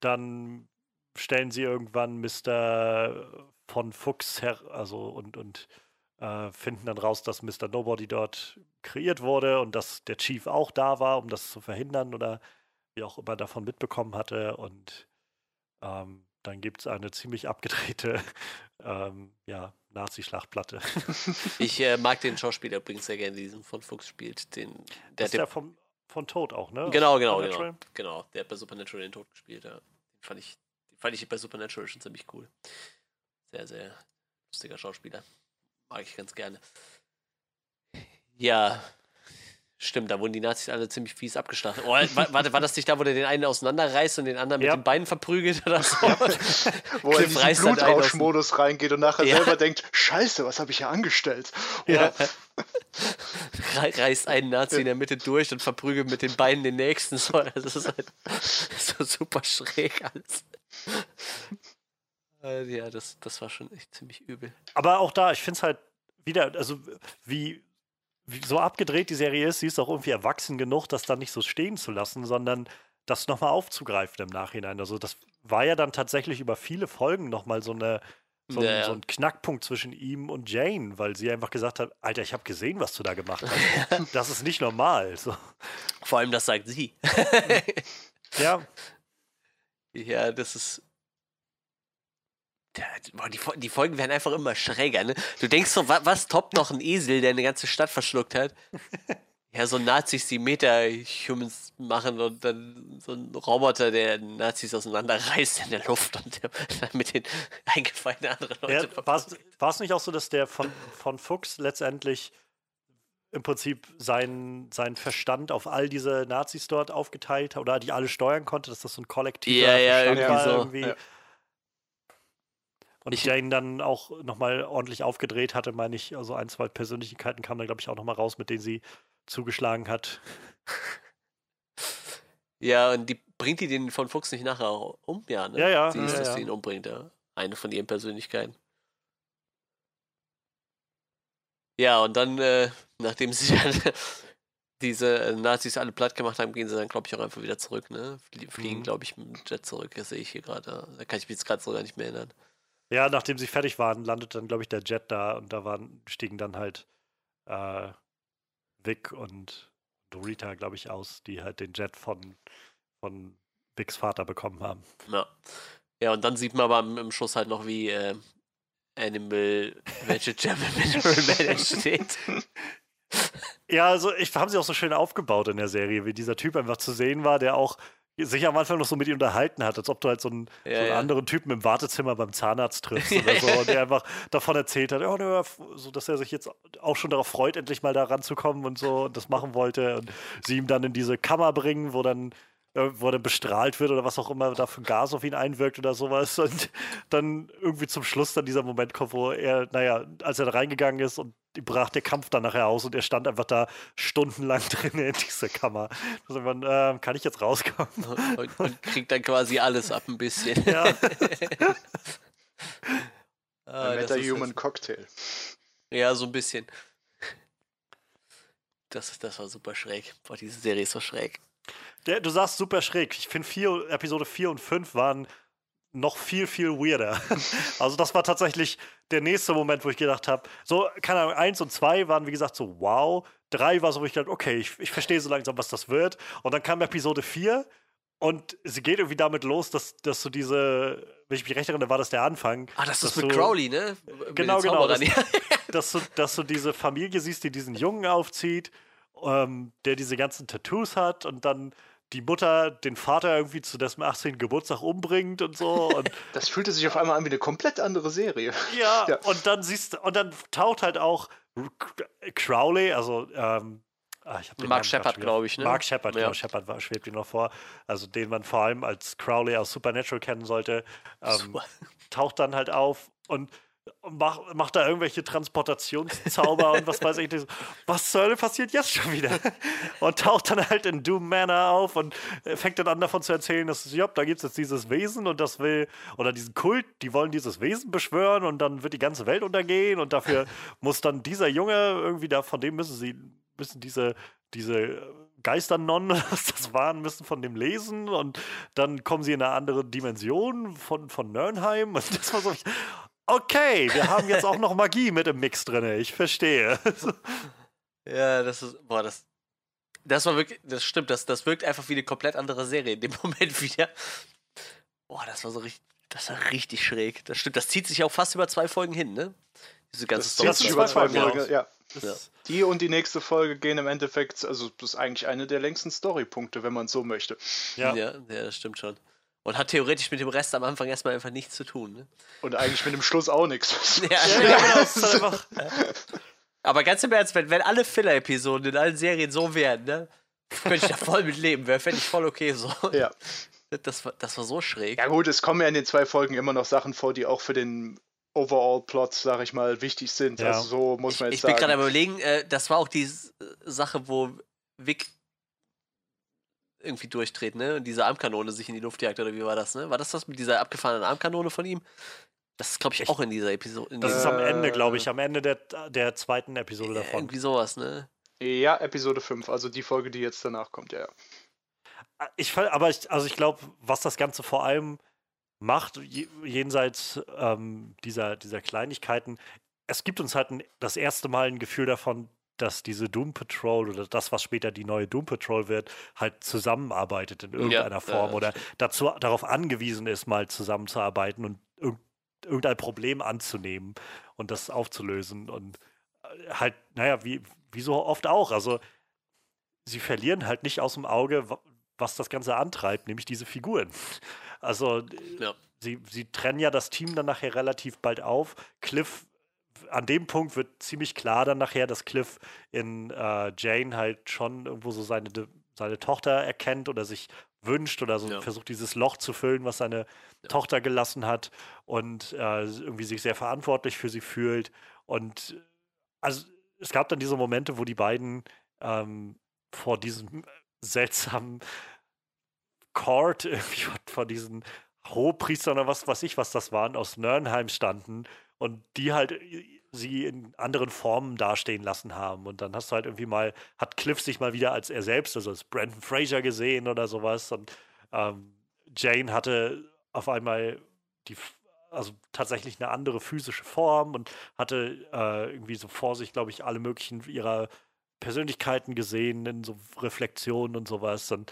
Dann stellen sie irgendwann Mr. von Fuchs her, also und, und äh, finden dann raus, dass Mr. Nobody dort kreiert wurde und dass der Chief auch da war, um das zu verhindern oder wie auch immer davon mitbekommen hatte. Und ähm, dann gibt es eine ziemlich abgedrehte ähm, ja, Nazi-Schlachtplatte. ich äh, mag den Schauspieler übrigens sehr gerne, diesen von Fuchs spielt. Den, der das ist ja vom, von Tod auch, ne? Genau, genau, genau. Genau, der hat bei Supernatural den Tod gespielt, ja. Den fand ich, den fand ich bei Supernatural schon ziemlich cool. Sehr, sehr lustiger Schauspieler. Mag ich ganz gerne. Ja, stimmt, da wurden die Nazis alle ziemlich fies abgeschlachtet. Oh, warte, war das nicht da, wo der den einen auseinanderreißt und den anderen ja. mit den Beinen verprügelt oder so? Ja. wo er in den Blutrauschmodus reingeht und nachher ja. selber denkt, scheiße, was habe ich hier angestellt? Ja. Reißt einen Nazi in der Mitte durch und verprügelt mit den Beinen den nächsten. So, das ist halt so super schräg alles. Äh, ja, das, das war schon echt ziemlich übel. Aber auch da, ich finde es halt wieder, also wie, wie so abgedreht die Serie ist, sie ist auch irgendwie erwachsen genug, das dann nicht so stehen zu lassen, sondern das nochmal aufzugreifen im Nachhinein. Also das war ja dann tatsächlich über viele Folgen nochmal so eine so, ja, ein, so ein Knackpunkt zwischen ihm und Jane, weil sie einfach gesagt hat, Alter, ich habe gesehen, was du da gemacht hast. das ist nicht normal. So. Vor allem, das sagt sie. ja. Ja, das ist die, die, Folgen werden einfach immer schräger, ne? Du denkst so, was, was toppt noch ein Esel, der eine ganze Stadt verschluckt hat? Ja, so Nazis, die Meta-Humans machen und dann so ein Roboter, der Nazis auseinanderreißt in der Luft und der, mit den eingefallenen anderen Leuten. Ja, War es nicht auch so, dass der von, von Fuchs letztendlich im Prinzip seinen, seinen Verstand auf all diese Nazis dort aufgeteilt hat oder die alle steuern konnte, dass das so ein kollektiver ja, ja, Verstand irgendwie war? So. Irgendwie. Ja. Und ich, ihn dann auch nochmal ordentlich aufgedreht hatte, meine ich. Also ein, zwei Persönlichkeiten kamen da, glaube ich, auch nochmal raus, mit denen sie zugeschlagen hat. Ja, und die bringt die den von Fuchs nicht nachher auch um? Ja, ne? Ja, ja. Sie ist, ja, dass ja. sie ihn umbringt, ja. Eine von ihren Persönlichkeiten. Ja, und dann, äh, nachdem sie dann diese äh, Nazis alle platt gemacht haben, gehen sie dann, glaube ich, auch einfach wieder zurück, ne? Flie fliegen, Mhm. glaube ich, mit dem Jet zurück. Das sehe ich hier gerade. Da kann ich mich jetzt gerade so gar nicht mehr erinnern. Ja, nachdem sie fertig waren, landet dann, glaube ich, der Jet da und da waren, stiegen dann halt äh, Vic und Dorita, glaube ich, aus, die halt den Jet von, von Vics Vater bekommen haben. Ja. Ja, und dann sieht man aber im, im Schuss halt noch, wie äh, Animal Vegetable Mineral Man entsteht. Ja, also ich haben sie auch so schön aufgebaut in der Serie, wie dieser Typ einfach zu sehen war, der auch sich am Anfang noch so mit ihm unterhalten hat, als ob du halt so einen, Ja, so einen ja. anderen Typen im Wartezimmer beim Zahnarzt triffst oder so und der einfach davon erzählt hat, ne, so dass er sich jetzt auch schon darauf freut, endlich mal da ranzukommen und so und das machen wollte und sie ihm dann in diese Kammer bringen, wo dann wo er dann bestrahlt wird oder was auch immer da für Gas auf ihn einwirkt oder sowas und dann irgendwie zum Schluss dann dieser Moment kommt, wo er, naja, als er da reingegangen ist und brach der Kampf dann nachher aus und er stand einfach da stundenlang drin in dieser Kammer. Sagt man, äh, kann ich jetzt rauskommen? Und, und kriegt dann quasi alles ab ein bisschen. Ja. Ah, Meta-Human Cocktail. Ja, so ein bisschen. Das, ist- das war super schräg. Boah, diese Serie ist so schräg. Der, du sagst super schräg. Ich finde, vier, Episode 4 und 5 waren noch viel, viel weirder. Also, das war tatsächlich der nächste Moment, wo ich gedacht habe, so, keine Ahnung, 1 und 2 waren, wie gesagt, so wow. 3 war so, wo ich dachte, okay, ich, ich verstehe so langsam, was das wird. Und dann kam Episode 4 und sie geht irgendwie damit los, dass, dass du diese, wenn ich mich recht erinnere, war das der Anfang. Ah, das dass ist mit du- Crowley, ne? Mit Genau, genau, ja. dass du, dass du diese Familie siehst, die diesen Jungen aufzieht, ähm, der diese ganzen Tattoos hat und dann die Mutter den Vater irgendwie zu dessen 18. Geburtstag umbringt und so. Und Das fühlte sich auf einmal an wie eine komplett andere Serie. ja, Ja. und dann siehst und dann taucht halt auch Crowley, also ähm, ah, ich hab den Mark Shepard, grad schon wieder- glaub ich, ne? Mark Shepard, Ja. genau, Shepard war, schwebt ihm noch vor, also den man vor allem als Crowley aus Supernatural kennen sollte, ähm, Super. taucht dann halt auf und macht, da irgendwelche Transportationszauber und was weiß ich nicht. Was zur Hölle passiert jetzt schon wieder? Und taucht dann halt in Doom Manor auf und äh, fängt dann an davon zu erzählen, dass ja, da gibt es jetzt dieses Wesen und das will, oder diesen Kult, die wollen dieses Wesen beschwören und dann wird die ganze Welt untergehen und dafür muss dann dieser Junge irgendwie da, von dem müssen sie, müssen diese, diese Geisternonnen, was das waren, müssen von dem lesen und dann kommen sie in eine andere Dimension von, von Nernheim und das war so, okay, wir haben jetzt auch noch Magie mit im Mix drin, ich verstehe. Ja, das ist, boah, das, das war wirklich, das stimmt, das, das wirkt einfach wie eine komplett andere Serie in dem Moment wieder. Boah, das war so richtig, das war richtig schräg. Das stimmt, das zieht sich auch fast über zwei Folgen hin, ne? Diese ganze Das Story. zieht sich sind über zwei Folgen, Folgen, ja. Das, Die und die nächste Folge gehen im Endeffekt, also das ist eigentlich eine der längsten Storypunkte, wenn man so möchte. ja. Ja. ja, das stimmt schon. Und hat theoretisch mit dem Rest am Anfang erstmal einfach nichts zu tun, ne? Und eigentlich mit dem Schluss auch nichts. Ja, Ja, genau, ist einfach, Aber ganz im Ernst, wenn, wenn alle Filler-Episoden in allen Serien so wären, ne? Könnte ich da voll mit leben, wäre fände ich voll okay so. Ja. Das, war, das war so schräg. ja gut, es kommen ja in den zwei Folgen immer noch Sachen vor, die auch für den Overall-Plot, sag ich mal, wichtig sind. Ja. Also so muss Ich, man ich jetzt bin gerade sagen. am überlegen, äh, das war auch die S- Sache, wo Vic irgendwie durchdreht, ne? Und diese Armkanone sich in die Luft jagt, oder wie war das, ne? War das das mit dieser abgefahrenen Armkanone von ihm? Das ist, glaube ich, auch in dieser Episode. In das ist am Ende, glaube ich, Äh, am Ende der, der zweiten Episode davon. irgendwie sowas, ne? Ja, Episode 5, also die Folge, die jetzt danach kommt, ja. ja. Ich, aber ich, also ich glaube, was das Ganze vor allem macht, je- jenseits ähm, dieser, dieser Kleinigkeiten, es gibt uns halt ein, das erste Mal ein Gefühl davon, dass diese Doom Patrol oder das, was später die neue Doom Patrol wird, halt zusammenarbeitet in irgendeiner ja, Form ja, oder dazu darauf angewiesen ist, mal zusammenzuarbeiten und irg irgendein Problem anzunehmen und das aufzulösen. Und äh, halt, naja, wie, wie so oft auch. Also sie verlieren halt nicht aus dem Auge, wa- was das Ganze antreibt, nämlich diese Figuren. Also Ja. sie, sie trennen ja das Team dann nachher relativ bald auf. Cliff, an dem Punkt wird ziemlich klar dann nachher, dass Cliff in äh, Jane halt schon irgendwo so seine, seine Tochter erkennt oder sich wünscht oder so Ja. versucht, dieses Loch zu füllen, was seine Tochter gelassen hat und äh, irgendwie sich sehr verantwortlich für sie fühlt. Und also es gab dann diese Momente, wo die beiden ähm, vor diesem seltsamen Court irgendwie von diesen Hohepriestern oder was weiß ich, was das waren, aus Nörnheim standen und die halt sie in anderen Formen dastehen lassen haben. Und dann hast du halt irgendwie mal, hat Cliff sich mal wieder als er selbst, also als Brandon Fraser gesehen oder sowas. Und ähm, Jane hatte auf einmal die, also tatsächlich eine andere physische Form und hatte äh, irgendwie so vor sich, glaube ich, alle möglichen ihrer Persönlichkeiten gesehen in so Reflexionen und sowas. Und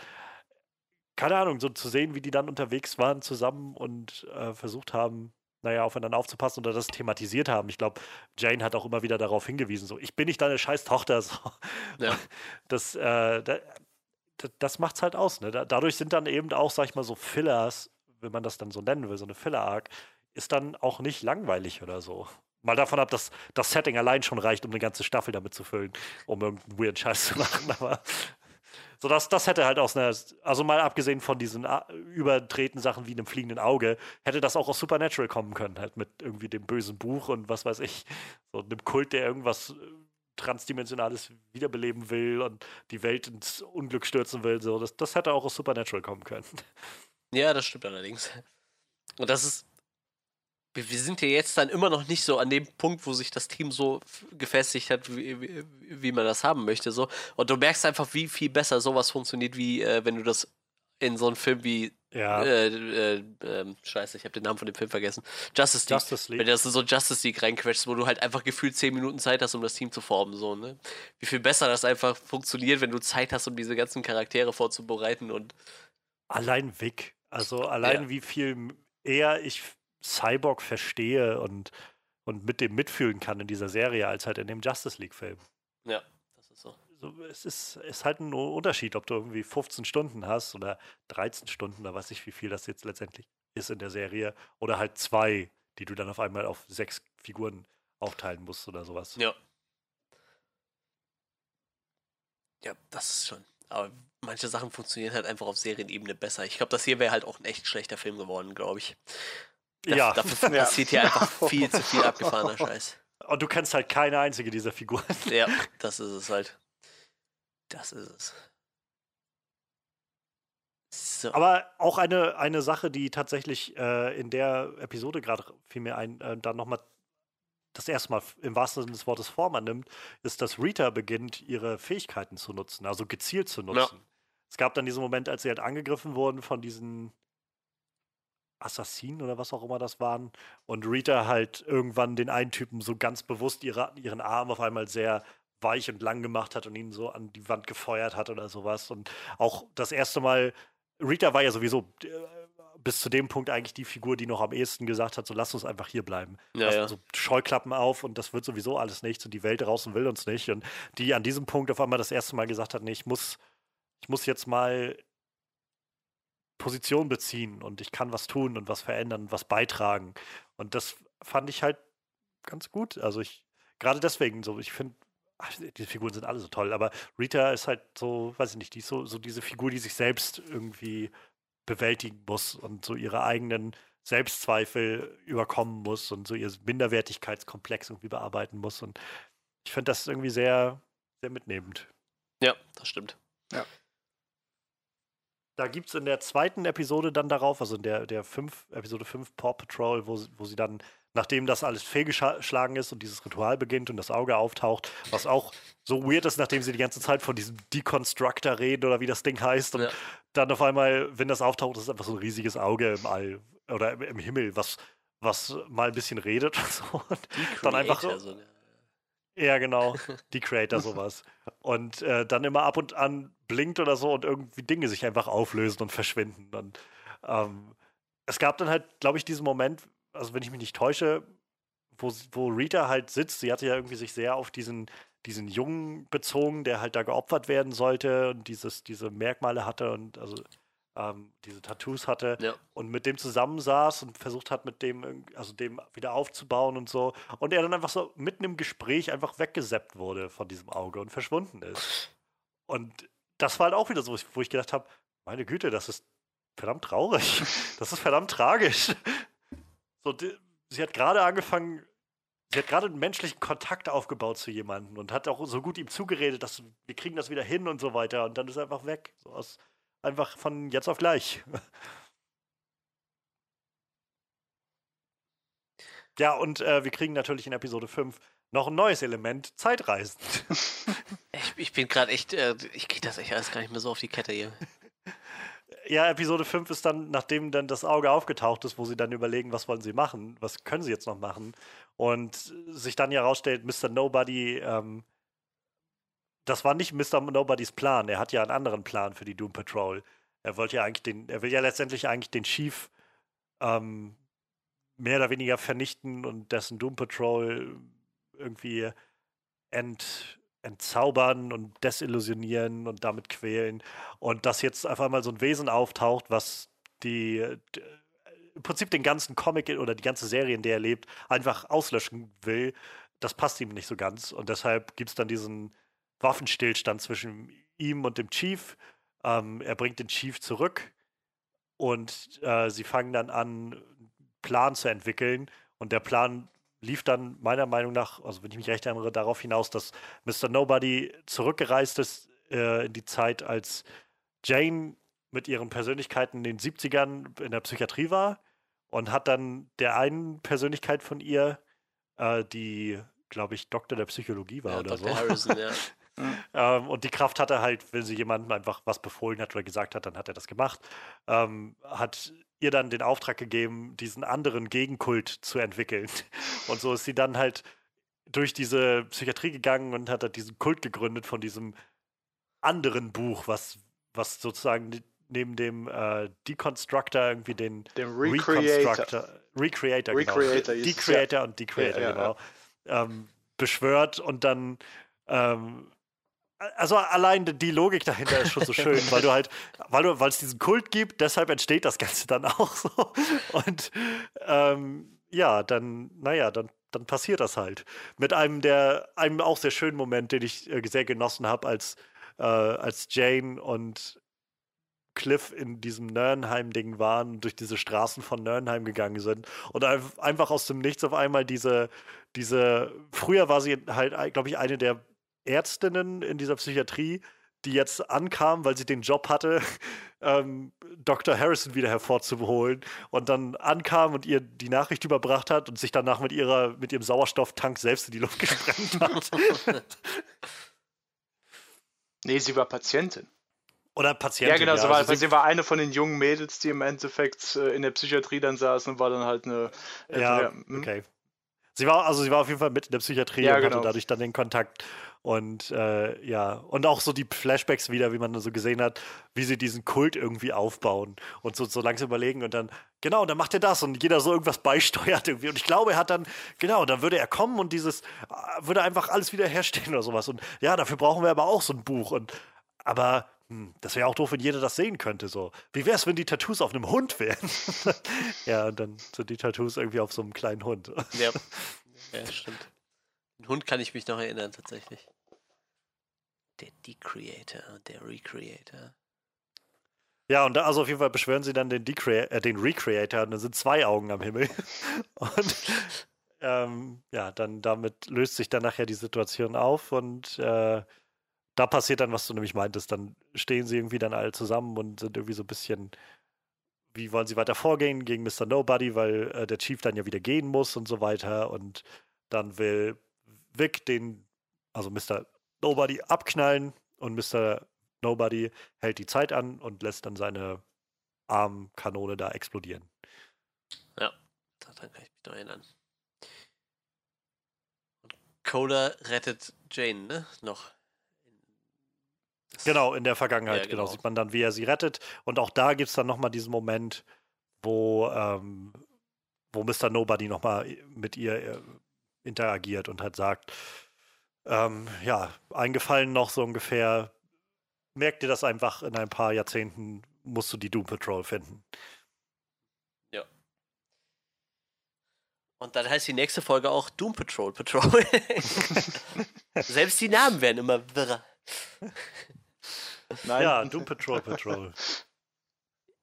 keine Ahnung, so zu sehen, wie die dann unterwegs waren zusammen und äh, versucht haben, naja, aufeinander aufzupassen oder das thematisiert haben. Ich glaube, Jane hat auch immer wieder darauf hingewiesen, so, ich bin nicht deine scheiß Tochter. So. Ja. Das, äh, da, das macht's halt aus. Ne? Da, dadurch sind dann eben auch, sag ich mal, so Fillers, wenn man das dann so nennen will, so eine Filler-Arc, ist dann auch nicht langweilig oder so. Mal davon ab, dass das Setting allein schon reicht, um eine ganze Staffel damit zu füllen, um irgendeinen weird Scheiß zu machen. Aber so das, das hätte halt aus einer, also mal abgesehen von diesen äh, übertreten Sachen wie einem fliegenden Auge, hätte das auch aus Supernatural kommen können, halt mit irgendwie dem bösen Buch und was weiß ich, so einem Kult, der irgendwas äh, Transdimensionales wiederbeleben will und die Welt ins Unglück stürzen will. So, das, das hätte auch aus Supernatural kommen können. Ja, das stimmt allerdings. Und das ist, wir sind ja jetzt dann immer noch nicht so an dem Punkt, wo sich das Team so gefestigt hat, wie, wie, wie man das haben möchte. So. Und du merkst einfach, wie viel besser sowas funktioniert, wie äh, wenn du das in so einem Film wie ja. Äh, äh, äh, scheiße, ich habe den Namen von dem Film vergessen. Justice League. Justice League. Wenn du das in so Justice League reinquetschst, wo du halt einfach gefühlt 10 Minuten Zeit hast, um das Team zu formen. So, ne? Wie viel besser das einfach funktioniert, wenn du Zeit hast, um diese ganzen Charaktere vorzubereiten und. Allein Vic. Also allein ja. wie viel eher ich Cyborg verstehe und, und mit dem mitfühlen kann in dieser Serie, als halt in dem Justice League-Film. Ja, das ist so. so. Es ist, ist halt ein Unterschied, ob du irgendwie 15 Stunden hast oder 13 Stunden, da weiß ich, wie viel das jetzt letztendlich ist in der Serie, oder halt zwei, die du dann auf einmal auf sechs Figuren aufteilen musst oder sowas. Ja. Ja, das ist schon. Aber manche Sachen funktionieren halt einfach auf Serienebene besser. Ich glaube, das hier wäre halt auch ein echt schlechter Film geworden, glaube ich. Das, ja. Dafür ja. passiert hier einfach viel zu viel abgefahrener Scheiß. Und du kennst halt keine einzige dieser Figuren. Ja, das ist es halt. Das ist es. So. Aber auch eine, eine Sache, die tatsächlich äh, in der Episode gerade fiel mir ein, äh, dann nochmal das erste Mal im wahrsten Sinne des Wortes Form annimmt, ist, dass Rita beginnt, ihre Fähigkeiten zu nutzen, also gezielt zu nutzen. Ja. Es gab dann diesen Moment, als sie halt angegriffen wurden von diesen Assassinen oder was auch immer das waren. Und Rita halt irgendwann den einen Typen so ganz bewusst ihre, ihren Arm auf einmal sehr weich und lang gemacht hat und ihn so an die Wand gefeuert hat oder sowas. Und auch das erste Mal, Rita war ja sowieso äh, bis zu dem Punkt eigentlich die Figur, die noch am ehesten gesagt hat, so lass uns einfach hier bleiben. Ja, ja. So Scheuklappen auf und das wird sowieso alles nichts und die Welt draußen will uns nicht. Und die an diesem Punkt auf einmal das erste Mal gesagt hat, nee, ich muss, ich muss jetzt mal Position beziehen und ich kann was tun und was verändern und was beitragen. Und das fand ich halt ganz gut. Also ich, gerade deswegen so, ich finde, die Figuren sind alle so toll, aber Rita ist halt so, weiß ich nicht, die ist so, so diese Figur, die sich selbst irgendwie bewältigen muss und so ihre eigenen Selbstzweifel überkommen muss und so ihr Minderwertigkeitskomplex irgendwie bearbeiten muss. Und ich finde das irgendwie sehr, sehr mitnehmend. Ja, das stimmt. Ja. Da gibt es in der zweiten Episode dann darauf, also in der, der fünf, Episode 5 Paw Patrol, wo, wo sie dann, nachdem das alles fehlgeschlagen ist und dieses Ritual beginnt und das Auge auftaucht, was auch so weird ist, nachdem sie die ganze Zeit von diesem Deconstructor reden oder wie das Ding heißt. Und ja. dann auf einmal, wenn das auftaucht, ist es einfach so ein riesiges Auge im All oder im, im Himmel, was, was mal ein bisschen redet und so. Und dann einfach so. so ja, genau. Die Creator sowas. Und äh, dann immer ab und an blinkt oder so und irgendwie Dinge sich einfach auflösen und verschwinden. Und ähm, es gab dann halt, glaube ich, diesen Moment, also wenn ich mich nicht täusche, wo, wo Rita halt sitzt. Sie hatte ja irgendwie sich sehr auf diesen, diesen Jungen bezogen, der halt da geopfert werden sollte und dieses, diese Merkmale hatte und also ähm, diese Tattoos hatte ja. und mit dem zusammensaß und versucht hat, mit dem, also dem wieder aufzubauen und so. Und er dann einfach so mitten im Gespräch einfach weggeseppt wurde von diesem Auge und verschwunden ist. Und das war halt auch wieder so, wo ich gedacht habe, meine Güte, das ist verdammt traurig. Das ist verdammt tragisch. So, die, sie hat gerade angefangen, sie hat gerade einen menschlichen Kontakt aufgebaut zu jemandem und hat auch so gut ihm zugeredet, dass wir kriegen das wieder hin und so weiter. Und dann ist er einfach weg. So aus, einfach von jetzt auf gleich. Ja, und äh, wir kriegen natürlich in Episode 5 noch ein neues Element, Zeitreisen. Ich, ich bin gerade echt, äh, ich kriege das echt alles gar nicht mehr so auf die Kette hier. Ja, Episode 5 ist dann, nachdem dann das Auge aufgetaucht ist, wo sie dann überlegen, was wollen sie machen, was können sie jetzt noch machen. Und sich dann ja herausstellt, Mr. Nobody, ähm, das war nicht Mr. Nobodys Plan. Er hat ja einen anderen Plan für die Doom Patrol. Er wollte ja eigentlich den, er will ja letztendlich eigentlich den Chief ähm, mehr oder weniger vernichten und dessen Doom Patrol irgendwie ent, entzaubern und desillusionieren und damit quälen. Und dass jetzt auf einmal so ein Wesen auftaucht, was die, die im Prinzip den ganzen Comic oder die ganze Serie, in der er lebt, einfach auslöschen will, das passt ihm nicht so ganz. Und deshalb gibt es dann diesen Waffenstillstand zwischen ihm und dem Chief. Ähm, er bringt den Chief zurück und äh, sie fangen dann an, Plan zu entwickeln. Und der Plan lief dann meiner Meinung nach, also wenn ich mich recht erinnere, darauf hinaus, dass Mr. Nobody zurückgereist ist äh, in die Zeit, als Jane mit ihren Persönlichkeiten in den 70ern in der Psychiatrie war und hat dann der einen Persönlichkeit von ihr, äh, die, glaube ich, Doktor der Psychologie war ja, oder Dr. so. Harrison, ja. ähm, und die Kraft hat er halt, wenn sie jemandem einfach was befohlen hat oder gesagt hat, dann hat er das gemacht. Ähm, hat ihr dann den Auftrag gegeben, diesen anderen Gegenkult zu entwickeln. Und so ist sie dann halt durch diese Psychiatrie gegangen und hat halt diesen Kult gegründet von diesem anderen Buch, was, was sozusagen neben dem äh, Deconstructor irgendwie den, dem Recreator, Recreator, Recreator genau. Decreator ja. und Decreator, ja, ja, genau, ähm, beschwört und dann ähm, also allein die Logik dahinter ist schon so schön, weil du halt, weil du, weil es diesen Kult gibt, deshalb entsteht das Ganze dann auch so. Und ähm, ja, dann, naja, dann, dann passiert das halt. Mit einem der, einem auch sehr schönen Moment, den ich äh, sehr genossen habe, als, äh, als Jane und Cliff in diesem Nernheim-Ding waren, durch diese Straßen von Nernheim gegangen sind und einfach aus dem Nichts auf einmal diese, diese, früher war sie halt, glaube ich, eine der Ärztinnen in dieser Psychiatrie, die jetzt ankam, weil sie den Job hatte, ähm, Dr. Harrison wieder hervorzuholen und dann ankam und ihr die Nachricht überbracht hat und sich danach mit ihrer mit ihrem Sauerstofftank selbst in die Luft gesprengt hat. nee, sie war Patientin. Oder Patientin. Ja, genau, ja. Sie, war, also sie, war eine von den jungen Mädels, die im Endeffekt äh, in der Psychiatrie dann saßen und war dann halt eine. Äh, ja, hm? okay. Sie war, also sie war auf jeden Fall mit in der Psychiatrie ja, und genau. hatte dadurch dann den Kontakt. Und äh, ja, und auch so die Flashbacks wieder, wie man so gesehen hat, wie sie diesen Kult irgendwie aufbauen und so, so langsam überlegen und dann, genau, dann macht er das und jeder so irgendwas beisteuert irgendwie. Und ich glaube, er hat dann, genau, dann würde er kommen und dieses, äh, würde einfach alles wieder herstellen oder sowas. Und ja, dafür brauchen wir aber auch so ein Buch. Und aber hm, das wäre auch doof, wenn jeder das sehen könnte. So. Wie wäre es, wenn die Tattoos auf einem Hund wären? ja, und dann sind die Tattoos irgendwie auf so einem kleinen Hund. ja. ja, stimmt. Ein Hund kann ich mich noch erinnern, tatsächlich. Der Decreator der Recreator. Ja, und da, also auf jeden Fall beschwören sie dann den, Decrea äh, den Recreator und dann sind zwei Augen am Himmel. und ähm, ja, dann damit löst sich dann nachher die Situation auf und äh, da passiert dann, was du nämlich meintest, dann stehen sie irgendwie dann alle zusammen und sind irgendwie so ein bisschen, wie wollen sie weiter vorgehen gegen Mr. Nobody, weil äh, der Chief dann ja wieder gehen muss und so weiter und dann will Vic den, also Mr. Nobody abknallen und Mr. Nobody hält die Zeit an und lässt dann seine Armkanone da explodieren. Ja, daran kann ich mich noch erinnern. Und Coda rettet Jane, ne? Noch. Genau, in der Vergangenheit, ja, genau. genau. Sieht man dann, wie er sie rettet. Und auch da gibt es dann nochmal diesen Moment, wo, ähm, wo Mr. Nobody nochmal mit ihr äh, interagiert und halt sagt, ähm, ja, eingefallen noch so ungefähr, merkt dir das einfach, in ein paar Jahrzehnten musst du die Doom Patrol finden. Ja. Und dann heißt die nächste Folge auch Doom Patrol Patrol. Selbst die Namen werden immer wirrer. Nein. Ja, Doom Patrol Patrol.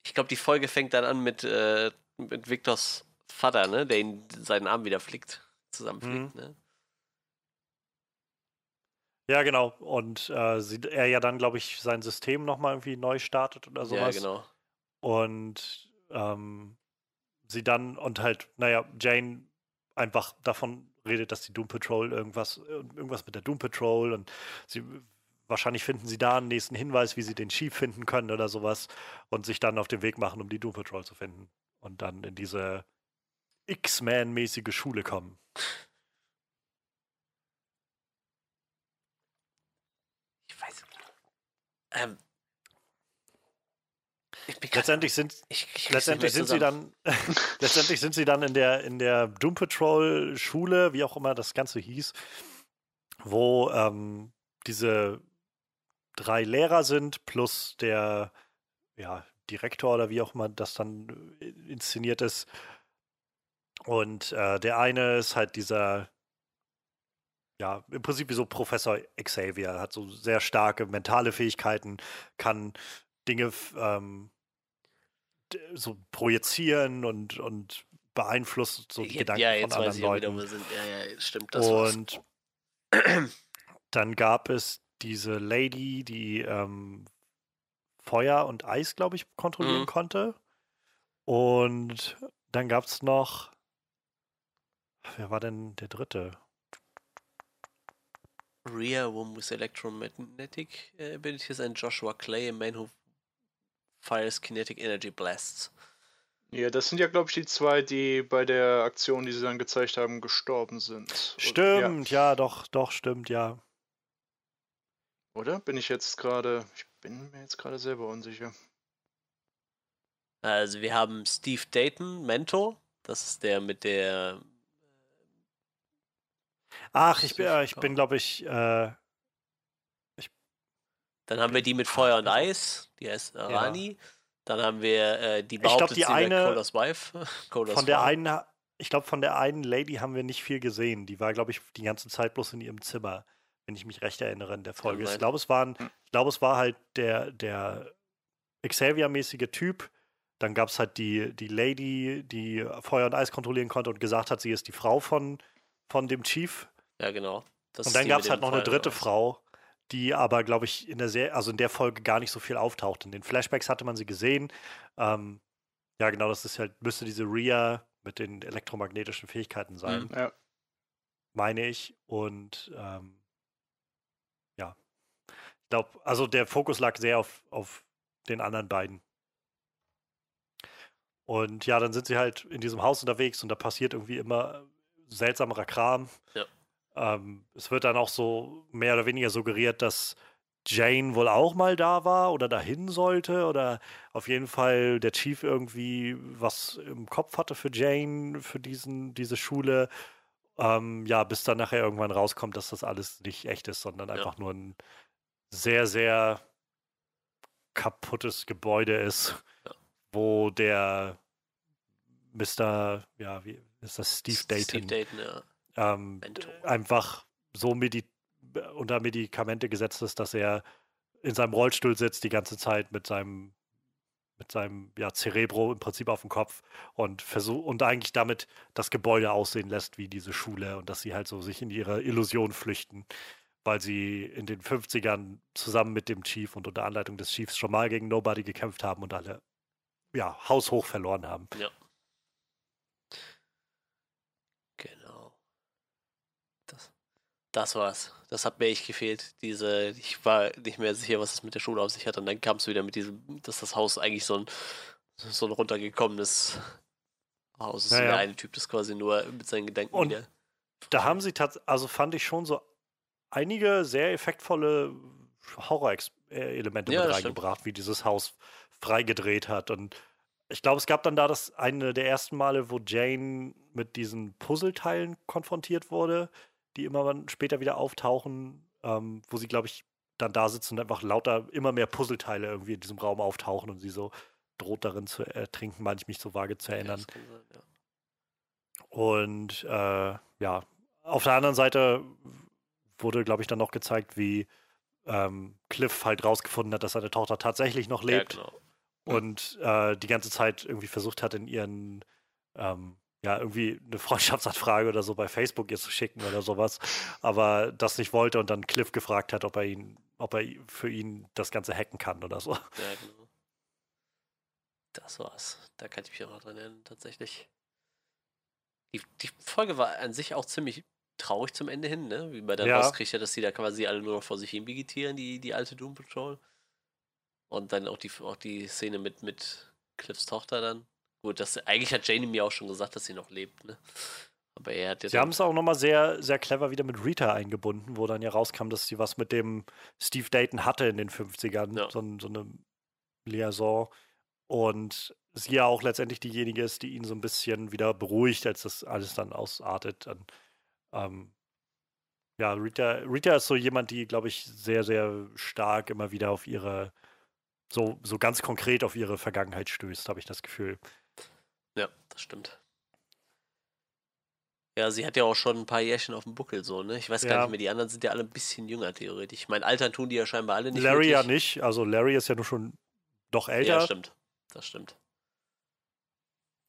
Ich glaube, die Folge fängt dann an mit, äh, mit Victors Vater, ne, der ihn seinen Arm wieder flickt, zusammenflickt, mhm. ne? Ja, genau. Und äh, sie, er ja dann, glaube ich, sein System nochmal irgendwie neu startet oder sowas. Ja, genau. Und ähm, sie dann und halt, naja, Jane einfach davon redet, dass die Doom Patrol irgendwas, irgendwas mit der Doom Patrol und sie wahrscheinlich finden sie da einen nächsten Hinweis, wie sie den Chief finden können oder sowas und sich dann auf den Weg machen, um die Doom Patrol zu finden und dann in diese X-Men-mäßige Schule kommen. Ich weiß. Ähm, letztendlich sind, ich, ich letztendlich sind sie dann letztendlich sind sie dann in der in der Doom Patrol Schule, wie auch immer das Ganze hieß, wo ähm, diese drei Lehrer sind plus der ja, Direktor oder wie auch immer das dann äh, inszeniert ist. Und äh, der eine ist halt dieser ja, im Prinzip wie so Professor Xavier, hat so sehr starke mentale Fähigkeiten, kann Dinge ähm, so projizieren und, und beeinflusst so die Gedanken ja, von anderen Leuten. Wieder, ja, ja, stimmt, das und dann gab es diese Lady, die ähm, Feuer und Eis, glaube ich, kontrollieren mhm. konnte. Und dann gab es noch, wer war denn der dritte? Rhea, Woman with Electromagnetic Abilities, and Joshua Clay, a man who fires kinetic energy blasts. Ja, das sind ja, glaube ich, die zwei, die bei der Aktion, die sie dann gezeigt haben, gestorben sind. Stimmt, ja. ja, doch, doch, stimmt, ja. Oder? Bin ich jetzt gerade. Ich bin mir jetzt gerade selber unsicher. Also, wir haben Steve Dayton, Mentor. Das ist der mit der. Ach, ich bin, ich bin glaube ich, äh, ich. Dann haben wir die mit Feuer und Eis. Die heißt Rani. Ja. Dann haben wir äh, die behauptet, ich glaub, die eine, Codas Wife. Codas von der einen, ich glaube, von der einen Lady haben wir nicht viel gesehen. Die war, glaube ich, die ganze Zeit bloß in ihrem Zimmer, wenn ich mich recht erinnere in der Folge. ich glaube, es waren, hm. ich glaube, es war halt der, der Xavier-mäßige Typ. Dann gab es halt die, die Lady, die Feuer und Eis kontrollieren konnte und gesagt hat, sie ist die Frau von, von dem Chief. Ja, genau. Das und dann gab es halt noch Fall eine dritte Frau, die aber, glaube ich, in der Serie, also in der Folge gar nicht so viel auftaucht. In den Flashbacks hatte man sie gesehen. Ähm, ja, genau, das ist halt, müsste diese Rhea mit den elektromagnetischen Fähigkeiten sein. Mhm, ja. Meine ich. Und ähm, ja. Ich glaube, also der Fokus lag sehr auf, auf den anderen beiden. Und ja, dann sind sie halt in diesem Haus unterwegs und da passiert irgendwie immer seltsamerer Kram. Ja. Ähm, es wird dann auch so mehr oder weniger suggeriert, dass Jane wohl auch mal da war oder dahin sollte oder auf jeden Fall der Chief irgendwie was im Kopf hatte für Jane, für diesen, diese Schule. Ähm, ja, bis dann nachher irgendwann rauskommt, dass das alles nicht echt ist, sondern ja. einfach nur ein sehr, sehr kaputtes Gebäude ist, ja. wo der Mr. Ja, wie ist das? Steve Dayton. Steve Dayton, ja ähm, einfach so Medi unter Medikamente gesetzt ist, dass er in seinem Rollstuhl sitzt die ganze Zeit mit seinem mit seinem ja, Cerebro im Prinzip auf dem Kopf und versucht und eigentlich damit das Gebäude aussehen lässt wie diese Schule und dass sie halt so sich in ihre Illusion flüchten, weil sie in den 50ern zusammen mit dem Chief und unter Anleitung des Chiefs schon mal gegen Nobody gekämpft haben und alle ja, haushoch verloren haben. Ja. Das war's. Das hat mir echt gefehlt. Diese, ich war nicht mehr sicher, was es mit der Schule auf sich hat. Und dann kam es wieder mit diesem, dass das Haus eigentlich so ein, so ein runtergekommenes Haus ist. Naja. der eine Typ das quasi nur mit seinen Gedanken und wieder. Da haben sie tatsächlich, also fand ich schon so einige sehr effektvolle Horror-Elemente ja, mit reingebracht, stimmt. wie dieses Haus freigedreht hat. Und ich glaube, es gab dann da das eine der ersten Male, wo Jane mit diesen Puzzleteilen konfrontiert wurde die immer später wieder auftauchen, ähm, wo sie, glaube ich, dann da sitzen und einfach lauter immer mehr Puzzleteile irgendwie in diesem Raum auftauchen und sie so droht darin zu ertrinken, meine ich mich so vage zu erinnern. Ja, sein, ja. Und äh, ja, auf der anderen Seite wurde, glaube ich, dann noch gezeigt, wie ähm, Cliff halt rausgefunden hat, dass seine Tochter tatsächlich noch lebt. Ja, genau. Und äh, die ganze Zeit irgendwie versucht hat, in ihren ähm, ja, irgendwie eine Freundschaftsanfrage oder so bei Facebook ihr zu schicken oder sowas, aber das nicht wollte und dann Cliff gefragt hat, ob er ihn, ob er für ihn das Ganze hacken kann oder so. Ja, genau. Das war's. Da kann ich mich auch noch dran erinnern, tatsächlich. Die, die Folge war an sich auch ziemlich traurig zum Ende hin, ne? Wie man dann ja. rauskriegt, ja, dass die da quasi alle nur noch vor sich hin vegetieren, die, die alte Doom Patrol. Und dann auch die, auch die Szene mit, mit Cliffs Tochter dann. Gut, das, eigentlich hat Jane mir auch schon gesagt, dass sie noch lebt, ne? Aber er hat jetzt. Sie haben es auch nochmal sehr, sehr clever wieder mit Rita eingebunden, wo dann ja rauskam, dass sie was mit dem Steve Dayton hatte in den 50ern. Ja. So, so eine Liaison. Und sie ja auch letztendlich diejenige ist, die ihn so ein bisschen wieder beruhigt, als das alles dann ausartet. Und, ähm, ja, Rita, Rita ist so jemand, die, glaube ich, sehr, sehr stark immer wieder auf ihre, so, so ganz konkret auf ihre Vergangenheit stößt, habe ich das Gefühl. Ja, das stimmt. Ja, sie hat ja auch schon ein paar Jährchen auf dem Buckel, so, ne? Ich weiß gar nicht mehr, die anderen sind ja alle ein bisschen jünger, theoretisch. Mein Alter tun die ja scheinbar alle nicht. Larry wirklich. ja nicht, also Larry ist ja nur schon doch älter. Ja, stimmt. Das stimmt.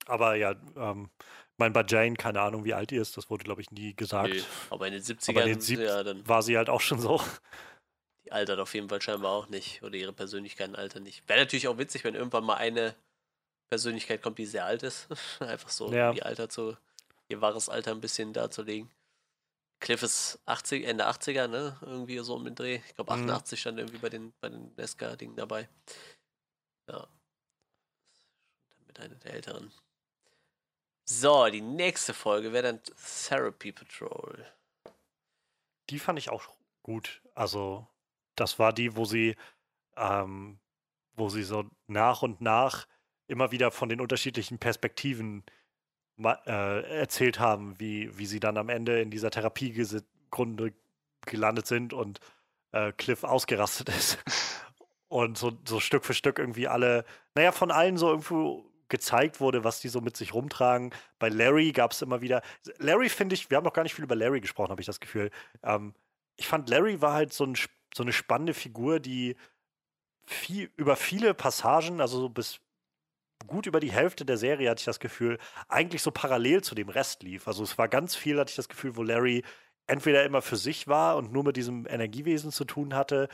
Aber ja, ähm, mein bei Jane, keine Ahnung, wie alt die ist, das wurde, glaube ich, nie gesagt. Nee, aber in den 70ern aber in den 70 ja, dann war sie halt auch schon so. Die altert auf jeden Fall scheinbar auch nicht. Oder ihre Persönlichkeiten altern nicht. Wäre natürlich auch witzig, wenn irgendwann mal eine Persönlichkeit kommt, die sehr alt ist. Einfach so, ja. ihr Alter zu, ihr wahres Alter ein bisschen darzulegen. Cliff ist 80, Ende 80er, ne? Irgendwie so um den Dreh. Ich glaube 88 mhm. stand irgendwie bei den, bei den Nesca-Dingen dabei. Ja. Mit einer der älteren. So, die nächste Folge wäre dann Therapy Patrol. Die fand ich auch gut. Also, das war die, wo sie, ähm, wo sie so nach und nach immer wieder von den unterschiedlichen Perspektiven äh, erzählt haben, wie, wie sie dann am Ende in dieser Therapiegrunde gelandet sind und äh, Cliff ausgerastet ist. und so, so Stück für Stück irgendwie alle, naja, von allen so irgendwo gezeigt wurde, was die so mit sich rumtragen. Bei Larry gab es immer wieder. Larry finde ich, wir haben noch gar nicht viel über Larry gesprochen, habe ich das Gefühl. Ähm, ich fand, Larry war halt so, ein, so eine spannende Figur, die viel, über viele Passagen, also so bis gut über die Hälfte der Serie hatte ich das Gefühl, eigentlich so parallel zu dem Rest lief. Also es war ganz viel, hatte ich das Gefühl, wo Larry entweder immer für sich war und nur mit diesem Energiewesen zu tun hatte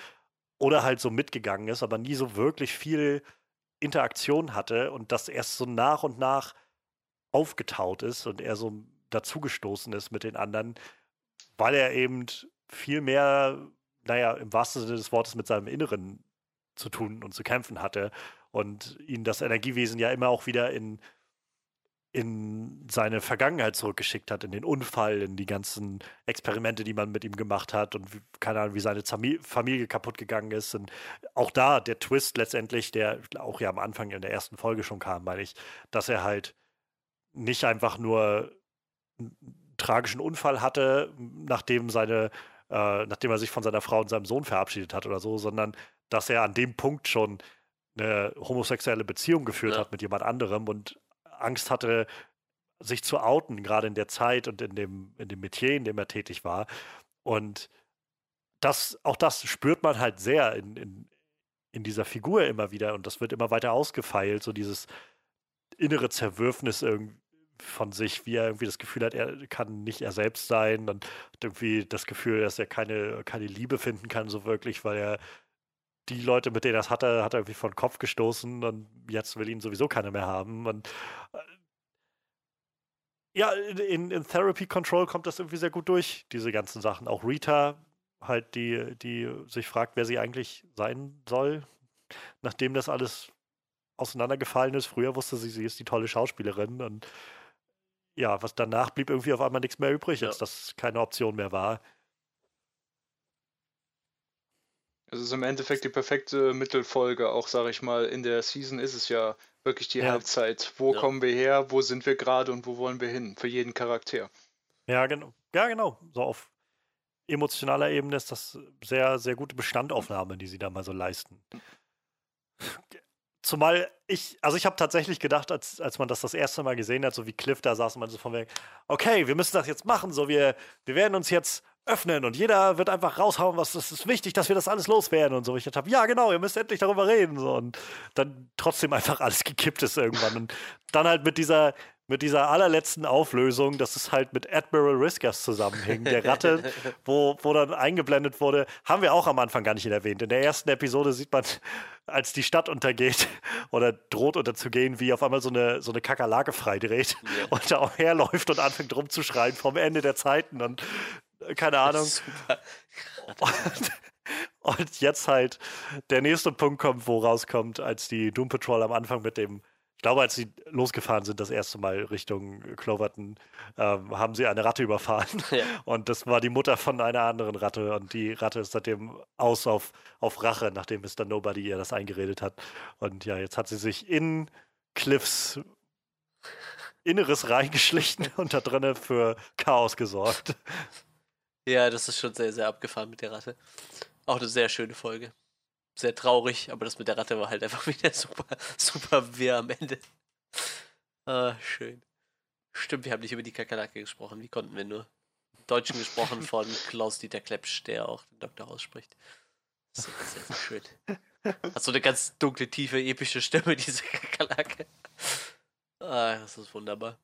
oder halt so mitgegangen ist, aber nie so wirklich viel Interaktion hatte und das erst so nach und nach aufgetaut ist und er so dazugestoßen ist mit den anderen, weil er eben viel mehr, naja, im wahrsten Sinne des Wortes mit seinem Inneren zu tun und zu kämpfen hatte und ihn das Energiewesen ja immer auch wieder in, in seine Vergangenheit zurückgeschickt hat, in den Unfall, in die ganzen Experimente, die man mit ihm gemacht hat und wie, keine Ahnung, wie seine Familie kaputt gegangen ist. Und auch da der Twist letztendlich, der auch ja am Anfang in der ersten Folge schon kam, meine ich, dass er halt nicht einfach nur einen tragischen Unfall hatte, nachdem seine äh, nachdem er sich von seiner Frau und seinem Sohn verabschiedet hat oder so, sondern dass er an dem Punkt schon eine homosexuelle Beziehung geführt ja. hat mit jemand anderem und Angst hatte, sich zu outen, gerade in der Zeit und in dem, in dem Metier, in dem er tätig war. Und das, auch das spürt man halt sehr in, in, in dieser Figur immer wieder und das wird immer weiter ausgefeilt, so dieses innere Zerwürfnis von sich, wie er irgendwie das Gefühl hat, er kann nicht er selbst sein und irgendwie das Gefühl, dass er keine, keine Liebe finden kann, so wirklich, weil er die Leute, mit denen er das hatte, hat er irgendwie von Kopf gestoßen und jetzt will ihn sowieso keiner mehr haben. Und äh, ja, in, in Therapy Control kommt das irgendwie sehr gut durch, diese ganzen Sachen. Auch Rita, halt, die, die sich fragt, wer sie eigentlich sein soll, nachdem das alles auseinandergefallen ist. Früher wusste sie, sie ist die tolle Schauspielerin und ja, was danach blieb irgendwie auf einmal nichts mehr übrig, ja. als das keine Option mehr war. Es ist im Endeffekt die perfekte Mittelfolge, auch sage ich mal, in der Season ist es ja wirklich die ja. Halbzeit. Wo ja. kommen wir her, wo sind wir gerade und wo wollen wir hin für jeden Charakter. Ja, genau. Ja, genau. So auf emotionaler Ebene ist das sehr, sehr gute Bestandaufnahme, die sie da mal so leisten. Zumal ich, also ich habe tatsächlich gedacht, als, als man das das erste Mal gesehen hat, so wie Cliff da saß und man so von wegen, okay, wir müssen das jetzt machen, so wir, wir werden uns jetzt öffnen und jeder wird einfach raushauen, was das ist wichtig, dass wir das alles loswerden und so. Ich habe, ja genau, ihr müsst endlich darüber reden so und dann trotzdem einfach alles gekippt ist irgendwann und dann halt mit dieser mit dieser allerletzten Auflösung, dass es halt mit Admiral Riskas zusammenhing, der Ratte, wo, wo dann eingeblendet wurde, haben wir auch am Anfang gar nicht erwähnt. In der ersten Episode sieht man, als die Stadt untergeht oder droht unterzugehen, wie auf einmal so eine, so eine Kakerlake freidreht ja. und da auch herläuft und anfängt rumzuschreien vom Ende der Zeiten und keine Ahnung. Und, und jetzt halt der nächste Punkt kommt, wo rauskommt, als die Doom Patrol am Anfang mit dem ich glaube, als sie losgefahren sind, das erste Mal Richtung Cloverton, ähm, haben sie eine Ratte überfahren. Ja. Und das war die Mutter von einer anderen Ratte. Und die Ratte ist seitdem aus auf, auf Rache, nachdem Mr. Nobody ihr das eingeredet hat. Und ja, jetzt hat sie sich in Cliffs Inneres reingeschlichen und da drinnen für Chaos gesorgt. Ja, das ist schon sehr, sehr abgefahren mit der Ratte. Auch eine sehr schöne Folge sehr traurig, aber das mit der Ratte war halt einfach wieder super, super wirr am Ende. Ah, schön. Stimmt, wir haben nicht über die Kakerlake gesprochen. Wie konnten wir nur? Deutschen gesprochen von Klaus-Dieter Klepsch, der auch den Doktor ausspricht. Das ist sehr, sehr schön. Hat so eine ganz dunkle, tiefe, epische Stimme, diese Kakerlake. Ah, das ist wunderbar.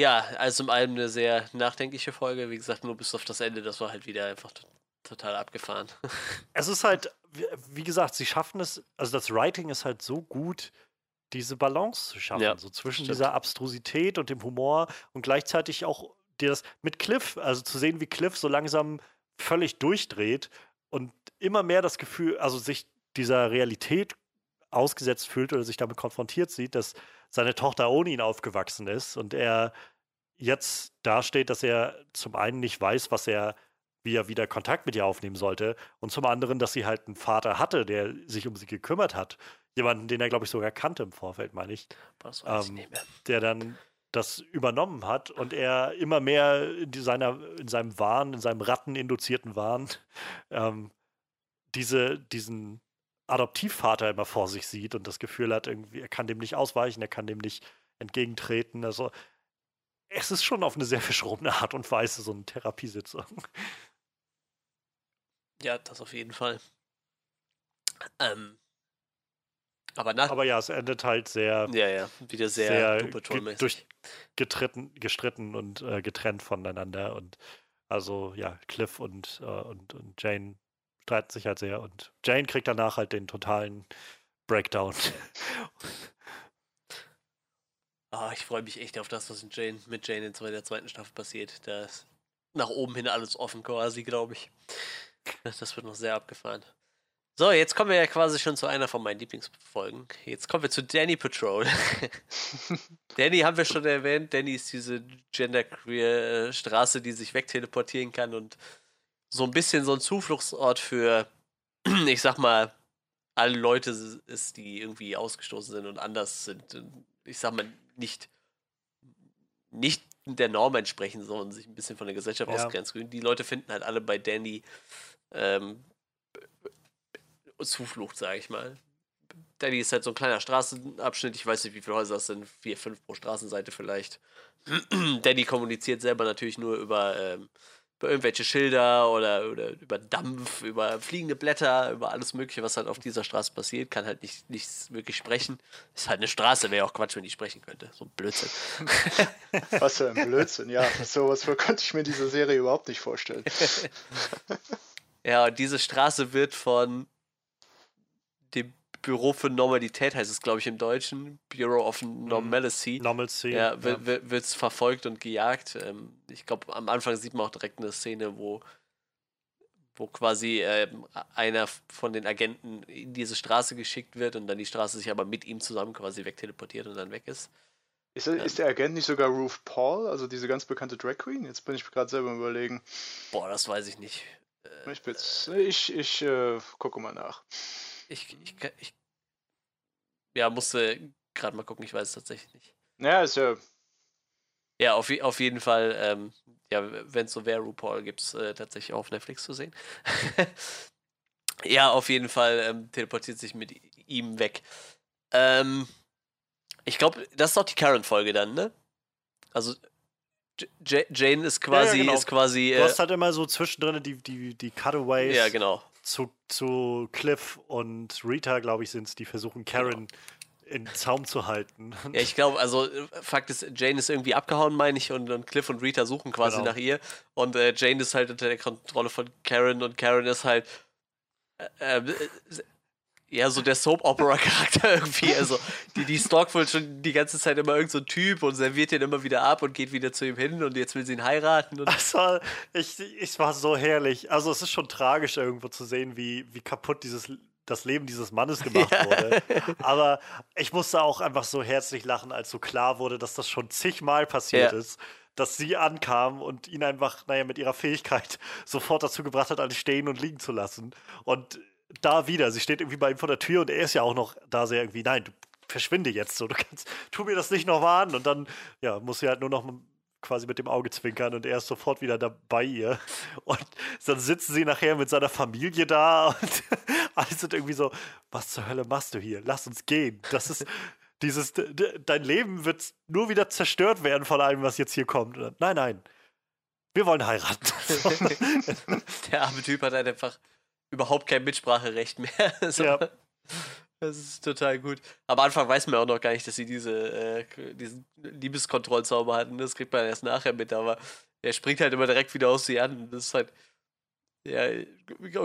Ja, also im allem eine sehr nachdenkliche Folge. Wie gesagt, nur bis auf das Ende, das war halt wieder einfach total abgefahren. Es ist halt, wie gesagt, sie schaffen es, also das Writing ist halt so gut, diese Balance zu schaffen, ja, so zwischen dieser Abstrusität und dem Humor und gleichzeitig auch das mit Cliff, also zu sehen, wie Cliff so langsam völlig durchdreht und immer mehr das Gefühl, also sich dieser Realität ausgesetzt fühlt oder sich damit konfrontiert sieht, dass seine Tochter ohne ihn aufgewachsen ist und er jetzt dasteht, dass er zum einen nicht weiß, was er wie er wieder Kontakt mit ihr aufnehmen sollte. Und zum anderen, dass sie halt einen Vater hatte, der sich um sie gekümmert hat. Jemanden, den er, glaube ich, sogar kannte im Vorfeld, meine ich. Was weiß ähm, ich nicht mehr. Der dann das übernommen hat und er immer mehr in, seiner, in seinem Wahn, in seinem ratteninduzierten Wahn, ähm, diese, diesen Adoptivvater immer vor sich sieht und das Gefühl hat, irgendwie, er kann dem nicht ausweichen, er kann dem nicht entgegentreten. Also es ist schon auf eine sehr verschrobene Art und Weise so eine Therapiesitzung. Ja, das auf jeden Fall. Ähm, aber, nach aber ja, es endet halt sehr. Ja, ja, wieder sehr, sehr durch, getritten, gestritten und äh, getrennt voneinander. Und also ja, Cliff und, äh, und, und Jane streiten sich halt sehr. Und Jane kriegt danach halt den totalen Breakdown. oh, ich freue mich echt auf das, was in Jane, mit Jane in der zweiten Staffel passiert. Da ist nach oben hin alles offen quasi, glaube ich. Das wird noch sehr abgefahren. So, jetzt kommen wir ja quasi schon zu einer von meinen Lieblingsfolgen. Jetzt kommen wir zu Danny Patrol. Danny haben wir schon erwähnt. Danny ist diese genderqueer äh, Straße, die sich wegteleportieren kann und so ein bisschen so ein Zufluchtsort für, ich sag mal, alle Leute ist, die irgendwie ausgestoßen sind und anders sind. Ich sag mal, nicht, nicht der Norm entsprechen, sondern sich ein bisschen von der Gesellschaft ja. ausgrenzen. Die Leute finden halt alle bei Danny ähm, Zuflucht, sage ich mal. Danny ist halt so ein kleiner Straßenabschnitt. Ich weiß nicht, wie viele Häuser es sind. Vier, fünf pro Straßenseite vielleicht. Danny kommuniziert selber natürlich nur über, ähm, über irgendwelche Schilder oder, oder über Dampf, über fliegende Blätter, über alles Mögliche, was halt auf dieser Straße passiert. Kann halt nicht, nichts wirklich sprechen. Ist halt eine Straße, wäre auch Quatsch, wenn die sprechen könnte. So ein Blödsinn. was für ein Blödsinn, ja. So was konnte ich mir diese Serie überhaupt nicht vorstellen. Ja, und diese Straße wird von dem Büro für Normalität, heißt es, glaube ich, im Deutschen. Bureau of. Normalcy. Normalcy. Ja, wird ja. es verfolgt und gejagt. Ähm, ich glaube, am Anfang sieht man auch direkt eine Szene, wo, wo quasi äh, einer von den Agenten in diese Straße geschickt wird und dann die Straße sich aber mit ihm zusammen quasi wegteleportiert und dann weg ist. Ist, er, ist der Agent nicht sogar Ruth Paul, also diese ganz bekannte Drag Queen? Jetzt bin ich gerade selber überlegen. Boah, das weiß ich nicht. Ich ich, ich äh, gucke mal nach. Ich, ich, ich ja, musste gerade mal gucken, ich weiß es tatsächlich nicht. Ja, ist ja. Ja, auf, auf jeden Fall, ähm, ja, wenn es so wäre, RuPaul gibt es äh, tatsächlich auch auf Netflix zu sehen. ja, auf jeden Fall ähm, teleportiert sich mit ihm weg. Ähm, ich glaube, das ist doch die Karen-Folge dann, ne? Also J Jane ist quasi, ja, ja, genau. ist quasi. Du hast äh, halt immer so zwischendrin die, die, die Cutaways. Ja, genau. Zu, zu Cliff und Rita, glaube ich, sind es, die versuchen, Karen genau. in Zaum zu halten. Ja, ich glaube, also Fakt ist, Jane ist irgendwie abgehauen, meine ich, und, und Cliff und Rita suchen quasi genau. nach ihr. Und äh, Jane ist halt unter der Kontrolle von Karen und Karen ist halt äh, äh, ja, so der Soap-Opera-Charakter irgendwie. Also, die, die stalkt wohl schon die ganze Zeit immer irgendein so Typ und serviert ihn immer wieder ab und geht wieder zu ihm hin und jetzt will sie ihn heiraten. Und das war, ich, ich war so herrlich. Also, es ist schon tragisch irgendwo zu sehen, wie, wie kaputt dieses, das Leben dieses Mannes gemacht ja. wurde. Aber ich musste auch einfach so herzlich lachen, als so klar wurde, dass das schon zigmal passiert ja. ist dass sie ankam und ihn einfach, naja, mit ihrer Fähigkeit sofort dazu gebracht hat, alles stehen und liegen zu lassen. Und da wieder. Sie steht irgendwie bei ihm vor der Tür und er ist ja auch noch da sehr irgendwie, nein, du verschwinde jetzt so, du kannst, tu mir das nicht nochmal an. Und dann, ja, muss sie halt nur noch quasi mit dem Auge zwinkern und er ist sofort wieder da bei ihr. Und dann sitzen sie nachher mit seiner Familie da und alle sind irgendwie so, was zur Hölle machst du hier? Lass uns gehen. Das ist dieses, dein Leben wird nur wieder zerstört werden von allem, was jetzt hier kommt. Nein, nein. Wir wollen heiraten. Der arme Typ hat halt einfach überhaupt kein Mitspracherecht mehr. so. Ja. Das ist total gut. Am Anfang weiß man auch noch gar nicht, dass sie diese, äh, diesen Liebeskontrollzauber hatten. Das kriegt man erst nachher mit, aber er springt halt immer direkt wieder auf sie an. Das ist halt. Ja,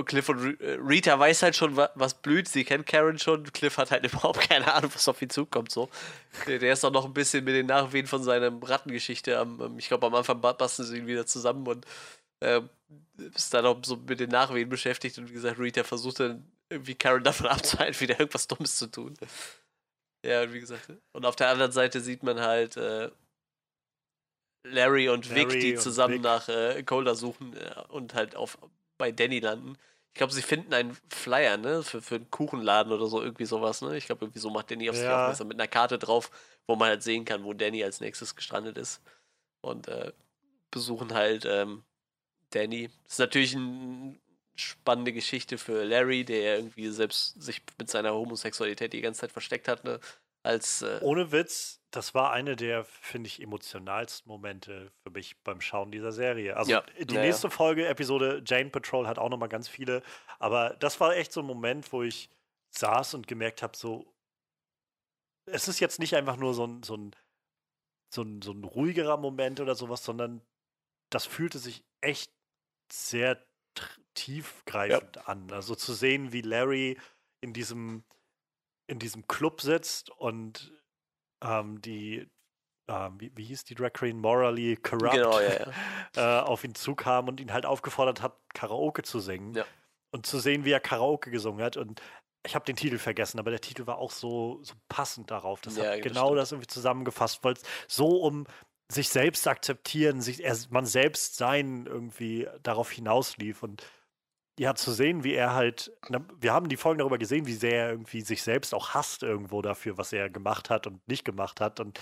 Cliff und äh, Rita weiß halt schon, was blüht. Sie kennt Karen schon. Cliff hat halt überhaupt keine Ahnung, was auf ihn zukommt. So. Der ist auch noch ein bisschen mit den Nachwehen von seiner Rattengeschichte. ich glaube, am Anfang basteln sie ihn wieder zusammen und äh, ist dann auch so mit den Nachwehen beschäftigt und wie gesagt, Rita versucht dann irgendwie Karen davon abzuhalten, wieder irgendwas Dummes zu tun. Ja, und wie gesagt, und auf der anderen Seite sieht man halt äh, Larry und Larry Vic, die zusammen Vic. nach äh, Cola suchen äh, und halt auf bei Danny landen. Ich glaube, sie finden einen Flyer, ne, für, für einen Kuchenladen oder so, irgendwie sowas, ne? Ich glaube, irgendwie so macht Danny auf sich ja. aufmerksam mit einer Karte drauf, wo man halt sehen kann, wo Danny als nächstes gestrandet ist. Und äh, besuchen halt ähm, Danny. Das ist natürlich eine spannende Geschichte für Larry, der irgendwie selbst sich mit seiner Homosexualität die ganze Zeit versteckt hat. Ne? Als, äh Ohne Witz, das war eine der, finde ich, emotionalsten Momente für mich beim Schauen dieser Serie. Also ja. die ja, nächste. Folge, Episode Jane Patrol, hat auch nochmal ganz viele. Aber das war echt so ein Moment, wo ich saß und gemerkt habe, so, es ist jetzt nicht einfach nur so ein, so ein, so ein, so ein ruhigerer Moment oder sowas, sondern das fühlte sich echt sehr tiefgreifend ja. an. Also zu sehen, wie Larry in diesem, in diesem Club sitzt und ähm, die, ähm, wie, wie, hieß die Drag Queen, Morally Corrupt, genau, ja, ja. äh, auf ihn zukam und ihn halt aufgefordert hat, Karaoke zu singen. Und zu sehen, wie er Karaoke gesungen hat. Und ich habe den Titel vergessen, aber der Titel war auch so, so passend darauf. Das hat genau das, das irgendwie zusammengefasst, weil es so um sich selbst akzeptieren, sich er, man selbst sein irgendwie darauf hinauslief und ja, zu sehen, wie er halt, wir haben die Folgen darüber gesehen, wie sehr er irgendwie sich selbst auch hasst irgendwo dafür, was er gemacht hat und nicht gemacht hat und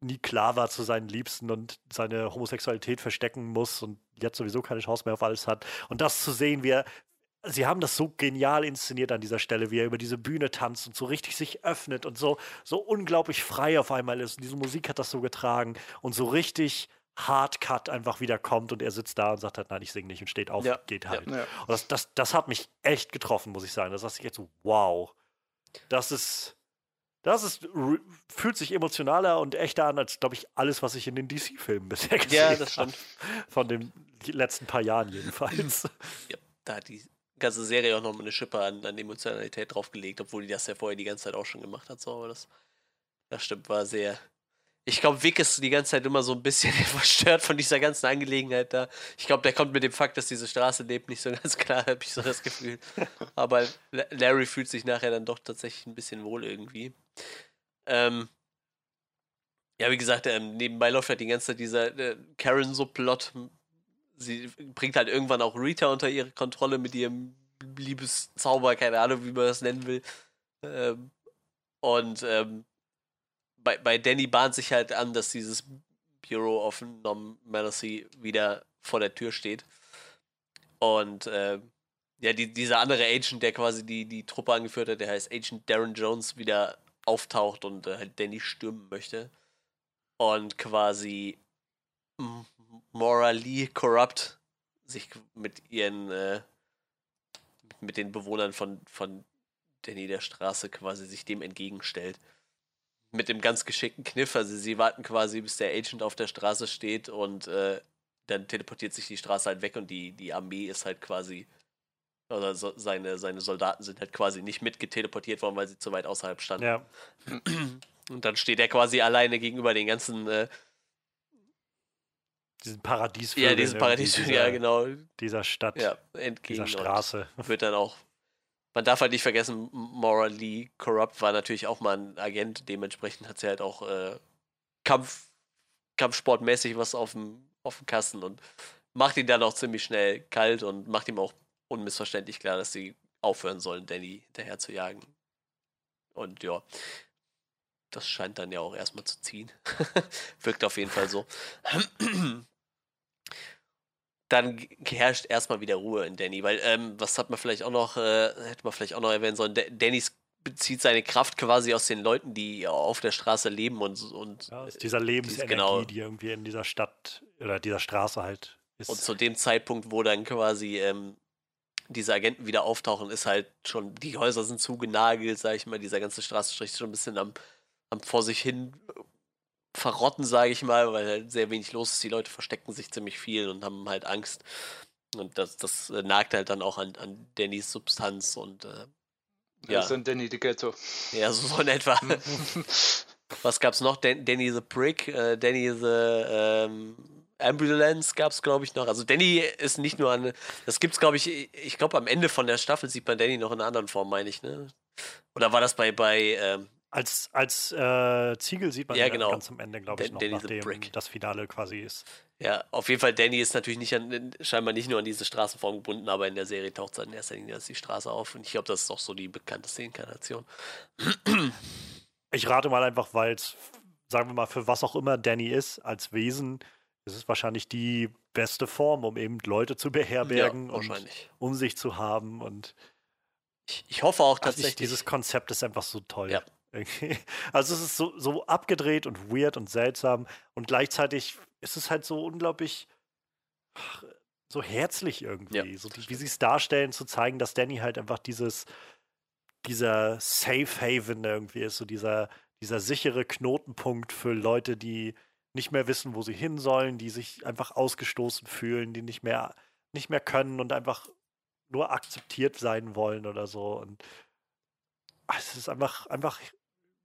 nie klar war zu seinen Liebsten und seine Homosexualität verstecken muss und jetzt sowieso keine Chance mehr auf alles hat. Und das zu sehen, wie er, sie haben das so genial inszeniert an dieser Stelle, wie er über diese Bühne tanzt und so richtig sich öffnet und so, so unglaublich frei auf einmal ist. Und diese Musik hat das so getragen und so richtig Hardcut einfach wieder kommt und er sitzt da und sagt halt, nein, ich singe nicht und steht auf, ja. geht halt. Ja. Und das, das, das hat mich echt getroffen, muss ich sagen. Das ist jetzt so, wow. Das ist, das ist, fühlt sich emotionaler und echter an, als, glaube ich, alles, was ich in den DC-Filmen bisher gesehen habe. Ja, das stimmt. Von den letzten paar Jahren jedenfalls. Ja, da die ganze Serie auch nochmal eine Schippe an, an Emotionalität draufgelegt, obwohl die das ja vorher die ganze Zeit auch schon gemacht hat. So, aber das, das stimmt, war sehr. Ich glaube, Vic ist die ganze Zeit immer so ein bisschen verstört von dieser ganzen Angelegenheit da. Ich glaube, der kommt mit dem Fakt, dass diese Straße lebt, nicht so ganz klar, habe ich so das Gefühl. Aber Larry fühlt sich nachher dann doch tatsächlich ein bisschen wohl irgendwie. Ähm, ja, wie gesagt, ähm, nebenbei läuft halt die ganze Zeit dieser äh, Karen-Subplot sie bringt halt irgendwann auch Rita unter ihre Kontrolle mit ihrem Liebeszauber, keine Ahnung, wie man das nennen will. Ähm, und ähm, bei, bei Danny bahnt sich halt an, dass dieses Bureau of Normalcy wieder vor der Tür steht. Und äh, ja, die, dieser andere Agent, der quasi die, die Truppe angeführt hat, der heißt Agent Darren Jones, wieder auftaucht und äh, halt Danny stürmen möchte. Und quasi morally corrupt sich mit ihren, äh, mit den Bewohnern von, von der Straße quasi sich dem entgegenstellt. Mit dem ganz geschickten Kniff. Also sie warten quasi, bis der Agent auf der Straße steht und äh, dann teleportiert sich die Straße halt weg und die, die Armee ist halt quasi, oder so, seine, seine Soldaten sind halt quasi nicht mitgeteleportiert worden, weil sie zu weit außerhalb standen. Ja. Und dann steht er quasi alleine gegenüber den ganzen äh, diesen Paradies. Ja, diesen Paradies, ja, genau. Dieser Stadt. Ja, entgegen. Dieser Straße. Wird dann auch. Man darf halt nicht vergessen, Morally Corrupt war natürlich auch mal ein Agent. Dementsprechend hat sie halt auch äh, Kampf, Kampfsportmäßig was auf dem, auf dem Kasten und macht ihn dann auch ziemlich schnell kalt und macht ihm auch unmissverständlich klar, dass sie aufhören sollen, Danny hinterher zu jagen. Und ja, das scheint dann ja auch erstmal zu ziehen. Wirkt auf jeden Fall so. dann herrscht erstmal wieder Ruhe in Danny, weil ähm, was hat man vielleicht auch noch, äh, hätte man vielleicht auch noch erwähnen sollen, Danny bezieht seine Kraft quasi aus den Leuten, die auf der Straße leben und, und ja, aus dieser Lebensenergie, genau, die irgendwie in dieser Stadt oder dieser Straße halt ist. Und zu dem Zeitpunkt, wo dann quasi ähm, diese Agenten wieder auftauchen, ist halt schon, die Häuser sind zugenagelt, sag ich mal, dieser ganze Straßenstrich ist schon ein bisschen am, am vor sich hin verrotten, sage ich mal, weil halt sehr wenig los ist. Die Leute verstecken sich ziemlich viel und haben halt Angst. Und das, das äh, nagt halt dann auch an, an Dannys Substanz und äh, ja. Das ist Danny the Ghetto. Ja, so, so in etwa. Was gab's noch? Dan Danny the Brick, äh, Danny the ähm, Ambulance gab's, glaube ich, noch. Also Danny ist nicht nur an. Das gibt's, glaube ich, ich glaube am Ende von der Staffel sieht man Danny noch in einer anderen Form, meine ich, ne? Oder war das bei, bei ähm, als, als äh, Ziegel sieht man ja, genau. ganz am Ende, glaube ich, noch, Danny nachdem das Finale quasi ist. Ja, auf jeden Fall, Danny ist natürlich nicht an, scheinbar nicht nur an diese Straßenform gebunden, aber in der Serie taucht es in erster Linie die Straße auf. Und ich glaube, das ist auch so die bekannteste Inkarnation. Ich rate mal einfach, weil es, sagen wir mal, für was auch immer Danny ist, als Wesen, ist es wahrscheinlich die beste Form, um eben Leute zu beherbergen ja, und um sich zu haben. Und ich, ich hoffe auch tatsächlich. Also ich, dieses Konzept ist einfach so toll. Ja, Also es ist so, so abgedreht und weird und seltsam und gleichzeitig ist es halt so unglaublich so herzlich irgendwie, ja, so wie sie es darstellen, zu zeigen, dass Danny halt einfach dieses dieser Safe Haven irgendwie ist, so dieser dieser sichere Knotenpunkt für Leute, die nicht mehr wissen, wo sie hin sollen, die sich einfach ausgestoßen fühlen, die nicht mehr nicht mehr können und einfach nur akzeptiert sein wollen oder so. Und es ist einfach, einfach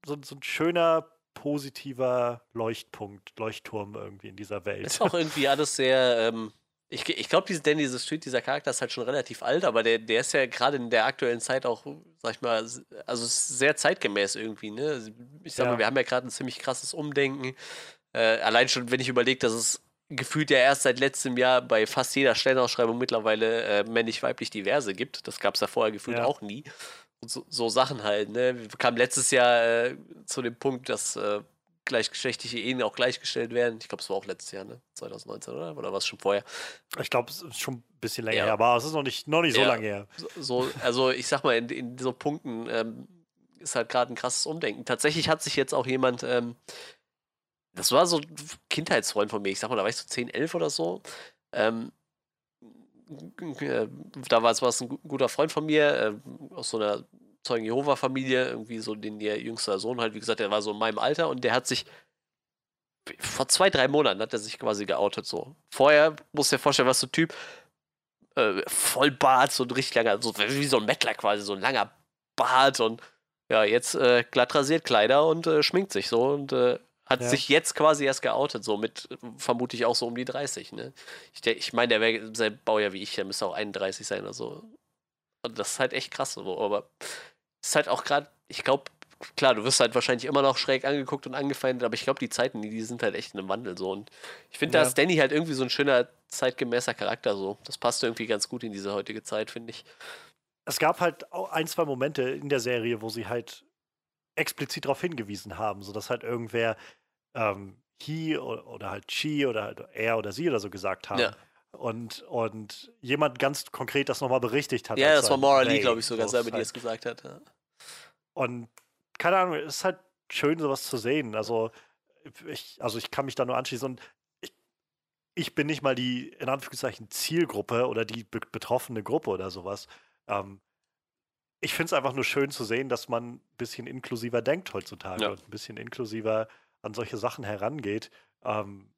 so, so ein schöner, positiver Leuchtpunkt, Leuchtturm irgendwie in dieser Welt. Ist auch irgendwie alles sehr. Ähm, ich ich glaube, dieser Danny the Street, dieser Charakter ist halt schon relativ alt, aber der, der ist ja gerade in der aktuellen Zeit auch, sag ich mal, also sehr zeitgemäß irgendwie. Ne? Also, ich sag ja. mal, wir haben ja gerade ein ziemlich krasses Umdenken. Äh, allein schon, wenn ich überlege, dass es gefühlt ja erst seit letztem Jahr bei fast jeder Stellenausschreibung mittlerweile äh, männlich-weiblich diverse gibt. Das gab es ja vorher gefühlt ja. auch nie so, so, Sachen halt, ne? Wir kamen letztes Jahr äh, zu dem Punkt, dass äh, gleichgeschlechtliche Ehen auch gleichgestellt werden. Ich glaube, es war auch letztes Jahr, ne? 2019, oder? Oder war es schon vorher? Ich glaube, es ist schon ein bisschen länger ja. her, aber es ist noch nicht, noch nicht so ja. lange her. So, also ich sag mal, in, in so Punkten ähm, ist halt gerade ein krasses Umdenken. Tatsächlich hat sich jetzt auch jemand, ähm, das war so ein Kindheitsfreund von mir, ich sag mal, da war ich so 10, 11 oder so. Ähm, äh, da war es ein guter Freund von mir, äh, aus so einer Zeugen Jehova-Familie, irgendwie so den ihr jüngster Sohn halt, wie gesagt, der war so in meinem Alter und der hat sich vor zwei, drei Monaten hat er sich quasi geoutet so. Vorher musst du dir vorstellen, was so ein Typ, äh, voll Bart, so ein richtig langer, so wie so ein Mettler quasi, so ein langer Bart und ja, jetzt äh, glatt rasiert Kleider und äh, schminkt sich so und äh, hat ja. sich jetzt quasi erst geoutet, so mit vermute ich auch so um die 30. Ne? Ich, ich meine, der wäre sein Baujahr wie ich, der müsste auch 31 sein oder so. Und das ist halt echt krass, so. aber ist halt auch gerade, ich glaube, klar, du wirst halt wahrscheinlich immer noch schräg angeguckt und angefeindet, aber ich glaube, die Zeiten, die sind halt echt in einem Wandel so. Und ich finde, ja. da ist Danny halt irgendwie so ein schöner, zeitgemäßer Charakter so. Das passt irgendwie ganz gut in diese heutige Zeit, finde ich. Es gab halt auch ein, zwei Momente in der Serie, wo sie halt explizit darauf hingewiesen haben, sodass halt irgendwer ähm, he oder halt she oder halt er oder sie oder so gesagt haben. Ja. Und, und jemand ganz konkret das nochmal berichtigt hat. Ja, das war Maura Lee, glaube ich, sogar selber, die halt. es gesagt hat. Ja. Und keine Ahnung, es ist halt schön, sowas zu sehen. Also ich, also ich kann mich da nur anschließen und ich, ich bin nicht mal die, in Anführungszeichen, Zielgruppe oder die be betroffene Gruppe oder sowas. Ähm, ich finde es einfach nur schön zu sehen, dass man ein bisschen inklusiver denkt heutzutage ja. und ein bisschen inklusiver an solche Sachen herangeht. Ähm,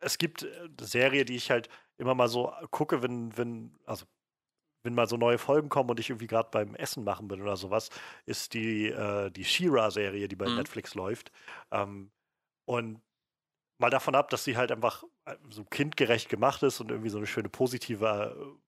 es gibt eine äh, Serie, die ich halt immer mal so gucke, wenn, wenn, also wenn mal so neue Folgen kommen und ich irgendwie gerade beim Essen machen bin oder sowas, ist die, äh, die She-Ra-Serie, die bei mhm. Netflix läuft. Ähm, und mal davon ab, dass sie halt einfach äh, so kindgerecht gemacht ist und irgendwie so eine schöne positive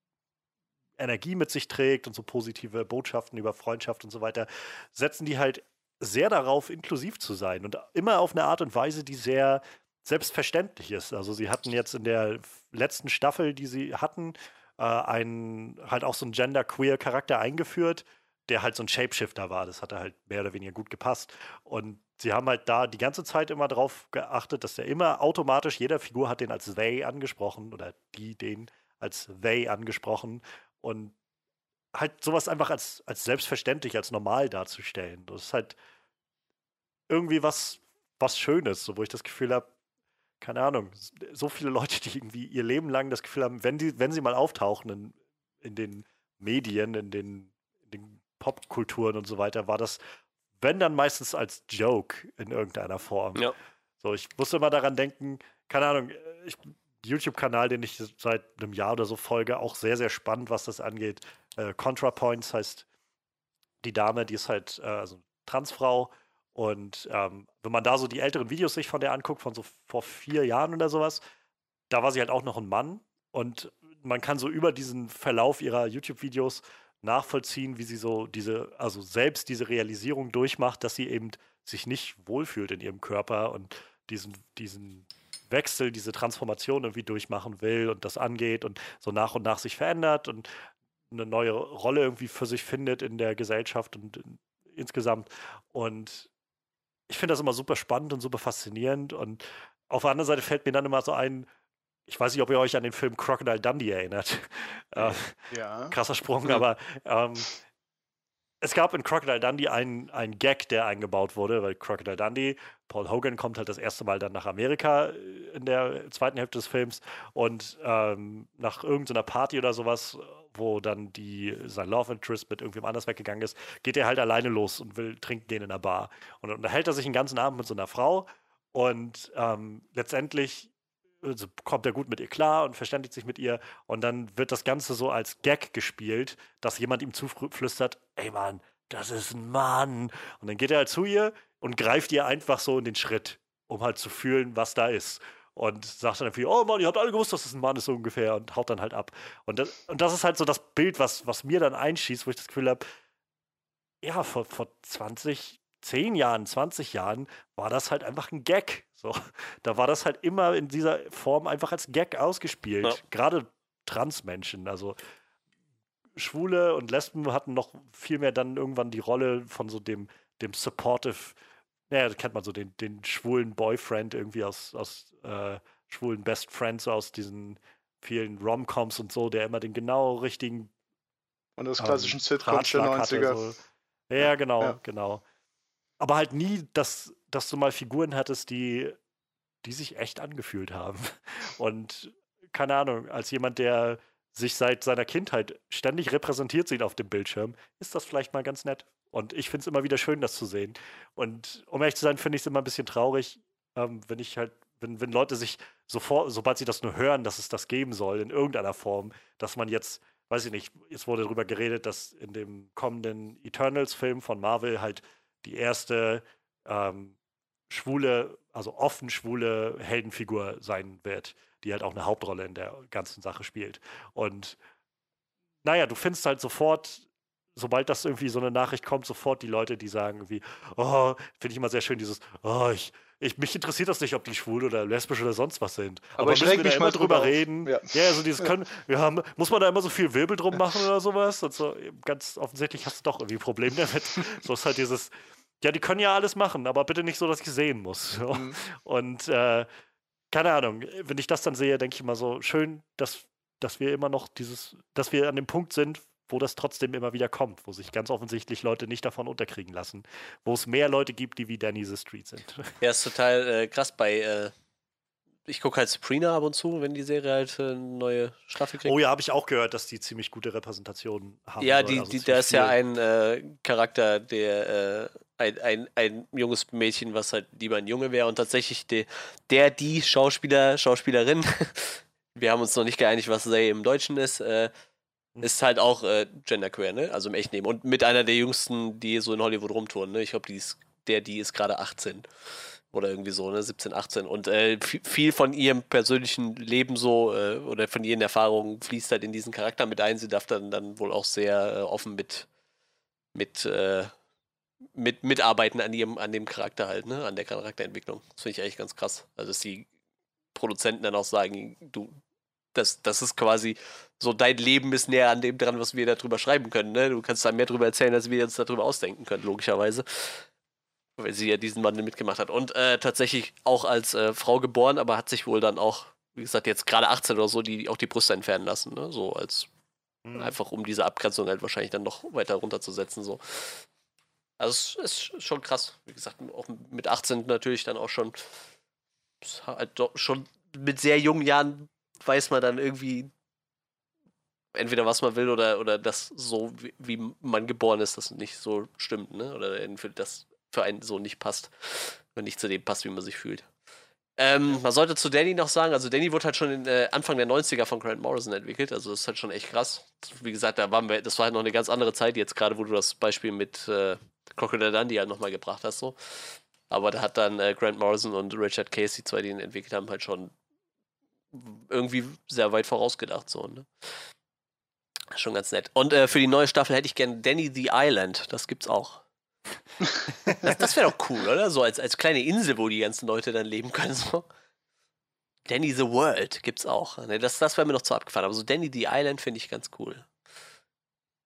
äh, Energie mit sich trägt und so positive Botschaften über Freundschaft und so weiter, setzen die halt sehr darauf, inklusiv zu sein und immer auf eine Art und Weise, die sehr selbstverständlich ist. Also sie hatten jetzt in der letzten Staffel, die sie hatten, äh, einen halt auch so einen genderqueer Charakter eingeführt, der halt so ein Shapeshifter war. Das hat halt mehr oder weniger gut gepasst. Und sie haben halt da die ganze Zeit immer darauf geachtet, dass der immer automatisch, jeder Figur hat den als they angesprochen oder die den als they angesprochen und halt sowas einfach als, als selbstverständlich, als normal darzustellen. Das ist halt irgendwie was, was Schönes, so, wo ich das Gefühl habe, keine Ahnung, so viele Leute, die irgendwie ihr Leben lang das Gefühl haben, wenn, die, wenn sie mal auftauchen in, in den Medien, in den, in den Popkulturen und so weiter, war das, wenn dann meistens als Joke in irgendeiner Form. Ja. So, ich musste immer daran denken, keine Ahnung, ich, YouTube-Kanal, den ich seit einem Jahr oder so folge, auch sehr, sehr spannend, was das angeht. Äh, ContraPoints heißt die Dame, die ist halt äh, also Transfrau und ähm, wenn man da so die älteren Videos sich von der anguckt, von so vor vier Jahren oder sowas, da war sie halt auch noch ein Mann. Und man kann so über diesen Verlauf ihrer YouTube-Videos nachvollziehen, wie sie so diese, also selbst diese Realisierung durchmacht, dass sie eben sich nicht wohlfühlt in ihrem Körper und diesen, diesen Wechsel, diese Transformation irgendwie durchmachen will und das angeht und so nach und nach sich verändert und eine neue Rolle irgendwie für sich findet in der Gesellschaft und in, insgesamt. Und ich finde das immer super spannend und super faszinierend. Und auf der anderen Seite fällt mir dann immer so ein, ich weiß nicht, ob ihr euch an den Film Crocodile Dundee erinnert. Äh, ja. Krasser Sprung, aber ähm, es gab in Crocodile Dundee einen, einen Gag, der eingebaut wurde, weil Crocodile Dundee, Paul Hogan kommt halt das erste Mal dann nach Amerika äh, in der zweiten Hälfte des Films und ähm, nach irgendeiner Party oder sowas, wo dann die, sein Love Interest mit irgendwem anders weggegangen ist, geht er halt alleine los und will trinken gehen in der Bar. Und dann unterhält er sich den ganzen Abend mit so einer Frau und ähm, letztendlich also kommt er gut mit ihr klar und verständigt sich mit ihr. Und dann wird das Ganze so als Gag gespielt, dass jemand ihm zuflüstert, ey Mann, das ist ein Mann. Und dann geht er halt zu ihr und greift ihr einfach so in den Schritt, um halt zu fühlen, was da ist. Und sagt dann irgendwie, oh Mann, ihr habt alle gewusst, dass das ein Mann ist so ungefähr und haut dann halt ab. Und das, und das ist halt so das Bild, was, was mir dann einschießt, wo ich das Gefühl habe, ja, vor, vor 20, 10 Jahren, 20 Jahren war das halt einfach ein Gag. So, da war das halt immer in dieser Form einfach als Gag ausgespielt. Ja. Gerade Transmenschen, also Schwule und Lesben hatten noch viel mehr dann irgendwann die Rolle von so dem, dem supportive, naja, kennt man so den, den schwulen Boyfriend irgendwie aus, aus äh, schwulen Best Friends aus diesen vielen Romcoms und so, der immer den genau richtigen und das klassischen ähm, Sitcoms der 90er. so. Ja, genau, ja. genau. Aber halt nie, dass dass du mal Figuren hattest, die, die sich echt angefühlt haben. Und keine Ahnung, als jemand, der sich seit seiner Kindheit ständig repräsentiert sieht auf dem Bildschirm, ist das vielleicht mal ganz nett. Und ich finde es immer wieder schön, das zu sehen. Und um ehrlich zu sein, finde ich es immer ein bisschen traurig, ähm, wenn ich halt, wenn, wenn Leute sich sofort, sobald sie das nur hören, dass es das geben soll, in irgendeiner Form, dass man jetzt, weiß ich nicht, jetzt wurde darüber geredet, dass in dem kommenden Eternals-Film von Marvel halt die erste ähm, schwule, also offen schwule Heldenfigur sein wird, die halt auch eine Hauptrolle in der ganzen Sache spielt. Und naja, du findest halt sofort, sobald das irgendwie so eine Nachricht kommt, sofort die Leute, die sagen irgendwie, oh, finde ich immer sehr schön, dieses, oh, ich, ich, mich interessiert das nicht, ob die schwul oder lesbisch oder sonst was sind. Aber, Aber ich müssen wir da mal drüber reden. Ja. ja, also dieses können, wir haben, muss man da immer so viel Wirbel drum machen oder sowas? Und so, ganz offensichtlich hast du doch irgendwie ein Problem damit. so ist halt dieses, ja, die können ja alles machen, aber bitte nicht so, dass ich sehen muss. So. Mhm. Und äh, keine Ahnung, wenn ich das dann sehe, denke ich immer so, schön, dass, dass wir immer noch dieses, dass wir an dem Punkt sind, wo das trotzdem immer wieder kommt, wo sich ganz offensichtlich Leute nicht davon unterkriegen lassen, wo es mehr Leute gibt, die wie Danny the Street sind. Ja, ist total äh, krass bei, äh, ich gucke halt Sabrina ab und zu, wenn die Serie halt eine neue Staffel kriegt. Oh ja, habe ich auch gehört, dass die ziemlich gute Repräsentation haben. Ja, die, also die, da ist ja ein äh, Charakter, der äh, ein, ein, ein junges Mädchen, was halt lieber ein Junge wäre und tatsächlich de, der, die Schauspieler, Schauspielerin, wir haben uns noch nicht geeinigt, was Say im Deutschen ist, äh. Ist halt auch äh, genderqueer, ne? Also im echten Leben. Und mit einer der jüngsten, die so in Hollywood rumtouren, ne? Ich glaube, die ist, der, die ist gerade 18 oder irgendwie so, ne, 17, 18. Und äh, viel von ihrem persönlichen Leben so äh, oder von ihren Erfahrungen fließt halt in diesen Charakter mit ein. Sie darf dann, dann wohl auch sehr äh, offen mit, mit, äh, mit mitarbeiten an ihrem, an dem Charakter halt, ne, an der Charakterentwicklung. Das finde ich eigentlich ganz krass. Also, dass die Produzenten dann auch sagen, du, das, das ist quasi so, dein Leben ist näher an dem dran, was wir darüber schreiben können, ne? Du kannst da mehr darüber erzählen, als wir uns darüber ausdenken können, logischerweise weil sie ja diesen Wandel mitgemacht hat. Und äh, tatsächlich auch als äh, Frau geboren, aber hat sich wohl dann auch, wie gesagt, jetzt gerade 18 oder so, die auch die Brüste entfernen lassen. Ne? So als mhm. einfach um diese Abgrenzung halt wahrscheinlich dann noch weiter runterzusetzen. So. Also es ist schon krass. Wie gesagt, auch mit 18 natürlich dann auch schon, halt schon mit sehr jungen Jahren weiß man dann irgendwie entweder was man will oder, oder das so, wie, wie man geboren ist, das nicht so stimmt, ne? Oder das für einen so nicht passt. Und nicht zu dem passt, wie man sich fühlt. Ähm, man sollte zu Danny noch sagen, also Danny wurde halt schon in, äh, Anfang der 90er von Grant Morrison entwickelt, also das ist halt schon echt krass. Wie gesagt, da waren wir, das war halt noch eine ganz andere Zeit jetzt gerade, wo du das Beispiel mit äh, Crocodile Dundee halt nochmal gebracht hast, so. Aber da hat dann äh, Grant Morrison und Richard Casey, zwei, die ihn entwickelt haben, halt schon irgendwie sehr weit vorausgedacht, so, ne? Schon ganz nett. Und äh, für die neue Staffel hätte ich gerne Danny the Island, das gibt's auch. Das, das wäre doch cool, oder? So als, als kleine Insel, wo die ganzen Leute dann leben können. So. Danny the World gibt's auch. Ne, das, das wäre mir noch zu abgefahren. Aber so Danny the Island finde ich ganz cool.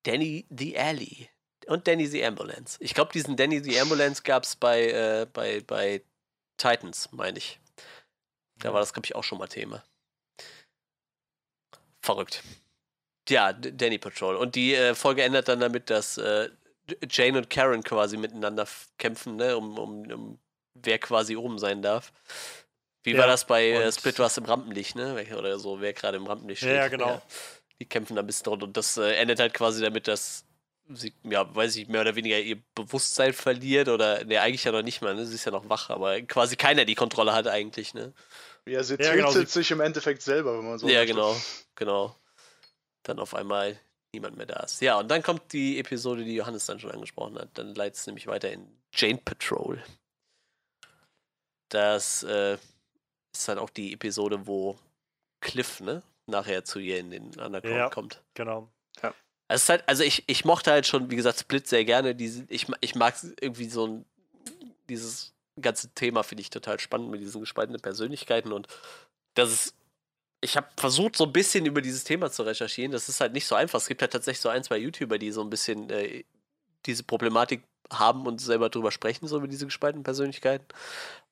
Danny the Alley. Und Danny the Ambulance. Ich glaube, diesen Danny the Ambulance gab es bei, äh, bei, bei Titans, meine ich. Da war das, glaube ich, auch schon mal Thema. Verrückt. Ja, Danny Patrol. Und die äh, Folge endet dann damit, dass äh, Jane und Karen quasi miteinander kämpfen, ne, um, um, um wer quasi oben sein darf. Wie ja, war das bei äh, Split was im Rampenlicht, ne? Oder so, wer gerade im Rampenlicht steht. Ja, genau. Ja, die kämpfen da ein bisschen drunter und das äh, endet halt quasi damit, dass sie, ja, weiß ich, mehr oder weniger ihr Bewusstsein verliert oder, ne, eigentlich ja noch nicht mal, ne? Sie ist ja noch wach, aber quasi keiner die Kontrolle hat eigentlich, ne? Ja, sie ja, genau, tötet sich im Endeffekt selber, wenn man so Ja, genau, genau. Dann auf einmal niemand mehr da ist. Ja, und dann kommt die Episode, die Johannes dann schon angesprochen hat. Dann leitet es nämlich weiter in Jane Patrol. Das äh, ist dann auch die Episode, wo Cliff, ne, nachher zu ihr in den Underground ja, kommt. Genau. Ja. Also, halt, also ich, ich mochte halt schon, wie gesagt, Split sehr gerne. Diese, ich, ich mag irgendwie so ein, dieses ganze Thema finde ich total spannend mit diesen gespaltenen Persönlichkeiten und das ist ich habe versucht, so ein bisschen über dieses Thema zu recherchieren. Das ist halt nicht so einfach. Es gibt halt tatsächlich so ein, zwei YouTuber, die so ein bisschen äh, diese Problematik haben und selber drüber sprechen, so über diese gespaltenen Persönlichkeiten.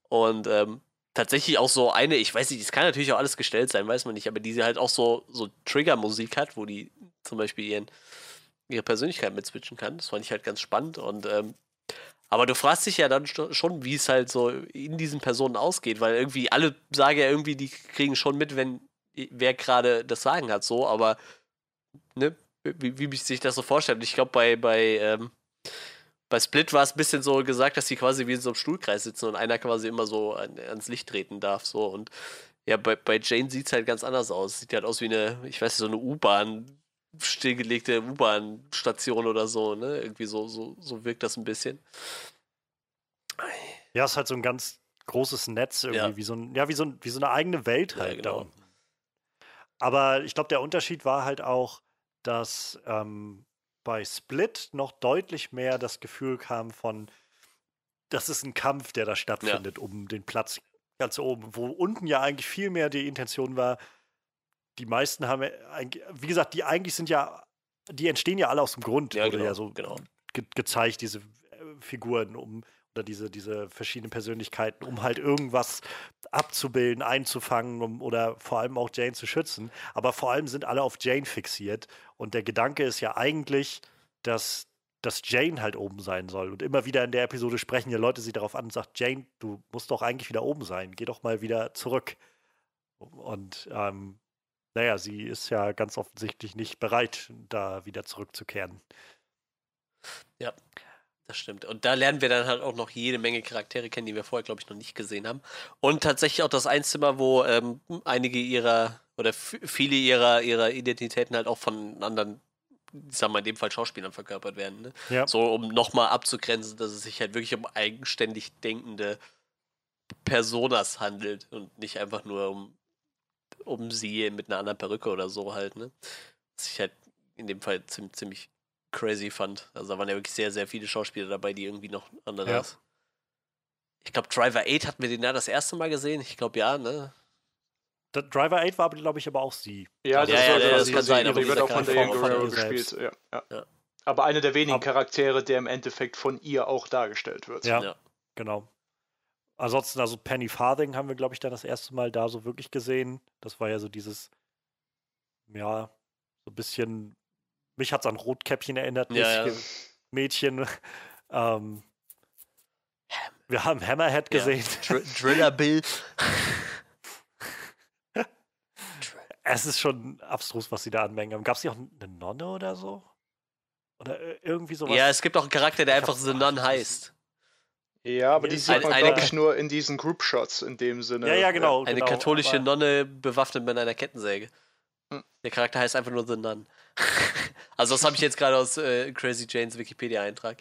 Und ähm, tatsächlich auch so eine, ich weiß nicht, das kann natürlich auch alles gestellt sein, weiß man nicht, aber die halt auch so, so Trigger-Musik hat, wo die zum Beispiel ihren, ihre Persönlichkeit mitswitchen kann. Das fand ich halt ganz spannend und ähm, aber du fragst dich ja dann schon, wie es halt so in diesen Personen ausgeht, weil irgendwie alle sagen ja irgendwie, die kriegen schon mit, wenn wer gerade das Sagen hat, so, aber ne, wie, wie sich das so vorstellt. Ich glaube, bei, bei, ähm, bei Split war es ein bisschen so gesagt, dass sie quasi wie in so einem Stuhlkreis sitzen und einer quasi immer so an, ans Licht treten darf, so und ja, bei, bei Jane sieht es halt ganz anders aus. Sieht halt aus wie eine, ich weiß nicht, so eine U-Bahn, stillgelegte U-Bahn-Station oder so, ne? Irgendwie so, so, so wirkt das ein bisschen. Ja, es ist halt so ein ganz großes Netz irgendwie, ja. wie so ein, ja, wie so, ein, wie so eine eigene Welt halt ja, genau. da. Aber ich glaube, der Unterschied war halt auch, dass ähm, bei Split noch deutlich mehr das Gefühl kam von, das ist ein Kampf, der da stattfindet, ja. um den Platz ganz oben, wo unten ja eigentlich viel mehr die Intention war, die meisten haben, wie gesagt, die eigentlich sind ja, die entstehen ja alle aus dem Grund, ja, genau, ja so genau. ge gezeigt, diese äh, Figuren, um oder diese, diese verschiedenen Persönlichkeiten, um halt irgendwas abzubilden, einzufangen um, oder vor allem auch Jane zu schützen. Aber vor allem sind alle auf Jane fixiert. Und der Gedanke ist ja eigentlich, dass, dass Jane halt oben sein soll. Und immer wieder in der Episode sprechen ja Leute sie darauf an und sagen, Jane, du musst doch eigentlich wieder oben sein. Geh doch mal wieder zurück. Und ähm, naja, sie ist ja ganz offensichtlich nicht bereit, da wieder zurückzukehren. Ja, das stimmt. Und da lernen wir dann halt auch noch jede Menge Charaktere kennen, die wir vorher, glaube ich, noch nicht gesehen haben. Und tatsächlich auch das Einzimmer, wo ähm, einige ihrer oder viele ihrer, ihrer Identitäten halt auch von anderen, ich sag mal in dem Fall Schauspielern verkörpert werden. Ne? Ja. So, um nochmal abzugrenzen, dass es sich halt wirklich um eigenständig denkende Personas handelt und nicht einfach nur um, um sie mit einer anderen Perücke oder so halt. Ne? Was ich halt in dem Fall ziemlich, ziemlich crazy fand. Also da waren ja wirklich sehr, sehr viele Schauspieler dabei, die irgendwie noch anderes. Ja. Ich glaube, Driver 8 hatten wir den ja das erste Mal gesehen. Ich glaube ja, ne? Der Driver 8 war, glaube ich, aber auch sie. Ja, das, ja, ja, ja, das kann sein. Aber die wird auch von Diane Guerrero gespielt. Ja, ja. ja. Aber eine der wenigen Charaktere, der im Endeffekt von ihr auch dargestellt wird. Ja, genau. Ansonsten, also Penny Farthing haben wir, glaube ich, dann das erste Mal da so wirklich gesehen. Das war ja so dieses, ja, so ein bisschen mich hat es an Rotkäppchen erinnert, ja, ja. Mädchen. Ähm, wir haben Hammerhead gesehen. Ja. Dr Driller Bill. es ist schon abstrus, was sie da anmengen haben. Gab es hier auch eine Nonne oder so? Oder irgendwie sowas? Ja, es gibt auch einen Charakter, der einfach The Nun heißt. Ja, aber die sieht man, glaube ich, nur in diesen Group Shots in dem Sinne. Ja, ja, genau. Eine genau, katholische Nonne bewaffnet mit einer Kettensäge. Hm. Der Charakter heißt einfach nur The Nun. also das habe ich jetzt gerade aus äh, Crazy Janes Wikipedia-Eintrag.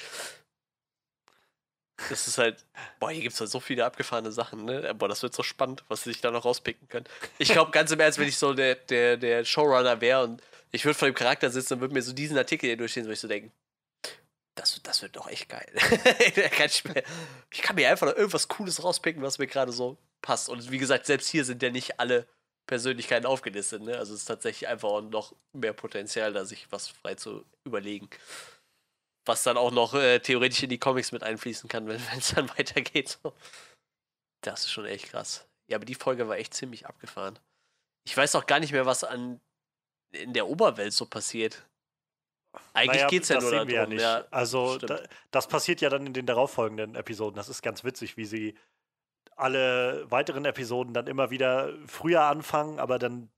Das ist halt, boah, hier gibt es halt so viele abgefahrene Sachen, ne? Boah, das wird so spannend, was sie sich da noch rauspicken können. Ich glaube, ganz im Ernst, wenn ich so der, der, der Showrunner wäre und ich würde vor dem Charakter sitzen und würde mir so diesen Artikel hier durchstehen, würde ich so denken, das, das wird doch echt geil. ich kann mir einfach noch irgendwas Cooles rauspicken, was mir gerade so passt. Und wie gesagt, selbst hier sind ja nicht alle Persönlichkeiten aufgelistet. Ne? Also es ist tatsächlich einfach noch mehr Potenzial, da sich was frei zu überlegen. Was dann auch noch äh, theoretisch in die Comics mit einfließen kann, wenn es dann weitergeht. Das ist schon echt krass. Ja, aber die Folge war echt ziemlich abgefahren. Ich weiß auch gar nicht mehr, was an in der Oberwelt so passiert. Eigentlich naja, es ja nur darum. Ja nicht. Ja, also da, das passiert ja dann in den darauffolgenden Episoden. Das ist ganz witzig, wie sie alle weiteren Episoden dann immer wieder früher anfangen, aber dann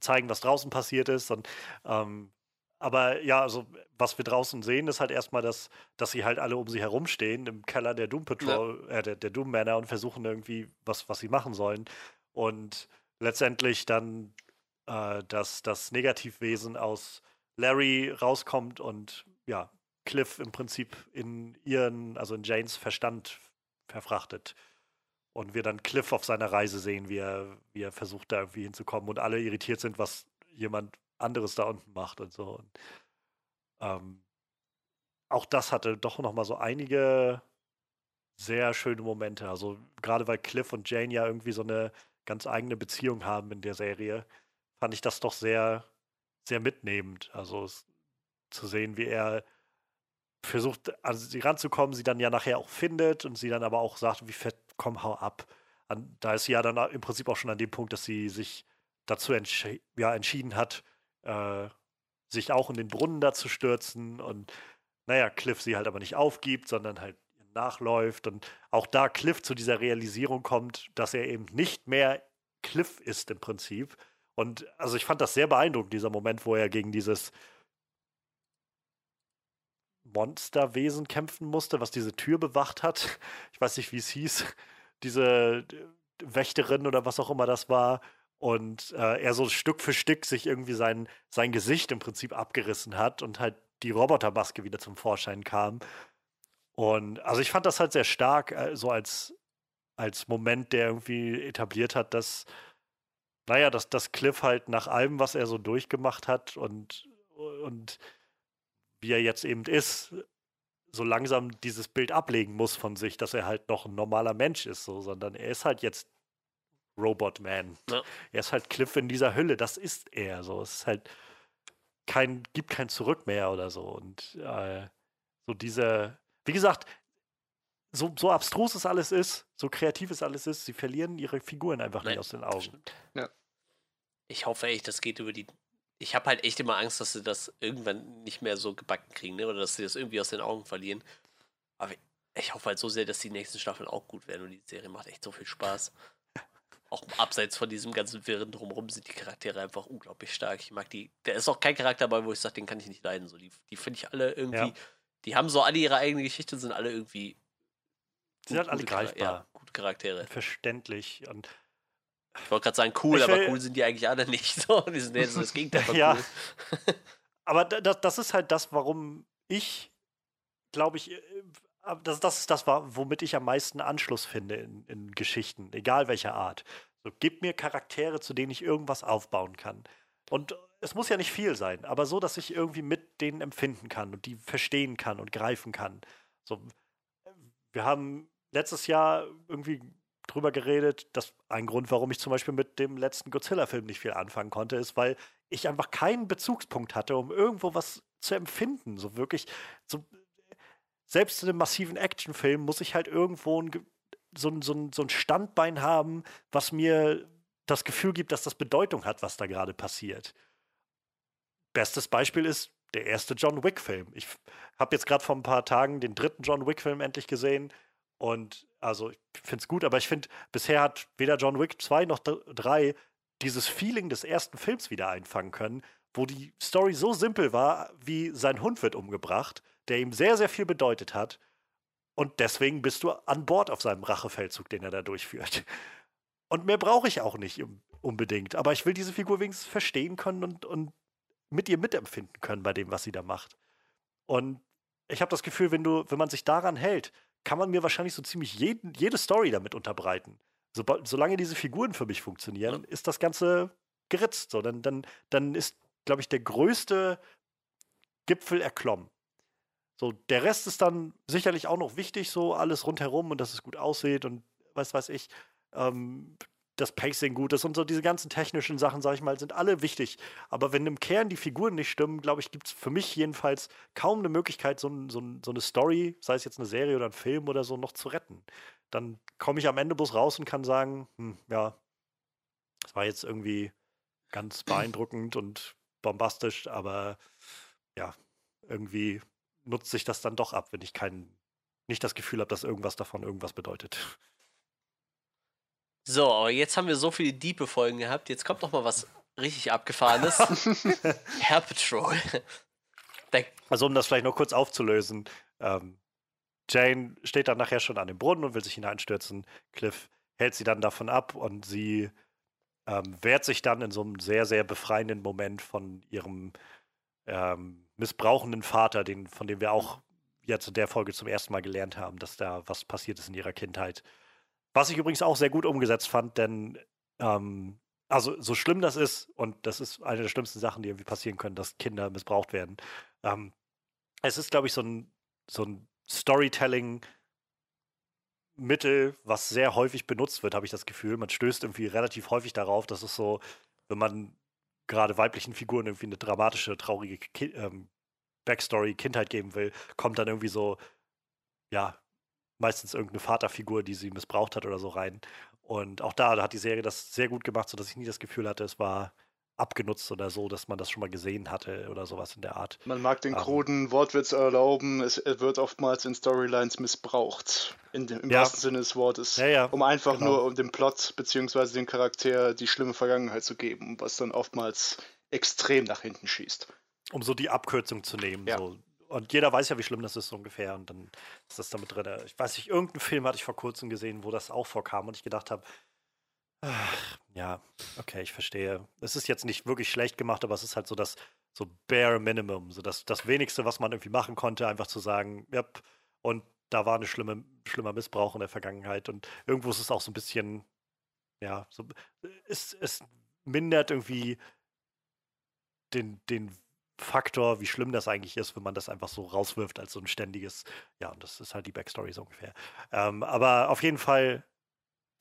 zeigen, was draußen passiert ist. Und, ähm, aber ja, also was wir draußen sehen, ist halt erstmal, dass, dass sie halt alle um sie herumstehen im Keller der Doom Patrol, ja. äh, der, der Doom Manor und versuchen irgendwie, was, was sie machen sollen. Und letztendlich dann äh, dass das Negativwesen aus Larry rauskommt und ja, Cliff im Prinzip in ihren, also in Janes Verstand verfrachtet. Und wir dann Cliff auf seiner Reise sehen, wie er, wie er versucht, da irgendwie hinzukommen und alle irritiert sind, was jemand anderes da unten macht und so. Und, ähm, auch das hatte doch noch mal so einige sehr schöne Momente. Also gerade weil Cliff und Jane ja irgendwie so eine ganz eigene Beziehung haben in der Serie, fand ich das doch sehr, sehr mitnehmend. Also es, zu sehen, wie er versucht, an sie ranzukommen, sie dann ja nachher auch findet und sie dann aber auch sagt, wie fett, komm, hau ab. An, da ist sie ja dann im Prinzip auch schon an dem Punkt, dass sie sich dazu entsch ja, entschieden hat, äh, sich auch in den Brunnen da zu stürzen und naja, Cliff sie halt aber nicht aufgibt, sondern halt nachläuft und auch da Cliff zu dieser Realisierung kommt, dass er eben nicht mehr Cliff ist im Prinzip. Und also ich fand das sehr beeindruckend, dieser Moment, wo er gegen dieses Monsterwesen kämpfen musste, was diese Tür bewacht hat. Ich weiß nicht, wie es hieß. Diese Wächterin oder was auch immer das war. Und äh, er so Stück für Stück sich irgendwie sein, sein Gesicht im Prinzip abgerissen hat und halt die Robotermaske wieder zum Vorschein kam. Und also ich fand das halt sehr stark, äh, so als, als Moment, der irgendwie etabliert hat, dass, naja, dass, dass Cliff halt nach allem, was er so durchgemacht hat und, und wie er jetzt eben ist, so langsam dieses Bild ablegen muss von sich, dass er halt noch ein normaler Mensch ist, so, sondern er ist halt jetzt Robot Man. Ja. Er ist halt Cliff in dieser Hülle, das ist er. So, es ist halt kein, gibt kein Zurück mehr oder so. Und äh, so diese, wie gesagt, so, so abstrus es alles ist, so kreativ es alles ist, sie verlieren ihre Figuren einfach Nein, nicht aus den Augen. Ja. Ich hoffe echt, das geht über die ich habe halt echt immer Angst, dass sie das irgendwann nicht mehr so gebacken kriegen, ne? Oder dass sie das irgendwie aus den Augen verlieren. Aber ich hoffe halt so sehr, dass die nächsten Staffeln auch gut werden und die Serie macht echt so viel Spaß. auch abseits von diesem ganzen Wirren drumherum sind die Charaktere einfach unglaublich stark. Ich mag die. Der ist auch kein Charakter dabei, wo ich sage, den kann ich nicht leiden. So, die die finde ich alle irgendwie. Ja. Die haben so alle ihre eigene Geschichte und sind alle irgendwie. Sie sind alle greifbar. Ja, gute Charaktere. Verständlich. Und ich wollte gerade sagen, cool, will, aber cool sind die eigentlich alle nicht. So, die sind jetzt das Gegenteil von ja. cool. aber das, das ist halt das, warum ich, glaube ich, äh, das, das ist das, womit ich am meisten Anschluss finde in, in Geschichten, egal welcher Art. So, gib mir Charaktere, zu denen ich irgendwas aufbauen kann. Und es muss ja nicht viel sein, aber so, dass ich irgendwie mit denen empfinden kann und die verstehen kann und greifen kann. So, wir haben letztes Jahr irgendwie drüber geredet, dass ein Grund, warum ich zum Beispiel mit dem letzten Godzilla-Film nicht viel anfangen konnte, ist, weil ich einfach keinen Bezugspunkt hatte, um irgendwo was zu empfinden. So wirklich, so, selbst in einem massiven Actionfilm muss ich halt irgendwo ein, so, so, so ein Standbein haben, was mir das Gefühl gibt, dass das Bedeutung hat, was da gerade passiert. Bestes Beispiel ist der erste John Wick-Film. Ich habe jetzt gerade vor ein paar Tagen den dritten John Wick-Film endlich gesehen und also ich finde es gut, aber ich finde, bisher hat weder John Wick 2 noch 3 dieses Feeling des ersten Films wieder einfangen können, wo die Story so simpel war, wie sein Hund wird umgebracht, der ihm sehr, sehr viel bedeutet hat. Und deswegen bist du an Bord auf seinem Rachefeldzug, den er da durchführt. Und mehr brauche ich auch nicht unbedingt. Aber ich will diese Figur wenigstens verstehen können und, und mit ihr mitempfinden können bei dem, was sie da macht. Und ich habe das Gefühl, wenn du, wenn man sich daran hält, kann man mir wahrscheinlich so ziemlich jeden, jede Story damit unterbreiten. So, solange diese Figuren für mich funktionieren, ist das Ganze geritzt. So, dann, dann, dann ist, glaube ich, der größte Gipfel erklommen. So, der Rest ist dann sicherlich auch noch wichtig, so alles rundherum und dass es gut aussieht und was weiß ich. Ähm, das Pacing gut ist und so diese ganzen technischen Sachen, sag ich mal, sind alle wichtig. Aber wenn im Kern die Figuren nicht stimmen, glaube ich, gibt es für mich jedenfalls kaum eine Möglichkeit, so, so, so, eine Story, sei es jetzt eine Serie oder ein Film oder so, noch zu retten. Dann komme ich am Ende bloß raus und kann sagen, hm, ja, das war jetzt irgendwie ganz beeindruckend und bombastisch, aber ja, irgendwie nutzt sich das dann doch ab, wenn ich kein, nicht das Gefühl habe, dass irgendwas davon irgendwas bedeutet. So, aber jetzt haben wir so viele diepe Folgen gehabt. Jetzt kommt noch mal was richtig abgefahrenes. Hair Patrol. also um das vielleicht noch kurz aufzulösen. Ähm, Jane steht dann nachher schon an dem Brunnen und will sich hineinstürzen. Cliff hält sie dann davon ab und sie ähm, wehrt sich dann in so einem sehr, sehr befreienden Moment von ihrem ähm, missbrauchenden Vater, den, von dem wir auch jetzt in der Folge zum ersten Mal gelernt haben, dass da was passiert ist in ihrer Kindheit. Was ich übrigens auch sehr gut umgesetzt fand, denn ähm, also so schlimm das ist, und das ist eine der schlimmsten Sachen, die irgendwie passieren können, dass Kinder missbraucht werden. Ähm, es ist, glaube ich, so ein, so ein Storytelling- Mittel, was sehr häufig benutzt wird, habe ich das Gefühl. Man stößt irgendwie relativ häufig darauf, dass es so, wenn man gerade weiblichen Figuren irgendwie eine dramatische, traurige Ki ähm, Backstory, Kindheit geben will, kommt dann irgendwie so, ja, meistens irgendeine Vaterfigur, die sie missbraucht hat oder so rein. Und auch da, da hat die Serie das sehr gut gemacht, sodass ich nie das Gefühl hatte, es war abgenutzt oder so, dass man das schon mal gesehen hatte oder sowas in der Art. Man mag den ähm, kruden Wortwitz erlauben, es wird oftmals in Storylines missbraucht, in dem, im ja. wahrsten Sinne des Wortes, ja, ja, um einfach genau. nur um dem Plot bzw. dem Charakter die schlimme Vergangenheit zu geben, was dann oftmals extrem nach hinten schießt. Um so die Abkürzung zu nehmen. So und jeder weiß ja, wie schlimm das ist, so ungefähr. Und dann ist das damit drin. Ich weiß nicht, irgendeinen Film hatte ich vor kurzem gesehen, wo das auch vorkam und ich gedacht habe, ja, okay, ich verstehe. Es ist jetzt nicht wirklich schlecht gemacht, aber es ist halt so das so bare Minimum, so das, das Wenigste, was man irgendwie machen konnte, einfach zu sagen, ja, und da war ein schlimme, schlimmer Missbrauch in der Vergangenheit und irgendwo ist es auch so ein bisschen, ja, so, es, es mindert irgendwie den, den Faktor, wie schlimm das eigentlich ist, wenn man das einfach so rauswirft als so ein ständiges, ja, und das ist halt die Backstory so ungefähr. Ähm, aber auf jeden Fall,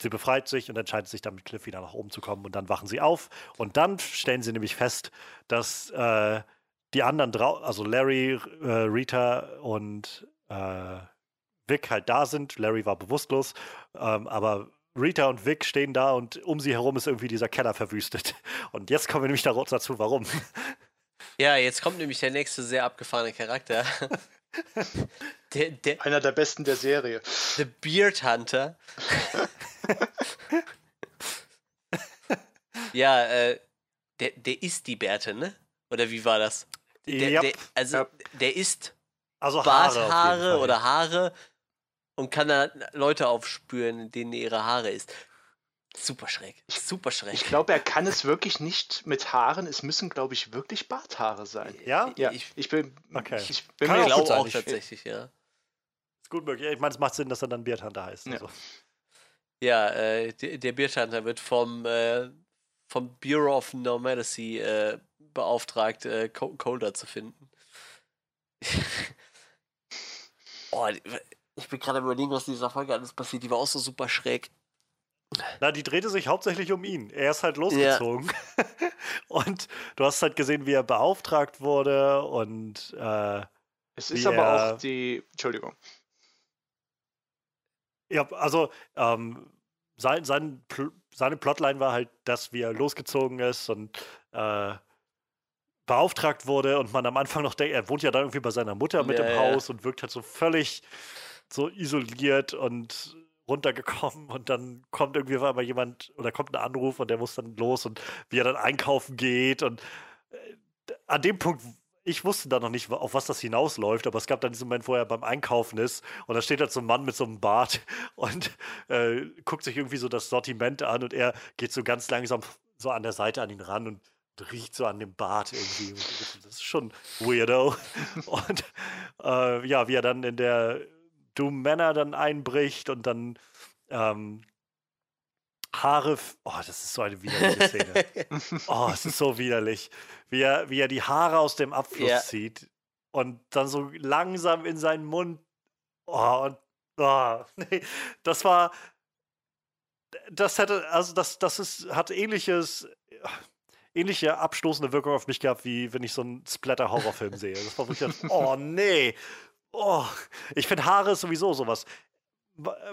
sie befreit sich und entscheidet sich dann mit Cliff wieder nach oben zu kommen und dann wachen sie auf und dann stellen sie nämlich fest, dass äh, die anderen, also Larry, äh, Rita und äh, Vic halt da sind. Larry war bewusstlos, ähm, aber Rita und Vic stehen da und um sie herum ist irgendwie dieser Keller verwüstet. Und jetzt kommen wir nämlich dazu, warum. Ja, jetzt kommt nämlich der nächste sehr abgefahrene Charakter. Der, der, Einer der besten der Serie. The Beard Hunter. Ja, äh, der, der isst die Bärte, ne? Oder wie war das? Der, Yep. der, also, Yep. der isst Also Haare Barthaare oder Haare und kann da Leute aufspüren, denen ihre Haare ist. Super schräg. Super schräg. Ich glaube, er kann es wirklich nicht mit Haaren. Es müssen, glaube ich, wirklich Barthaare sein. Ja? Ja, Ich- ich, bin. Okay. Ich bin Kann mir auch glaube auch ich- tatsächlich, ja. Ist gut möglich. Ich meine, es macht Sinn, dass er dann Beard Hunter heißt. Ja. Also. Ja, äh, der, der Bierschanter wird vom, äh, vom Bureau of Normalcy äh, beauftragt, äh, Co- Colder zu finden. oh, die- ich bin gerade überlegen, was in dieser Folge alles passiert. Die war auch so super schräg. Na, die drehte sich hauptsächlich um ihn. Er ist halt losgezogen. und du hast halt gesehen, wie er beauftragt wurde und äh, Es ist aber er- auch die. Entschuldigung. Ja, also ähm, sein, sein, Pl seine Plotline war halt, dass wie er losgezogen ist und äh, beauftragt wurde und man am Anfang noch denkt, er wohnt ja da irgendwie bei seiner Mutter mit Ja, im ja. Haus und wirkt halt so völlig so isoliert und runtergekommen und dann kommt irgendwie auf einmal jemand oder kommt ein Anruf und der muss dann los und wie er dann einkaufen geht und äh, an dem Punkt ich wusste da noch nicht, auf was das hinausläuft, aber es gab dann diesen Moment, wo er beim Einkaufen ist und da steht halt so ein Mann mit so einem Bart und äh, guckt sich irgendwie so das Sortiment an und er geht so ganz langsam so an der Seite an ihn ran und riecht so an dem Bart irgendwie. Das ist schon weirdo. Und äh, ja, wie er dann in der Doom Manor dann einbricht und dann ähm, Haare. Oh, das ist so eine widerliche Szene. Oh, es ist so widerlich. Wie er, wie er die Haare aus dem Abfluss Ja. zieht und dann so langsam in seinen Mund. Oh, und oh, nee, das war. Das hätte, also das, das ist, hat ähnliches, ähnliche abstoßende Wirkung auf mich gehabt, wie wenn ich so einen Splatter-Horrorfilm sehe. Das war wirklich, oh nee. Oh, ich finde Haare ist sowieso sowas.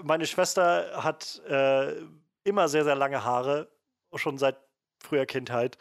Meine Schwester hat äh, immer sehr, sehr lange Haare, schon seit früher Kindheit.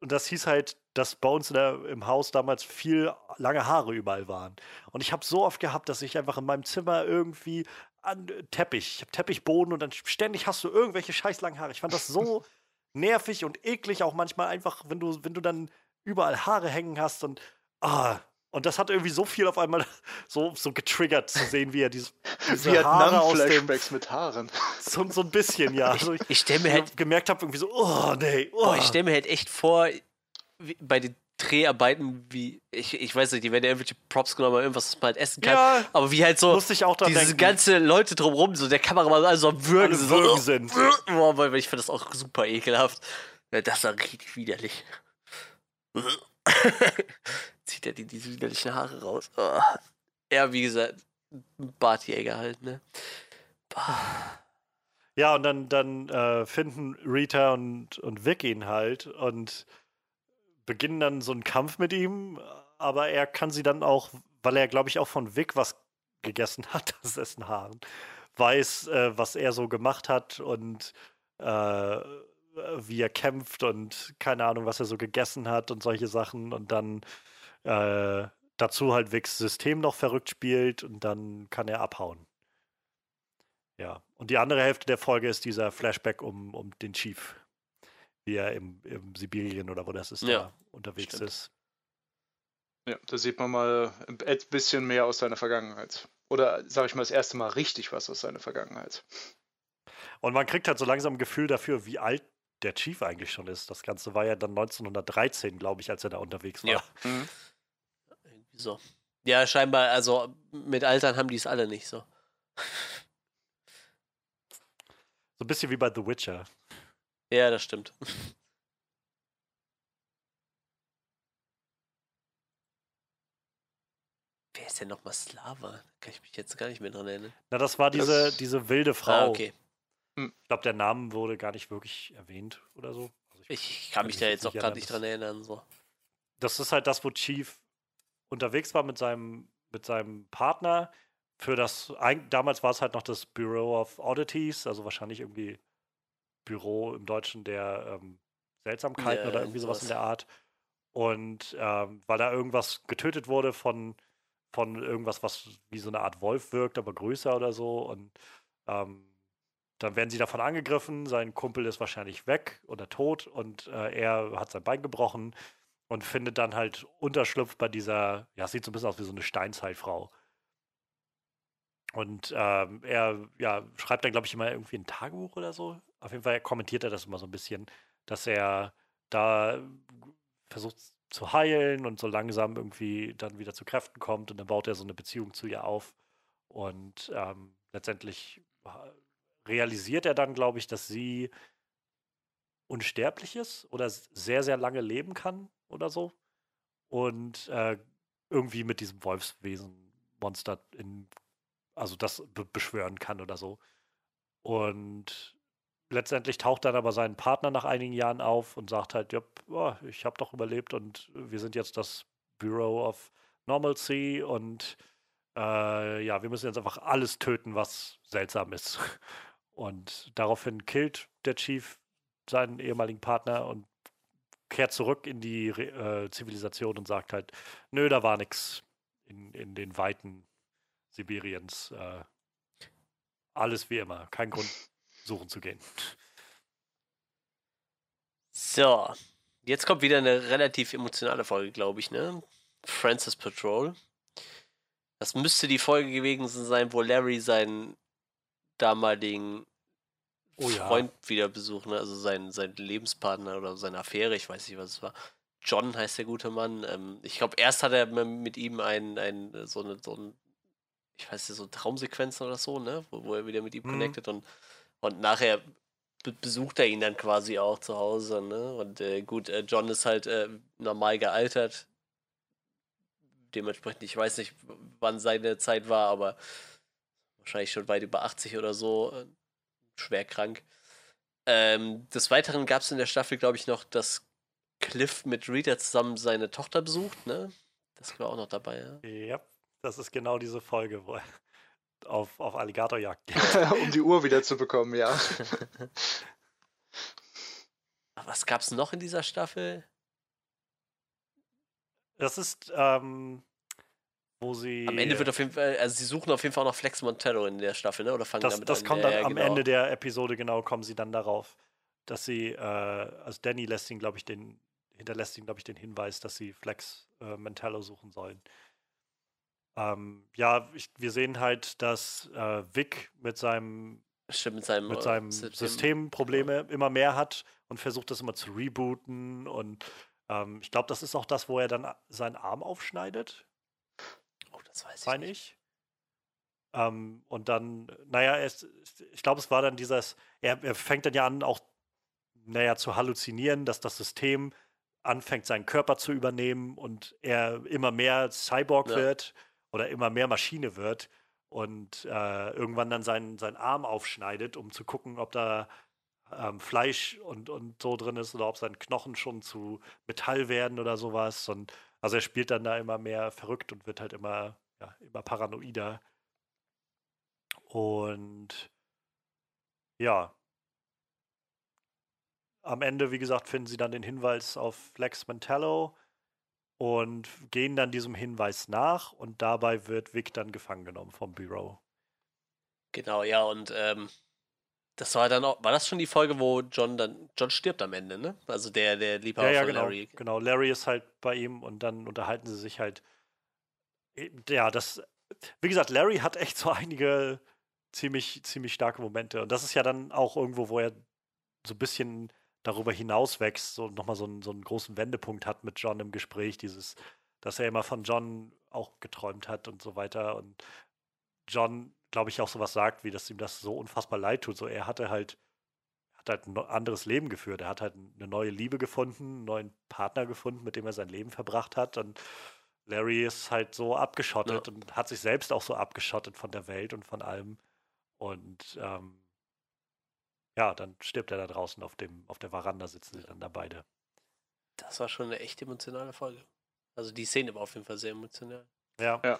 Und das hieß halt, dass bei uns in der, im Haus damals viel lange Haare überall waren. Und ich habe so oft gehabt, dass ich einfach in meinem Zimmer irgendwie an Teppich, ich habe Teppichboden und dann ständig hast du irgendwelche scheiß langen Haare. Ich fand das so nervig und eklig auch manchmal einfach, wenn du, wenn du dann überall Haare hängen hast und ah, und das hat irgendwie so viel auf einmal so, so getriggert zu sehen, wie er diese, diese Haare aus dem mit Haaren. so, so ein bisschen, ja. Also ich, Ich stelle mir halt, gemerkt habe, irgendwie so, oh nee, oh. boah, ich stell mir halt echt vor, wie, bei den Dreharbeiten, wie, ich, ich weiß nicht, die werden ja irgendwelche Props genommen, oder irgendwas, was man halt essen kann. Ja. Aber wie halt so Musste ich auch dran diese denken. ganze Leute drumrum, so der Kameramann, also am Würgen, Alle so, Würgen sind. Boah, weil ich finde das auch super ekelhaft. Ja, das war richtig widerlich. Zieht er die, diese widerlichen Haare raus. Oh. Ja, wie gesagt, Bartjäger halt, ne? Bah. Ja, und dann, dann äh, finden Rita und, und Vic ihn halt und beginnen dann so einen Kampf mit ihm, aber er kann sie dann auch, weil er, glaube ich, auch von Vic was gegessen hat, das Essen Haaren, weiß, äh, was er so gemacht hat und äh, wie er kämpft und keine Ahnung, was er so gegessen hat und solche Sachen und dann äh, dazu halt Vics System noch verrückt spielt und dann kann er abhauen. Ja, und die andere Hälfte der Folge ist dieser Flashback um, um den Chief, wie er im, im Sibirien oder wo das ist, Ja, da unterwegs stimmt. ist. Ja, da sieht man mal ein bisschen mehr aus seiner Vergangenheit. Oder sag ich mal, das erste Mal richtig was aus seiner Vergangenheit. Und man kriegt halt so langsam ein Gefühl dafür, wie alt der Chief eigentlich schon ist. Das Ganze war ja dann 1913, glaube ich, als er da unterwegs war. Ja. Mhm. So. Ja, scheinbar, also mit Altern haben die es alle nicht so. So ein bisschen wie bei The Witcher. Ja, das stimmt. Wer ist denn nochmal Slava? Kann ich mich jetzt gar nicht mehr dran erinnern. Na, das war diese, Das- diese wilde Frau. Ah, okay. Ich glaube, der Name wurde gar nicht wirklich erwähnt oder so. Also ich- Ich, kann mich da jetzt auch gerade erinnern, nicht dran erinnern. So. das ist halt das, wo Chief unterwegs war mit seinem, mit seinem Partner. Für das, damals war es halt noch das Bureau of Oddities, also wahrscheinlich irgendwie Büro im Deutschen der ähm, Seltsamkeiten Ja, oder irgendwie sowas in der Art. Und ähm, weil da irgendwas getötet wurde von, von irgendwas, was wie so eine Art Wolf wirkt, aber größer oder so. Und ähm, dann werden sie davon angegriffen, sein Kumpel ist wahrscheinlich weg oder tot und äh, er hat sein Bein gebrochen und findet dann halt Unterschlupf bei dieser, ja, sieht so ein bisschen aus wie so eine Steinzeitfrau. Und ähm, er ja, schreibt dann, glaube ich, immer irgendwie ein Tagebuch oder so. Auf jeden Fall kommentiert er das immer so ein bisschen, dass er da versucht zu heilen und so langsam irgendwie dann wieder zu Kräften kommt und dann baut er so eine Beziehung zu ihr auf. Und ähm, letztendlich realisiert er dann, glaube ich, dass sie unsterblich ist oder sehr, sehr lange leben kann oder so. Und äh, irgendwie mit diesem Wolfswesen-Monster in, also das be beschwören kann oder so. Und letztendlich taucht dann aber sein Partner nach einigen Jahren auf und sagt halt, ja, oh, ich habe doch überlebt und wir sind jetzt das Bureau of Normalcy und äh, ja, wir müssen jetzt einfach alles töten, was seltsam ist. Und daraufhin killt der Chief seinen ehemaligen Partner und kehrt zurück in die äh, Zivilisation und sagt halt, nö, da war nichts in, in den Weiten Sibiriens. Äh, alles wie immer, kein Grund suchen zu gehen. So, jetzt kommt wieder eine relativ emotionale Folge, glaube ich, ne? Francis Patrol. Das müsste die Folge gewesen sein, wo Larry seinen damaligen oh, Freund ja. wieder besucht, ne? also seinen, seinen Lebenspartner oder seine Affäre, ich weiß nicht, was es war. John heißt der gute Mann. Ähm, ich glaube, erst hat er mit ihm ein, ein, so, eine, so ein, ich weiß nicht, so Traumsequenzen oder so, ne? Wo, wo er wieder mit ihm mhm. connected und, und nachher besucht er ihn dann quasi auch zu Hause, ne? Und äh, gut, äh, John ist halt äh, normal gealtert. Dementsprechend, ich weiß nicht, wann seine Zeit war, aber wahrscheinlich schon weit über 80 oder so, schwer krank. Ähm, des Weiteren gab es in der Staffel, glaube ich, noch, dass Cliff mit Rita zusammen seine Tochter besucht, ne? Das war auch noch dabei, ja? Ja, das ist genau diese Folge, wo er auf, auf Alligatorjagd geht. um die Uhr wieder zu bekommen, ja. Was gab es noch in dieser Staffel? Das ist, ähm, wo sie. Am Ende wird auf jeden Fall, also sie suchen auf jeden Fall auch noch Flex Montello in der Staffel, ne? Oder fangen das, damit das an? kommt dann ja, am genau. Ende der Episode, genau, kommen sie dann darauf, dass sie, äh, also Danny lässt ihn, glaube ich, den, hinterlässt ihn, glaube ich, den Hinweis, dass sie Flex äh, Montello suchen sollen. Ähm, ja, ich, wir sehen halt, dass äh, Vic mit seinem Stimmt, mit seinem, mit seinem System, System Probleme genau. immer mehr hat und versucht das immer zu rebooten. Und ähm, ich glaube, das ist auch das, wo er dann seinen Arm aufschneidet. Oh, das weiß ich. Meine ich. Ähm, und dann, naja, es, ich glaube, es war dann dieses, er, er fängt dann ja an, auch, naja, zu halluzinieren, dass das System anfängt, seinen Körper zu übernehmen und er immer mehr Cyborg ja. wird oder immer mehr Maschine wird und äh, irgendwann dann seinen, seinen Arm aufschneidet, um zu gucken, ob da ähm, Fleisch und, und so drin ist oder ob sein Knochen schon zu Metall werden oder sowas. Und also er spielt dann da immer mehr verrückt und wird halt immer, ja, immer paranoider. Und ja. Am Ende, wie gesagt, finden sie dann den Hinweis auf Flex Mentallo und gehen dann diesem Hinweis nach und dabei wird Vic dann gefangen genommen vom Bureau. Genau, ja, und ähm, das war dann auch, war das schon die Folge, wo John dann, John stirbt am Ende, ne? Also der, der Liebhaber ja, ja, von genau, Larry. Genau, Larry ist halt bei ihm und dann unterhalten sie sich halt. Ja, das, wie gesagt, Larry hat echt so einige ziemlich, ziemlich starke Momente. Und das ist ja dann auch irgendwo, wo er so ein bisschen darüber hinaus wächst, so nochmal so einen, so einen großen Wendepunkt hat mit John im Gespräch, dieses, dass er immer von John auch geträumt hat und so weiter. Und John, glaube ich, auch sowas sagt, wie dass ihm das so unfassbar leid tut. So, er hatte halt, hat halt ein anderes Leben geführt. Er hat halt eine neue Liebe gefunden, einen neuen Partner gefunden, mit dem er sein Leben verbracht hat. Und Larry ist halt so abgeschottet ja. und hat sich selbst auch so abgeschottet von der Welt und von allem. Und ähm, ja, dann stirbt er da draußen auf dem, auf der Veranda sitzen sie dann da beide. Das war schon eine echt emotionale Folge. Also die Szene war auf jeden Fall sehr emotional. Ja. ja.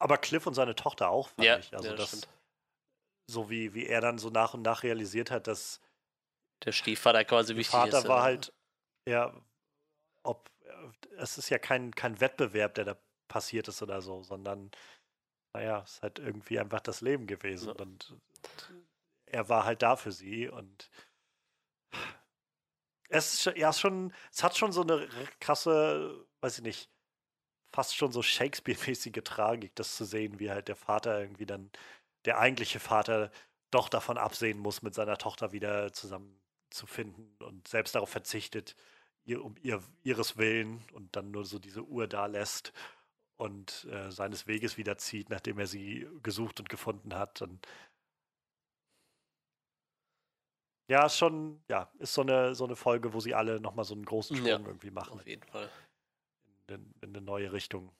Aber Cliff und seine Tochter auch, fand ja, ich. Also ja, das, das so wie, wie er dann so nach und nach realisiert hat, dass der Stiefvater quasi wichtig Vater ist. Vater war halt, ja, ob, es ist ja kein, kein Wettbewerb, der da passiert ist oder so, sondern, naja, es ist halt irgendwie einfach das Leben gewesen. Ja. Und er war halt da für sie und es ist ja schon, es hat schon so eine krasse, weiß ich nicht, fast schon so Shakespeare-mäßige Tragik, das zu sehen, wie halt der Vater irgendwie dann, der eigentliche Vater, doch davon absehen muss, mit seiner Tochter wieder zusammenzufinden und selbst darauf verzichtet, ihr, um ihr, ihres Willen und dann nur so diese Uhr da lässt und äh, seines Weges wieder zieht, nachdem er sie gesucht und gefunden hat. Und ja, ist schon, ja, ist so eine, so eine Folge, wo sie alle nochmal so einen großen Sprung ja, irgendwie machen. Auf jeden Fall in, in eine neue Richtung.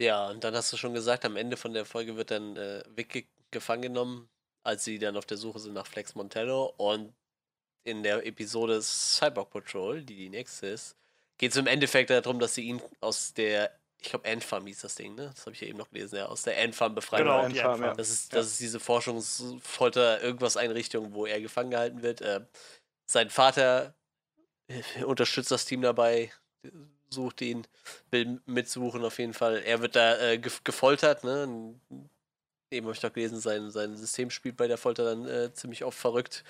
Ja, und dann hast du schon gesagt, am Ende von der Folge wird dann äh, Vic gefangen genommen, als sie dann auf der Suche sind nach Flex Montello. Und in der Episode Cyborg Patrol, die die nächste ist, geht es im Endeffekt darum, dass sie ihn aus der, ich glaube, Endfarm hieß das Ding, ne? Das habe ich ja eben noch gelesen, ja, aus der Endfarm befreien. Genau, Endfarm, ja. Das ist, das ist diese Forschungsfolter, irgendwas Einrichtung, wo er gefangen gehalten wird. Äh, sein Vater unterstützt das Team dabei, sucht ihn, will mitsuchen auf jeden Fall. Er wird da äh, gefoltert, ne? Eben habe ich doch gelesen, sein, sein System spielt bei der Folter dann äh, ziemlich oft verrückt.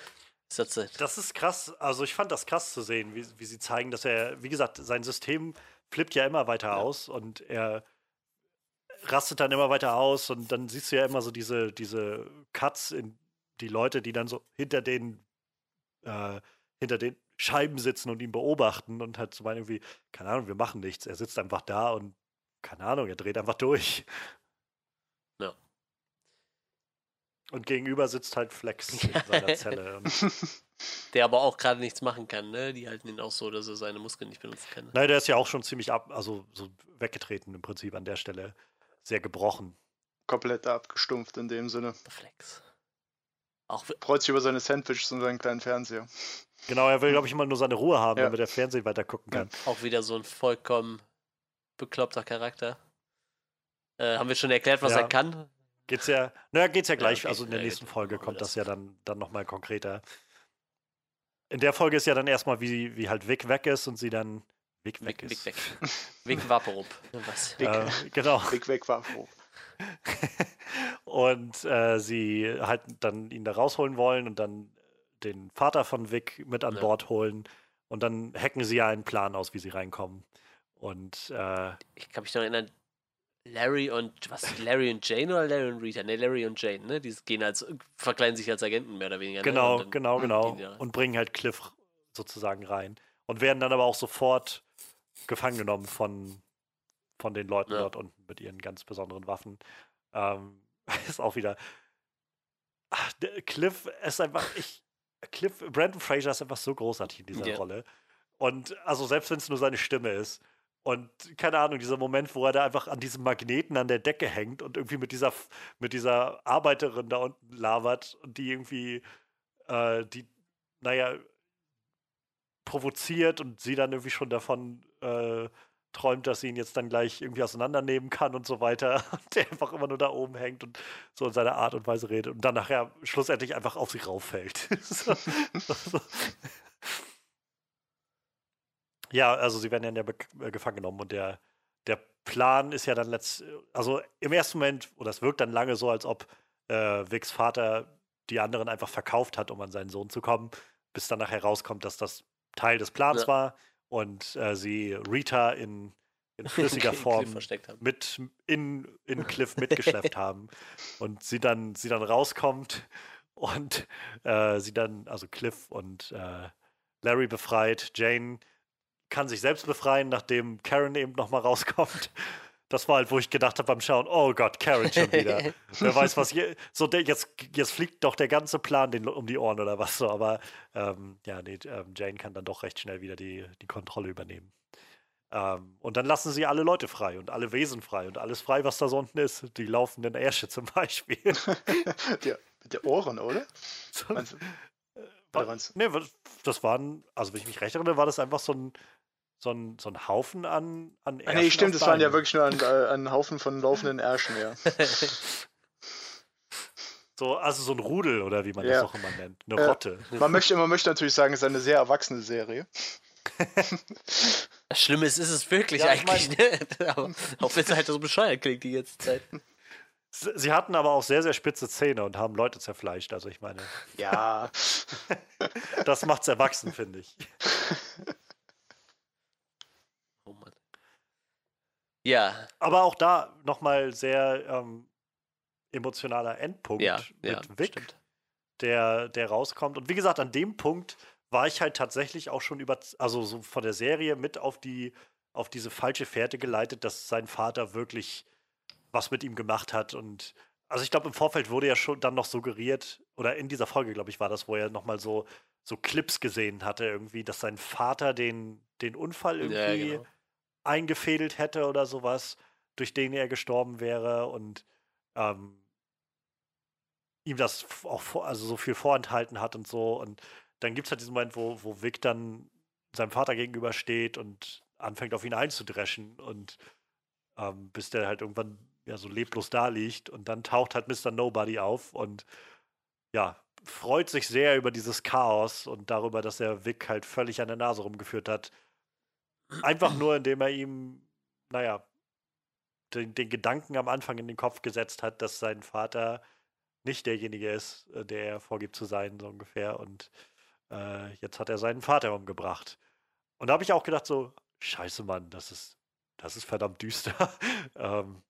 Das, das ist krass. Also ich fand das krass zu sehen, wie, wie sie zeigen, dass er, wie gesagt, sein System flippt ja immer weiter ja. aus und er rastet dann immer weiter aus und dann siehst du ja immer so diese, diese Cuts in die Leute, die dann so hinter den äh, hinter den Scheiben sitzen und ihn beobachten und halt so meinen irgendwie, keine Ahnung, wir machen nichts. Er sitzt einfach da und, keine Ahnung, er dreht einfach durch. Ja. Und gegenüber sitzt halt Flex in seiner Zelle. der aber auch gerade nichts machen kann, ne? Die halten ihn auch so, dass er seine Muskeln nicht benutzen kann. Nein, der ist ja auch schon ziemlich ab, also so weggetreten im Prinzip an der Stelle. Sehr gebrochen. Komplett abgestumpft in dem Sinne. Flex. Auch Freut sich über seine Sandwiches und seinen kleinen Fernseher. Genau, er will, glaube ich, immer nur seine Ruhe haben, ja. damit er Fernsehen weiter gucken kann. Auch wieder so ein vollkommen bekloppter Charakter. Äh, haben wir schon erklärt, was ja. er kann? Geht's ja, naja, geht's ja gleich, ja, also in der nächsten Folge kommt das, das ja dann, dann nochmal konkreter. In der Folge ist ja dann erstmal, wie, wie halt Vic weg ist und sie dann Vic weg Vic, ist. Vic weg. Vic Vaporub. Was? Vic, äh, genau. Vic weg Vaporub. und äh, sie halt dann ihn da rausholen wollen und dann den Vater von Vic mit an ja. Bord holen und dann hacken sie ja einen Plan aus, wie sie reinkommen. Und äh, ich kann mich noch erinnern, Larry und was Larry und Jane oder Larry und Rita? Ne, Larry und Jane, ne? Die gehen als verkleiden sich als Agenten mehr oder weniger. Genau, ne? genau, genau. Und bringen halt Cliff sozusagen rein. Und werden dann aber auch sofort gefangen genommen von, von den Leuten ja. dort unten mit ihren ganz besonderen Waffen. Ähm, ist auch wieder. Ach, Cliff ist einfach. Ich, Cliff, Brandon Fraser ist einfach so großartig in dieser yeah. Rolle. Und also selbst wenn es nur seine Stimme ist. Und keine Ahnung, dieser Moment, wo er da einfach an diesem Magneten an der Decke hängt und irgendwie mit dieser, mit dieser Arbeiterin da unten labert und die irgendwie, äh, die, naja, provoziert und sie dann irgendwie schon davon äh, träumt, dass sie ihn jetzt dann gleich irgendwie auseinandernehmen kann und so weiter. Und der einfach immer nur da oben hängt und so in seiner Art und Weise redet und dann nachher schlussendlich einfach auf sie rauffällt. so, so. Ja, also sie werden ja in der äh, gefangen genommen und der, der Plan ist ja dann letzt, also im ersten Moment, oder es wirkt dann lange so, als ob äh, Vicks Vater die anderen einfach verkauft hat, um an seinen Sohn zu kommen, bis dann nachher rauskommt, dass das Teil des Plans ja. war und äh, sie Rita in, in flüssiger Form mit in, in Cliff mitgeschleppt haben und sie dann, sie dann rauskommt und äh, sie dann, also Cliff und äh, Larry befreit. Jane kann sich selbst befreien, nachdem Karen eben nochmal rauskommt. Das war halt, wo ich gedacht habe beim Schauen, oh Gott, Karen schon wieder. Wer weiß, was hier. So, der, jetzt, jetzt fliegt doch der ganze Plan den, um die Ohren oder was so. Aber ähm, ja, nee, ähm, Jane kann dann doch recht schnell wieder die, die Kontrolle übernehmen. Ähm, und dann lassen sie alle Leute frei und alle Wesen frei und alles frei, was da so unten ist. Die laufenden Ärsche zum Beispiel. ja, mit der Ohren, oder? So, du? Äh, war, nee, das waren, also wenn ich mich recht erinnere, war das einfach so ein so ein, so ein Haufen an, an Ärschen. Nee, stimmt, es waren ja wirklich nur ein, äh, ein Haufen von laufenden Ärschen, ja. so, also so ein Rudel oder wie man ja. das auch immer nennt. Eine ja. Rotte. Man möchte, man möchte natürlich sagen, es ist eine sehr erwachsene Serie. Das Schlimme ist, ist es wirklich ja, eigentlich, ich mein, ne? Aber, auch wenn es halt so bescheuert klingt die ganze Zeit. Sie hatten aber auch sehr, sehr spitze Zähne und haben Leute zerfleischt. Also ich meine. Ja. das macht's erwachsen, finde ich. Oh Mann. Ja. Aber auch da nochmal sehr ähm, emotionaler Endpunkt ja, mit ja, Vic, der, der rauskommt. Und wie gesagt, an dem Punkt war ich halt tatsächlich auch schon über, also so von der Serie mit auf die, auf diese falsche Fährte geleitet, dass sein Vater wirklich was mit ihm gemacht hat. Und also ich glaube, im Vorfeld wurde ja schon dann noch suggeriert, oder in dieser Folge, glaube ich, war das, wo er nochmal so, so Clips gesehen hatte, irgendwie, dass sein Vater den, den Unfall irgendwie ja, genau. Eingefädelt hätte oder sowas, durch den er gestorben wäre und ähm, ihm das auch vor, also so viel vorenthalten hat und so. Und dann gibt es halt diesen Moment, wo, wo Vic dann seinem Vater gegenübersteht und anfängt auf ihn einzudreschen und ähm, bis der halt irgendwann ja so leblos da liegt und dann taucht halt Mr. Nobody auf und ja, freut sich sehr über dieses Chaos und darüber, dass er Vic halt völlig an der Nase rumgeführt hat. Einfach nur, indem er ihm, naja, den, den Gedanken am Anfang in den Kopf gesetzt hat, dass sein Vater nicht derjenige ist, äh, der er vorgibt zu sein, so ungefähr. Und äh, jetzt hat er seinen Vater umgebracht. Und da habe ich auch gedacht, so, scheiße, Mann, das ist, das ist verdammt düster. ähm,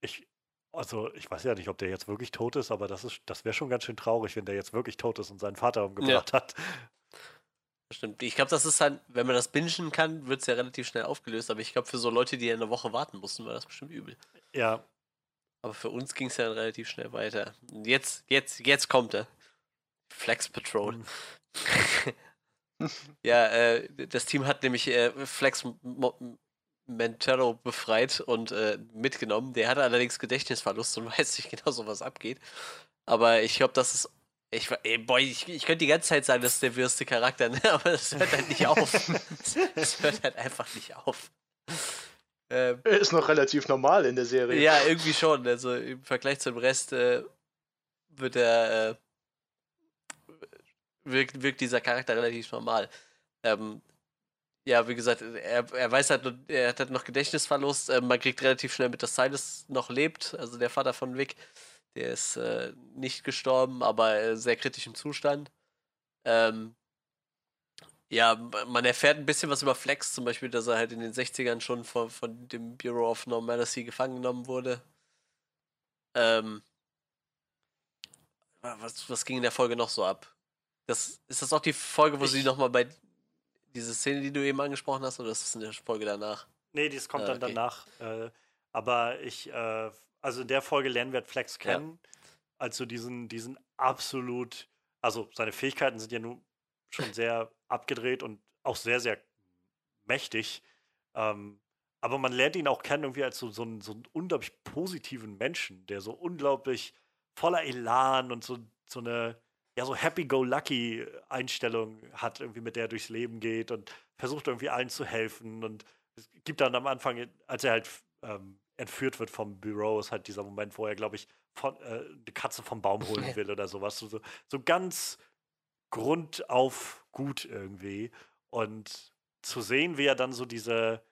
ich, also ich weiß ja nicht, ob der jetzt wirklich tot ist, aber das das wäre schon ganz schön traurig, wenn der jetzt wirklich tot ist und seinen Vater umgebracht ja. hat. Stimmt. Ich glaube, das ist dann, wenn man das bingen kann, wird es ja relativ schnell aufgelöst. Aber ich glaube, für so Leute, die eine Woche warten mussten, war das bestimmt übel. Ja. Aber für uns ging es ja dann relativ schnell weiter. Jetzt, jetzt, jetzt kommt er. Flex Patrol. Mhm. ja, äh, das Team hat nämlich äh, Flex Mentero befreit und äh, mitgenommen. Der hatte allerdings Gedächtnisverlust und weiß nicht genau, so was abgeht. Aber ich glaube, das ist. Ich, ey, boy, ich, ich könnte die ganze Zeit sagen, das ist der wirste Charakter, ne? aber das hört halt nicht auf. Es hört halt einfach nicht auf. Ähm, er ist noch relativ normal in der Serie. Ja, irgendwie schon. Also im Vergleich zum Rest äh, wird er. Äh, wirkt, wirkt dieser Charakter relativ normal. Ähm, ja, wie gesagt, er, er weiß halt, er hat halt noch Gedächtnisverlust. Äh, man kriegt relativ schnell mit, dass Silas noch lebt. Also der Vater von Vic, der ist äh, nicht gestorben, aber äh, sehr kritisch im Zustand. Ähm, ja, man erfährt ein bisschen was über Flex, zum Beispiel, dass er halt in den 60ern schon von, von dem Bureau of Normalcy gefangen genommen wurde. Ähm, was, was ging in der Folge noch so ab? Das, ist das auch die Folge, wo ich, sie nochmal bei diese Szene, die du eben angesprochen hast, oder ist das in der Folge danach? Nee, das kommt ah, dann okay. danach. Äh, aber ich, äh, also in der Folge lernen wir Flex kennen, ja. als so diesen, diesen absolut, also seine Fähigkeiten sind ja nun schon sehr abgedreht und auch sehr, sehr mächtig. Ähm, aber man lernt ihn auch kennen irgendwie als so, so, einen, so einen unglaublich positiven Menschen, der so unglaublich voller Elan und so, so eine ja, so happy-go-lucky-Einstellung hat, irgendwie mit der er durchs Leben geht und versucht irgendwie allen zu helfen. Und es gibt dann am Anfang, als er halt ähm, entführt wird vom Büro, ist halt dieser Moment, wo er, glaube ich, von, äh, eine Katze vom Baum holen will oder sowas. So, so ganz grundauf gut irgendwie. Und zu sehen, wie er dann so diese,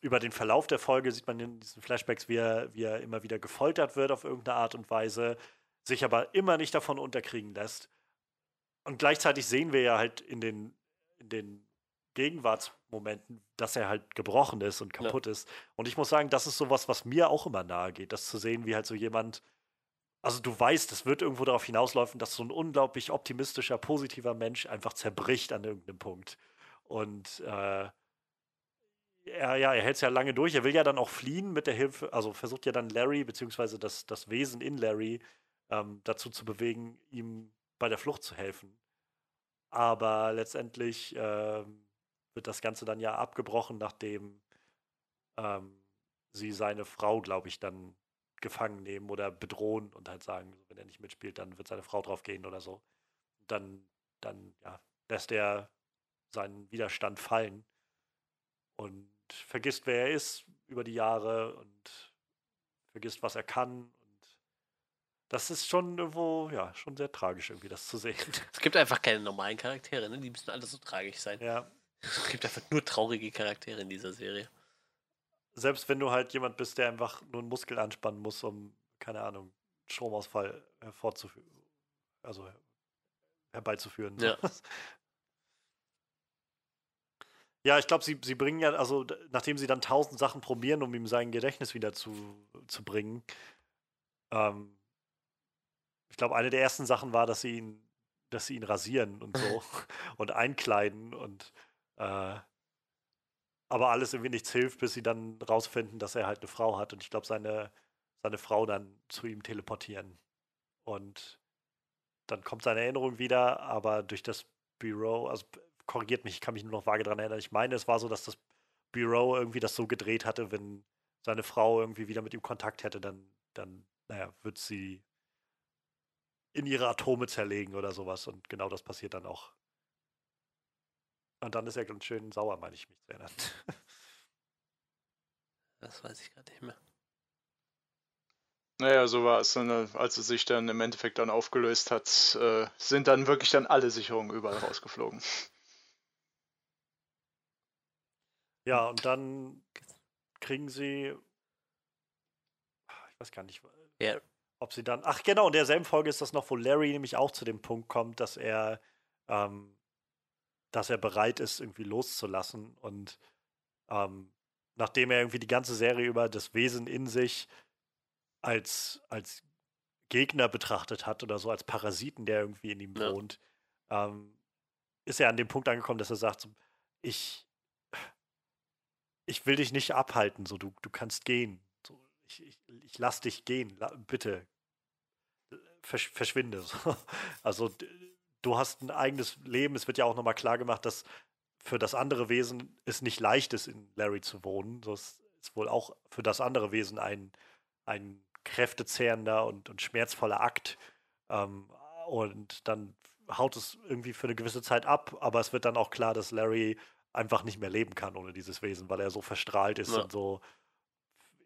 über den Verlauf der Folge sieht man in diesen Flashbacks, wie er, wie er immer wieder gefoltert wird auf irgendeine Art und Weise, sich aber immer nicht davon unterkriegen lässt und gleichzeitig sehen wir ja halt in den, in den Gegenwartsmomenten, dass er halt gebrochen ist und kaputt ja. ist. Und ich muss sagen, das ist sowas, was mir auch immer nahe geht, das zu sehen, wie halt so jemand, also du weißt, es wird irgendwo darauf hinauslaufen, dass so ein unglaublich optimistischer, positiver Mensch einfach zerbricht an irgendeinem Punkt. Und äh, er, ja, er hält es ja lange durch. Er will ja dann auch fliehen mit der Hilfe, also versucht ja dann Larry, beziehungsweise das, das Wesen in Larry, ähm, dazu zu bewegen, ihm bei der Flucht zu helfen. Aber letztendlich ähm, wird das Ganze dann ja abgebrochen, nachdem ähm, sie seine Frau, glaube ich, dann gefangen nehmen oder bedrohen und halt sagen, wenn er nicht mitspielt, dann wird seine Frau drauf gehen oder so. Und dann, dann ja, lässt er seinen Widerstand fallen und vergisst, wer er ist über die Jahre und vergisst, was er kann das ist schon irgendwo, ja, schon sehr tragisch irgendwie, das zu sehen. Es gibt einfach keine normalen Charaktere, ne? Die müssen alle so tragisch sein. Ja. Es gibt einfach nur traurige Charaktere in dieser Serie. selbst wenn du halt jemand bist, der einfach nur einen Muskel anspannen muss, um, keine Ahnung, Stromausfall hervorzuführen, also herbeizuführen. Ja. Ja, ich glaube, sie, sie bringen ja, also nachdem sie dann tausend Sachen probieren, um ihm sein Gedächtnis wieder zu, zu bringen, ähm, ich glaube, eine der ersten Sachen war, dass sie ihn, dass sie ihn rasieren und so und einkleiden und äh, aber alles irgendwie nichts hilft, bis sie dann rausfinden, dass er halt eine Frau hat und ich glaube, seine, seine Frau dann zu ihm teleportieren. Und dann kommt seine Erinnerung wieder, aber durch das Bureau, also korrigiert mich, ich kann mich nur noch vage daran erinnern. Ich meine, es war so, dass das Bureau irgendwie das so gedreht hatte, wenn seine Frau irgendwie wieder mit ihm Kontakt hätte, dann, dann, naja, wird sie in ihre Atome zerlegen oder sowas. Und genau das passiert dann auch. Und dann ist er ganz schön sauer, meine ich mich zu erinnern. Das weiß ich gerade nicht mehr. Naja, so war es. Ne? Als es sich dann im Endeffekt dann aufgelöst hat, äh, sind dann wirklich dann alle Sicherungen überall rausgeflogen. Ja, und dann kriegen sie. Ich weiß gar nicht, ja. ob sie dann. Ach, genau, in derselben Folge ist das noch, wo Larry nämlich auch zu dem Punkt kommt, dass er. Ähm, dass er bereit ist, irgendwie loszulassen. Und ähm, nachdem er irgendwie die ganze Serie über das Wesen in sich als, als Gegner betrachtet hat oder so als Parasiten, der irgendwie in ihm ja. wohnt, ähm, ist er an dem Punkt angekommen, dass er sagt, ich, ich will dich nicht abhalten, so du, du kannst gehen. So, ich, ich, ich lass dich gehen, la, bitte. Versch, verschwinde. Also du hast ein eigenes Leben. Es wird ja auch nochmal klar gemacht, dass für das andere Wesen es nicht leicht ist, in Larry zu wohnen. Das ist wohl auch für das andere Wesen ein, ein kräftezehrender und, und schmerzvoller Akt. Ähm, und dann haut es irgendwie für eine gewisse Zeit ab, aber es wird dann auch klar, dass Larry einfach nicht mehr leben kann ohne dieses Wesen, weil er so verstrahlt ist ja. und so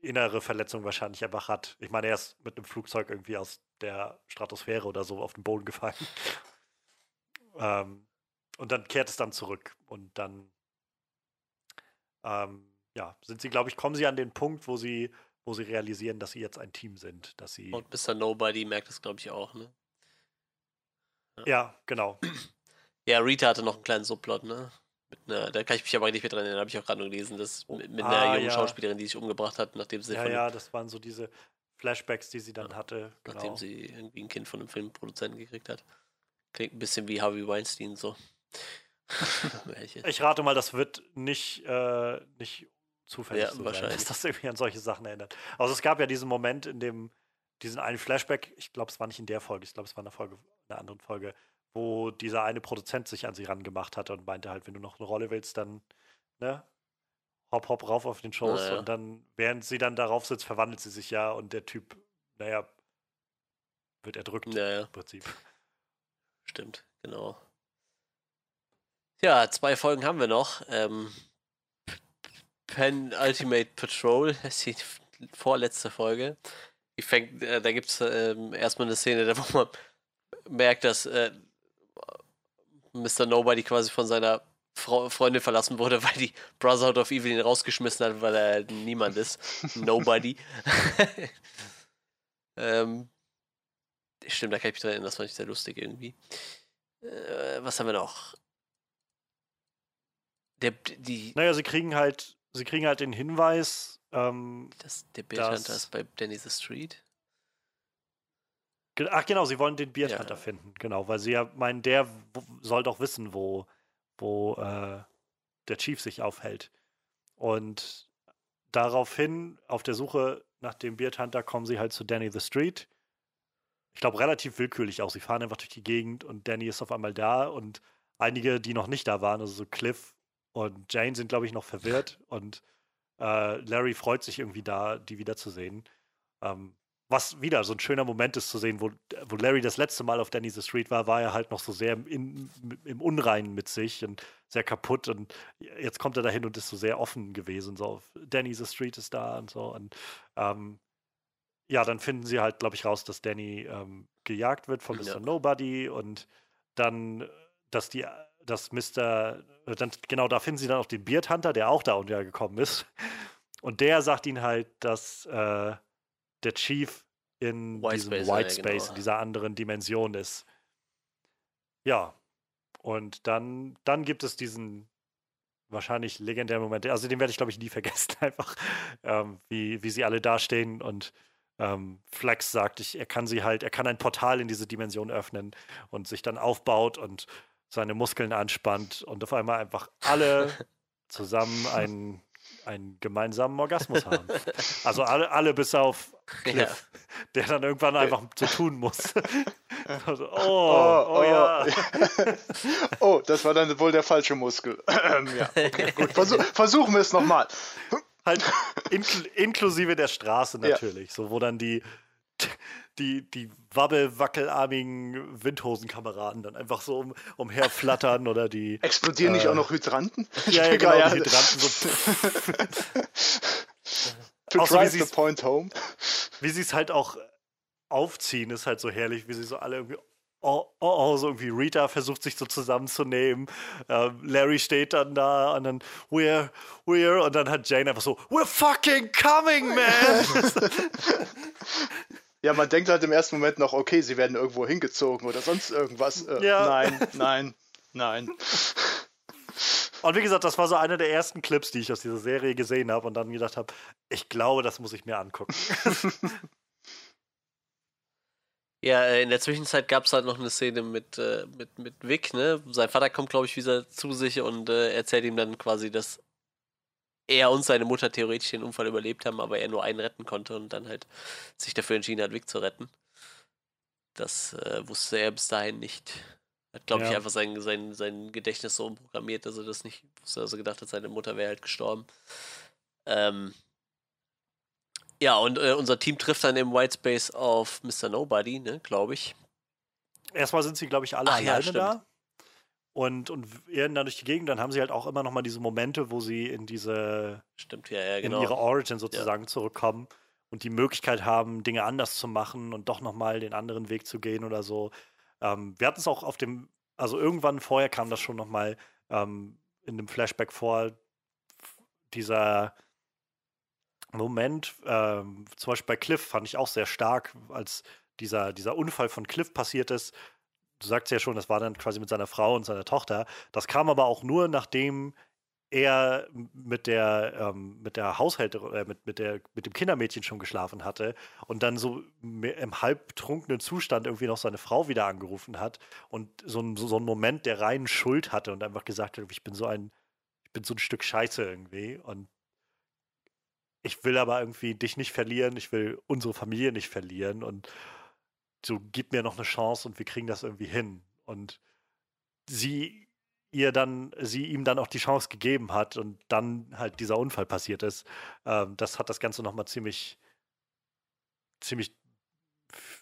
innere Verletzungen wahrscheinlich einfach hat. Ich meine, er ist mit einem Flugzeug irgendwie aus der Stratosphäre oder so auf den Boden gefallen. Ähm, und dann kehrt es dann zurück und dann ähm, ja, sind sie, glaube ich, kommen sie an den Punkt, wo sie, wo sie realisieren, dass sie jetzt ein Team sind, dass sie. Und Mr. Nobody merkt das, glaube ich, auch, ne? Ja, ja genau. Ja, Rita hatte noch einen kleinen Subplot, ne? Einer, da kann ich mich aber nicht mehr dran erinnern, habe ich auch gerade nur gelesen, dass mit, mit einer ah, jungen ja. Schauspielerin, die sich umgebracht hat, nachdem sie. Ja, ja, das waren so diese Flashbacks, die sie dann ja, hatte. Genau. Nachdem sie irgendwie ein Kind von einem Filmproduzenten gekriegt hat. Klingt ein bisschen wie Harvey Weinstein so. ich rate mal, das wird nicht, äh, nicht zufällig ja, so sein, dass das irgendwie an solche Sachen erinnert. Also es gab ja diesen Moment, in dem diesen einen Flashback, ich glaube, es war nicht in der Folge, ich glaube, es war in der Folge, in einer anderen Folge, wo dieser eine Produzent sich an sie rangemacht hatte und meinte halt, wenn du noch eine Rolle willst, dann, ne, hopp, hopp, rauf auf den Shows naja. und dann, während sie dann darauf sitzt, verwandelt sie sich ja und der Typ, naja, wird erdrückt naja. im Prinzip. Stimmt, genau. Ja, zwei Folgen haben wir noch. Ähm, Pen Ultimate Patrol, das ist die vorletzte Folge. Die fängt, äh, da gibt es ähm, erstmal eine Szene, wo man merkt, dass äh, Mr. Nobody quasi von seiner Frau, Freundin verlassen wurde, weil die Brotherhood of Evil ihn rausgeschmissen hat, weil er niemand ist. Nobody. ähm, stimmt, da kann ich mich dran erinnern, das fand ich sehr lustig irgendwie. Äh, was haben wir noch? Der, die, naja, sie kriegen halt, sie kriegen halt den Hinweis, ähm, dass der Bildhunter ist bei Danny the Street. Ach genau, sie wollen den Beard Hunter ja. finden, genau, weil sie ja meinen, der soll doch wissen, wo, wo äh, der Chief sich aufhält. Und daraufhin, auf der Suche nach dem Beard Hunter, kommen sie halt zu Danny the Street. Ich glaube, relativ willkürlich auch. Sie fahren einfach durch die Gegend und Danny ist auf einmal da und einige, die noch nicht da waren, also so Cliff und Jane sind, glaube ich, noch verwirrt und äh, Larry freut sich irgendwie da, die wiederzusehen. Ähm, was wieder so ein schöner Moment ist zu sehen, wo, wo Larry das letzte Mal auf Danny the Street war, war er halt noch so sehr im, im Unreinen mit sich und sehr kaputt und jetzt kommt er dahin und ist so sehr offen gewesen, so Danny the Street ist da und so und ähm, ja, dann finden sie halt, glaube ich, raus, dass Danny ähm, gejagt wird von Mr. Ja. Nobody und dann, dass die, dass Mr. Dann, genau, da finden sie dann auch den Beard Hunter, der auch da untergekommen ist Und der sagt ihnen halt, dass äh, der Chief in White diesem Space, White Space, ja, genau. in dieser anderen Dimension ist. Ja. Und dann, dann gibt es diesen wahrscheinlich legendären Moment. Also den werde ich, glaube ich, nie vergessen, einfach, ähm, wie, wie sie alle dastehen und ähm, Flex sagt, ich, er kann sie halt, er kann ein Portal in diese Dimension öffnen und sich dann aufbaut und seine Muskeln anspannt und auf einmal einfach alle zusammen einen, einen gemeinsamen Orgasmus haben. Also alle, alle bis auf Cliff, ja. der dann irgendwann einfach so tun muss. Also, oh, oh, oh, oh, ja. oh, das war dann wohl der falsche Muskel. ja, okay, gut. Versuch, versuchen wir es nochmal. Halt inkl inklusive der Straße natürlich, ja. so wo dann die die, die wabbel-wackelarmigen Windhosenkameraden dann einfach so um, umherflattern oder die. Explodieren äh, nicht auch noch Hydranten? Ja, ja genau, ja. die Hydranten so. to drive so, the point home. Wie sie es halt auch aufziehen, ist halt so herrlich, wie sie so alle irgendwie oh, oh, oh, so irgendwie Rita versucht sich so zusammenzunehmen. Ähm, Larry steht dann da und dann, we're, we're, und dann hat Jane einfach so, we're fucking coming, man! ja, man denkt halt im ersten Moment noch, okay, sie werden irgendwo hingezogen oder sonst irgendwas. Äh, ja. Nein, nein, nein. Und wie gesagt, das war so einer der ersten Clips, die ich aus dieser Serie gesehen habe und dann gedacht habe, ich glaube, das muss ich mir angucken. Ja, äh, in der Zwischenzeit gab es halt noch eine Szene mit, äh, mit, mit Vic, ne? Sein Vater kommt, glaube ich, wieder zu sich und äh, erzählt ihm dann quasi, dass er und seine Mutter theoretisch den Unfall überlebt haben, aber er nur einen retten konnte und dann halt sich dafür entschieden hat, Vic zu retten. Das äh, wusste er bis dahin nicht. Hat, glaube ja. ich, einfach sein, sein, sein Gedächtnis so umprogrammiert, dass er das nicht wusste, also gedacht hat, seine Mutter wäre halt gestorben. Ähm, ja, und äh, unser Team trifft dann im Whitespace auf Mr. Nobody, ne, glaube ich. Erstmal sind sie, glaube ich, alle ah, alleine ja, da und, und irren dann durch die Gegend. Dann haben sie halt auch immer noch mal diese Momente, wo sie in diese stimmt, ja, ja, genau. in ihre Origin sozusagen ja. zurückkommen und die Möglichkeit haben, Dinge anders zu machen und doch noch mal den anderen Weg zu gehen oder so. Ähm, wir hatten es auch auf dem, also irgendwann vorher kam das schon noch mal ähm, in dem Flashback vor, dieser Moment, ähm, zum Beispiel bei Cliff fand ich auch sehr stark, als dieser, dieser Unfall von Cliff passiert ist. Du sagst ja schon, das war dann quasi mit seiner Frau und seiner Tochter. Das kam aber auch nur, nachdem er mit der, ähm, mit der Haushälterin, äh, mit, mit, der, mit dem Kindermädchen schon geschlafen hatte und dann so im halbtrunkenen Zustand irgendwie noch seine Frau wieder angerufen hat und so ein, so ein Moment der reinen Schuld hatte und einfach gesagt hat, ich bin so ein, ich bin so ein Stück Scheiße irgendwie. Und ich will aber irgendwie dich nicht verlieren, ich will unsere Familie nicht verlieren und so gib mir noch eine Chance und wir kriegen das irgendwie hin. Und sie ihr dann, sie ihm dann auch die Chance gegeben hat und dann halt dieser Unfall passiert ist, ähm, das hat das Ganze nochmal ziemlich, ziemlich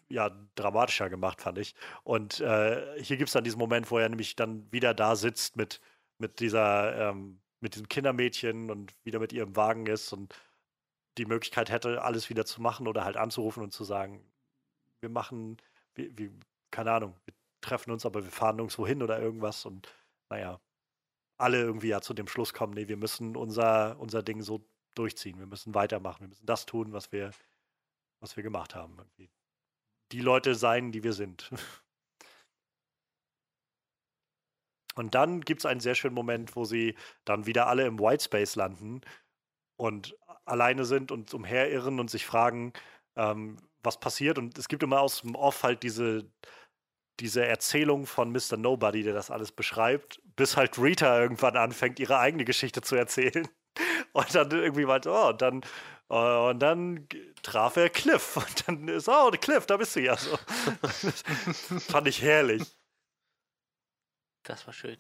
ja, dramatischer gemacht, fand ich. Und äh, hier gibt es dann diesen Moment, wo er nämlich dann wieder da sitzt mit, mit dieser, ähm, mit diesem Kindermädchen und wieder mit ihrem Wagen ist und die Möglichkeit hätte, alles wieder zu machen oder halt anzurufen und zu sagen, wir machen, wir, wir, keine Ahnung, wir treffen uns, aber wir fahren nirgendwo hin oder irgendwas und naja, alle irgendwie ja zu dem Schluss kommen, nee, wir müssen unser, unser Ding so durchziehen, wir müssen weitermachen, wir müssen das tun, was wir, was wir gemacht haben. Irgendwie. Die Leute sein, die wir sind. Und dann gibt es einen sehr schönen Moment, wo sie dann wieder alle im Whitespace landen und alleine sind und umherirren und sich fragen, ähm, was passiert. Und es gibt immer aus dem Off halt diese, diese Erzählung von Mr. Nobody, der das alles beschreibt, bis halt Rita irgendwann anfängt, ihre eigene Geschichte zu erzählen. Und dann irgendwie meinte, oh, und dann, uh, und dann traf er Cliff. Und dann ist, oh, Cliff, da bist du ja so. fand ich herrlich. Das war schön.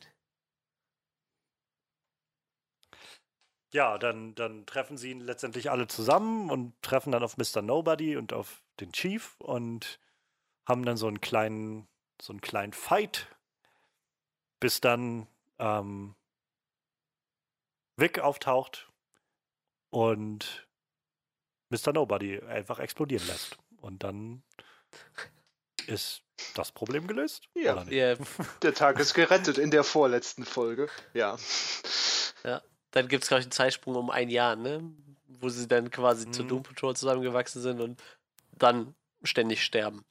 Ja, dann, dann treffen sie ihn letztendlich alle zusammen und treffen dann auf Mr. Nobody und auf den Chief und haben dann so einen kleinen, so einen kleinen Fight, bis dann ähm, Vic auftaucht und Mr. Nobody einfach explodieren lässt. Und dann ist das Problem gelöst? Ja, yeah. der Tag ist gerettet in der vorletzten Folge. Ja. Ja. Dann gibt es, glaube ich, einen Zeitsprung um ein Jahr, ne? wo sie dann quasi mhm. zu Doom Patrol zusammengewachsen sind und dann ständig sterben.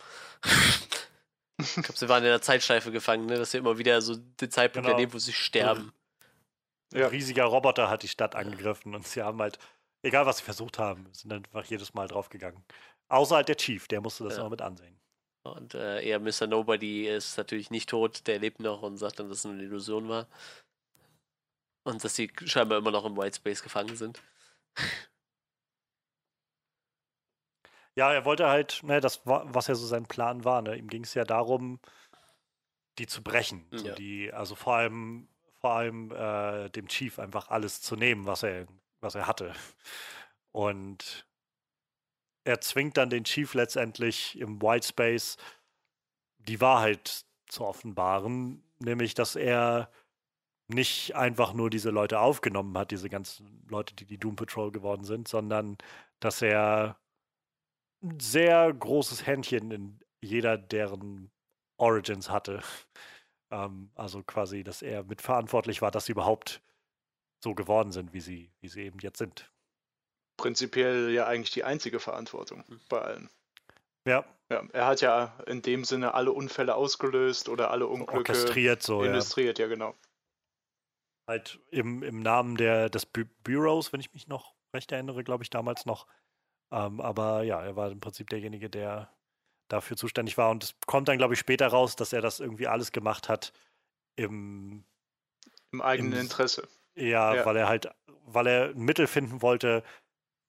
ich glaube, sie waren in der Zeitschleife gefangen, ne? dass sie immer wieder so den Zeitpunkt genau. erleben, wo sie sterben. Ja. Ein riesiger Roboter hat die Stadt angegriffen und sie haben halt, egal was sie versucht haben, sind einfach jedes Mal draufgegangen. Außer halt der Chief, der musste das ja. immer mit ansehen. Und äh, er, Mr. Nobody, ist natürlich nicht tot, der lebt noch und sagt dann, dass es eine Illusion war. Und dass sie scheinbar immer noch im White Space gefangen sind. Ja, er wollte halt, ne, das war, was ja so sein Plan war, ne? Ihm ging es ja darum, die zu brechen. Ja. So die, also vor allem, vor allem äh, dem Chief einfach alles zu nehmen, was er, was er hatte. Und er zwingt dann den Chief letztendlich im White Space die Wahrheit zu offenbaren, nämlich dass er nicht einfach nur diese Leute aufgenommen hat, diese ganzen Leute, die die Doom Patrol geworden sind, sondern dass er ein sehr großes Händchen in jeder deren Origins hatte. Ähm, also quasi, dass er mitverantwortlich war, dass sie überhaupt so geworden sind, wie sie, wie sie eben jetzt sind. Prinzipiell ja eigentlich die einzige Verantwortung hm. bei allen. Ja. ja. Er hat ja in dem Sinne alle Unfälle ausgelöst oder alle Unglücke Orchestriert so, illustriert, ja, ja genau halt im, im Namen der, des Bü Bureaus, wenn ich mich noch recht erinnere, glaube ich, damals noch. Ähm, aber ja, er war im Prinzip derjenige, der dafür zuständig war. Und es kommt dann, glaube ich, später raus, dass er das irgendwie alles gemacht hat im, im eigenen im, Interesse. Ja, ja, weil er halt, weil er ein Mittel finden wollte,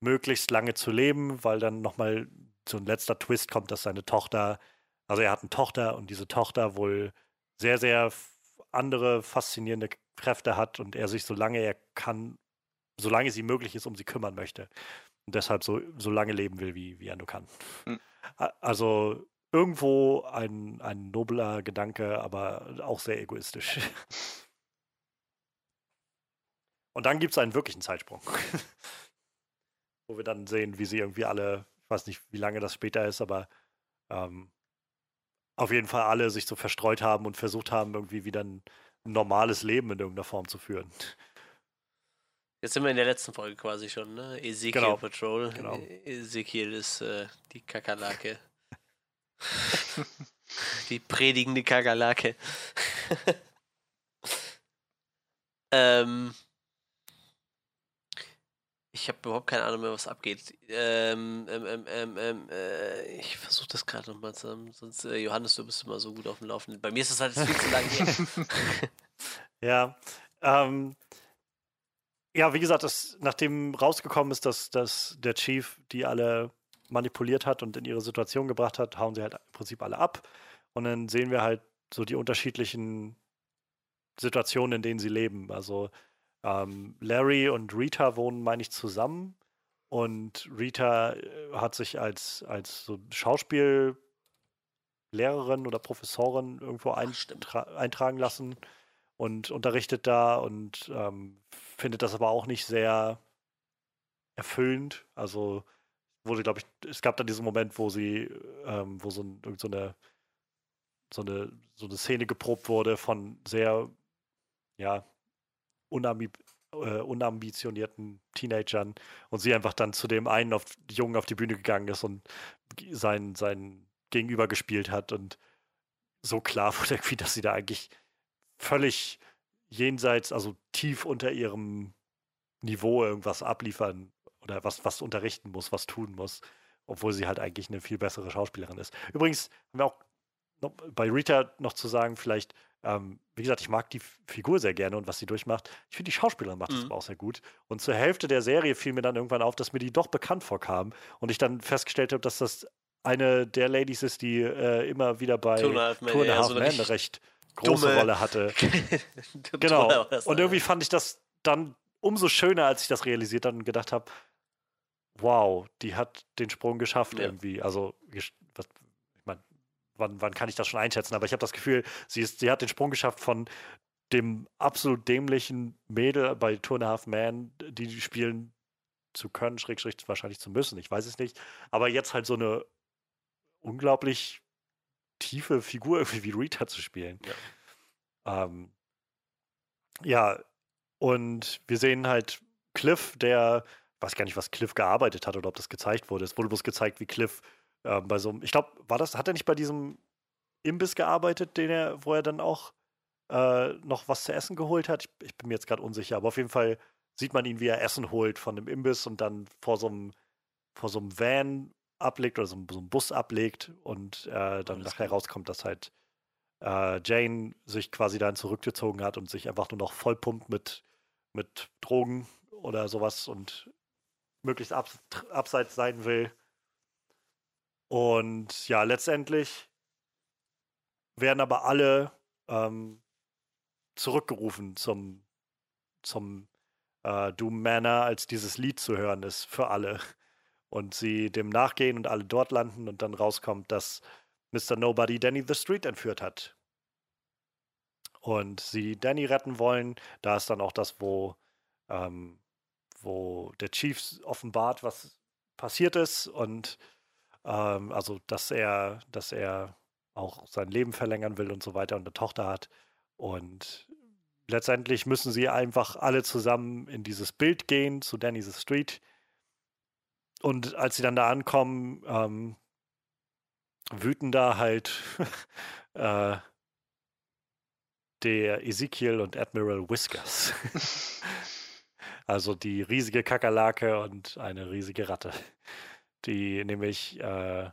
möglichst lange zu leben, weil dann nochmal so ein letzter Twist kommt, dass seine Tochter, also er hat eine Tochter und diese Tochter wohl sehr, sehr andere faszinierende Kräfte hat und er sich, solange er kann, solange sie möglich ist, um sie kümmern möchte. Und deshalb so, so lange leben will, wie, wie er nur kann. Mhm. Also irgendwo ein, ein nobler Gedanke, aber auch sehr egoistisch. Und dann gibt es einen wirklichen Zeitsprung. Wo wir dann sehen, wie sie irgendwie alle, ich weiß nicht, wie lange das später ist, aber ähm, auf jeden Fall alle sich so verstreut haben und versucht haben, irgendwie wieder ein ein normales Leben in irgendeiner Form zu führen. Jetzt sind wir in der letzten Folge quasi schon, ne? Ezekiel genau. Patrol. Genau. Ezekiel ist äh, die Kakerlake. die predigende Kakerlake. ähm, ich habe überhaupt keine Ahnung mehr, was abgeht. Ähm, ähm, ähm, ähm, ähm äh, ich versuche das gerade nochmal zusammen. Sonst, äh, Johannes, du bist immer so gut auf dem Laufenden. Bei mir ist das halt viel zu lang hier. ja. Ähm, ja, wie gesagt, das, nachdem rausgekommen ist, dass, dass der Chief die alle manipuliert hat und in ihre Situation gebracht hat, hauen sie halt im Prinzip alle ab. Und dann sehen wir halt so die unterschiedlichen Situationen, in denen sie leben. Also ähm, Larry und Rita wohnen, meine ich, zusammen. Und Rita äh, hat sich als, als so Schauspiellehrerin oder Professorin irgendwo eintra eintragen lassen und unterrichtet da und ähm, findet das aber auch nicht sehr erfüllend. Also wurde, glaube ich, es gab dann diesen Moment, wo sie, ähm, wo so, ein, so, eine, so, eine, so eine Szene geprobt wurde von sehr, ja, unambi äh, unambitionierten Teenagern und sie einfach dann zu dem einen auf, Jungen auf die Bühne gegangen ist und sein, sein Gegenüber gespielt hat und so klar wurde irgendwie, dass sie da eigentlich völlig jenseits, also tief unter ihrem Niveau irgendwas abliefern oder was, was unterrichten muss, was tun muss, obwohl sie halt eigentlich eine viel bessere Schauspielerin ist. Übrigens haben wir auch bei Rita noch zu sagen, vielleicht ähm, wie gesagt, ich mag die Figur sehr gerne und was sie durchmacht. Ich finde, die Schauspielerin macht das mhm. auch sehr gut. Und zur Hälfte der Serie fiel mir dann irgendwann auf, dass mir die doch bekannt vorkam. Und ich dann festgestellt habe, dass das eine der Ladies ist, die äh, immer wieder bei Two and a Half eine recht große dumme. Rolle hatte. genau. Und irgendwie fand ich das dann umso schöner, als ich das realisiert habe und gedacht habe, wow, die hat den Sprung geschafft ja. irgendwie. Also, wann, wann kann ich das schon einschätzen, aber ich habe das Gefühl, sie, ist, sie hat den Sprung geschafft von dem absolut dämlichen Mädel bei Two and a Half Man, die spielen zu können, schräg, schräg wahrscheinlich zu müssen, ich weiß es nicht. Aber jetzt halt so eine unglaublich tiefe Figur irgendwie wie Rita zu spielen. Ja. Ähm, ja, und wir sehen halt Cliff, der weiß gar nicht, was Cliff gearbeitet hat oder ob das gezeigt wurde. Es wurde bloß gezeigt, wie Cliff äh, bei so einem, ich glaube, war das, hat er nicht bei diesem Imbiss gearbeitet, den er, wo er dann auch äh, noch was zu essen geholt hat? Ich, ich bin mir jetzt gerade unsicher, aber auf jeden Fall sieht man ihn, wie er Essen holt von dem Imbiss und dann vor so einem, vor so einem Van ablegt oder so, so einem Bus ablegt und äh, dann nachher rauskommt, dass halt äh, Jane sich quasi dann zurückgezogen hat und sich einfach nur noch vollpumpt mit, mit Drogen oder sowas und möglichst ab, abseits sein will. Und ja, letztendlich werden aber alle ähm, zurückgerufen zum, zum äh, Doom Manor, als dieses Lied zu hören ist für alle. Und sie dem nachgehen und alle dort landen und dann rauskommt, dass Mr. Nobody Danny the Street entführt hat. Und sie Danny retten wollen. Da ist dann auch das, wo, ähm, wo der Chief offenbart, was passiert ist und ähm, also, dass er, dass er auch sein Leben verlängern will und so weiter und eine Tochter hat. Und letztendlich müssen sie einfach alle zusammen in dieses Bild gehen zu Danny's Street. Und als sie dann da ankommen, ähm, wüten da halt äh, der Ezekiel und Admiral Whiskers. also die riesige Kakerlake und eine riesige Ratte die nämlich äh,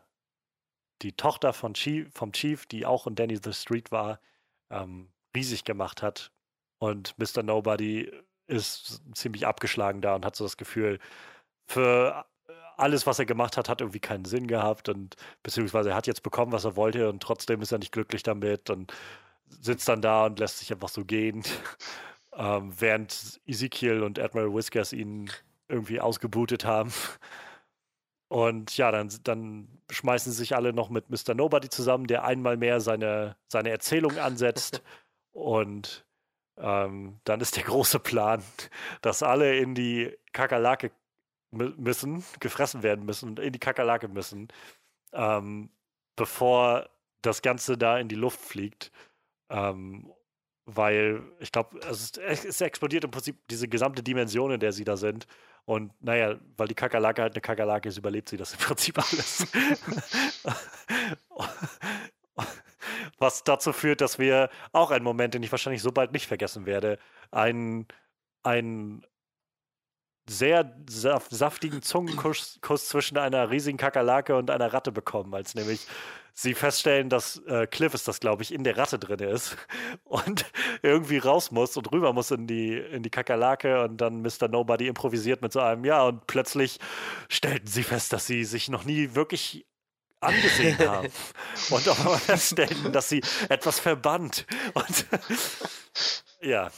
die Tochter von Chief, vom Chief, die auch in Danny the Street war, ähm, riesig gemacht hat. Und Mr. Nobody ist ziemlich abgeschlagen da und hat so das Gefühl, für alles, was er gemacht hat, hat irgendwie keinen Sinn gehabt und beziehungsweise er hat jetzt bekommen, was er wollte und trotzdem ist er nicht glücklich damit und sitzt dann da und lässt sich einfach so gehen, ähm, während Ezekiel und Admiral Whiskers ihn irgendwie ausgebootet haben. Und ja, dann, dann schmeißen sie sich alle noch mit Mr. Nobody zusammen, der einmal mehr seine, seine Erzählung ansetzt. Und ähm, dann ist der große Plan, dass alle in die Kakerlake müssen, gefressen werden müssen und in die Kakerlake müssen, ähm, bevor das Ganze da in die Luft fliegt. Ähm, weil ich glaube, es, es, explodiert im Prinzip diese gesamte Dimension, in der sie da sind. Und naja, weil die Kakerlake halt eine Kakerlake ist, überlebt sie das im Prinzip alles. Was dazu führt, dass wir auch einen Moment, den ich wahrscheinlich so bald nicht vergessen werde, einen, einen sehr saftigen Zungenkuss zwischen einer riesigen Kakerlake und einer Ratte bekommen, als nämlich sie feststellen, dass äh, Cliff ist das, glaube ich, in der Ratte drin ist und irgendwie raus muss und rüber muss in die, in die Kakerlake und dann Mr. Nobody improvisiert mit so einem Ja und plötzlich stellten sie fest, dass sie sich noch nie wirklich angesehen haben und auch mal feststellen, dass sie etwas verbannt und ja.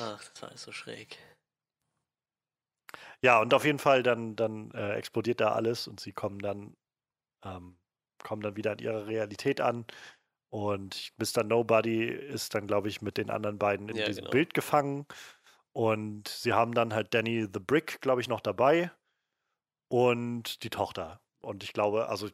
Ach, das war alles so schräg. Ja, und auf jeden Fall dann, dann äh, explodiert da alles und sie kommen dann ähm, kommen dann wieder an ihre Realität an. Und Mr. Nobody ist dann, glaube ich, mit den anderen beiden in ja, diesem genau. Bild gefangen. Und sie haben dann halt Danny the Brick, glaube ich, noch dabei. Und die Tochter. Und ich glaube, also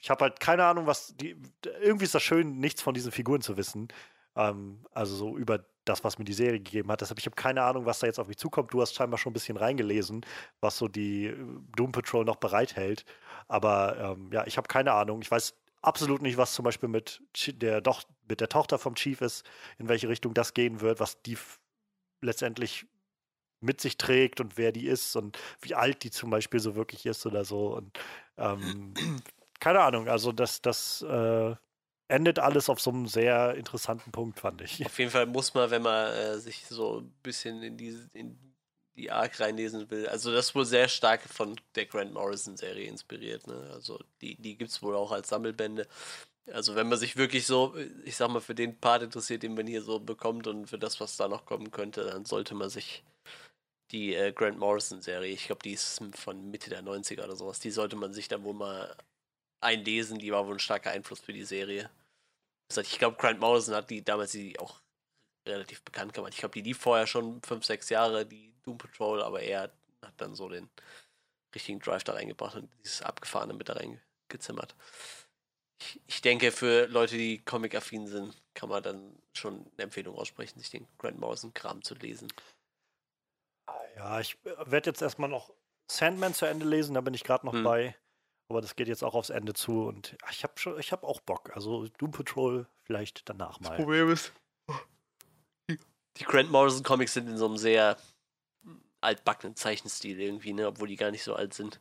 ich habe halt keine Ahnung, was die. Irgendwie ist das schön, nichts von diesen Figuren zu wissen. Ähm, also so über das, was mir die Serie gegeben hat. Deshalb, ich habe keine Ahnung, was da jetzt auf mich zukommt. Du hast scheinbar schon ein bisschen reingelesen, was so die äh, Doom Patrol noch bereithält. Aber ähm, ja, ich habe keine Ahnung. Ich weiß absolut nicht, was zum Beispiel mit der, doch, mit der Tochter vom Chief ist, in welche Richtung das gehen wird, was die letztendlich mit sich trägt und wer die ist und wie alt die zum Beispiel so wirklich ist oder so. Und ähm, keine Ahnung, also das, das äh, endet alles auf so einem sehr interessanten Punkt, fand ich. Auf jeden Fall muss man, wenn man äh, sich so ein bisschen in diese in die Arc reinlesen will, also das ist wohl sehr stark von der Grant Morrison-Serie inspiriert. Ne? Also die, die gibt es wohl auch als Sammelbände. Also wenn man sich wirklich so, ich sag mal, für den Part interessiert, den man hier so bekommt und für das, was da noch kommen könnte, dann sollte man sich die äh, Grant Morrison-Serie, ich glaube, die ist von Mitte der 90er oder sowas, die sollte man sich dann wohl mal einlesen, die war wohl ein starker Einfluss für die Serie. Ich glaube, Grant Morrison hat die damals die auch relativ bekannt gemacht. Ich glaube, die lief vorher schon fünf, sechs Jahre, die Doom Patrol, aber er hat dann so den richtigen Drive da reingebracht und dieses Abgefahrene mit da reingezimmert. Ich, ich denke, für Leute, die Comic-affin sind, kann man dann schon eine Empfehlung aussprechen, sich den Grant Morrison-Kram zu lesen. Ja, ich äh, werde jetzt erstmal noch Sandman zu Ende lesen, da bin ich gerade noch hm. bei. Aber das geht jetzt auch aufs Ende zu und ich habe schon, ich habe auch Bock. Also Doom Patrol vielleicht danach mal. Das Problem ist, die Grant Morrison Comics sind in so einem sehr altbackenen Zeichenstil irgendwie, ne, obwohl die gar nicht so alt sind.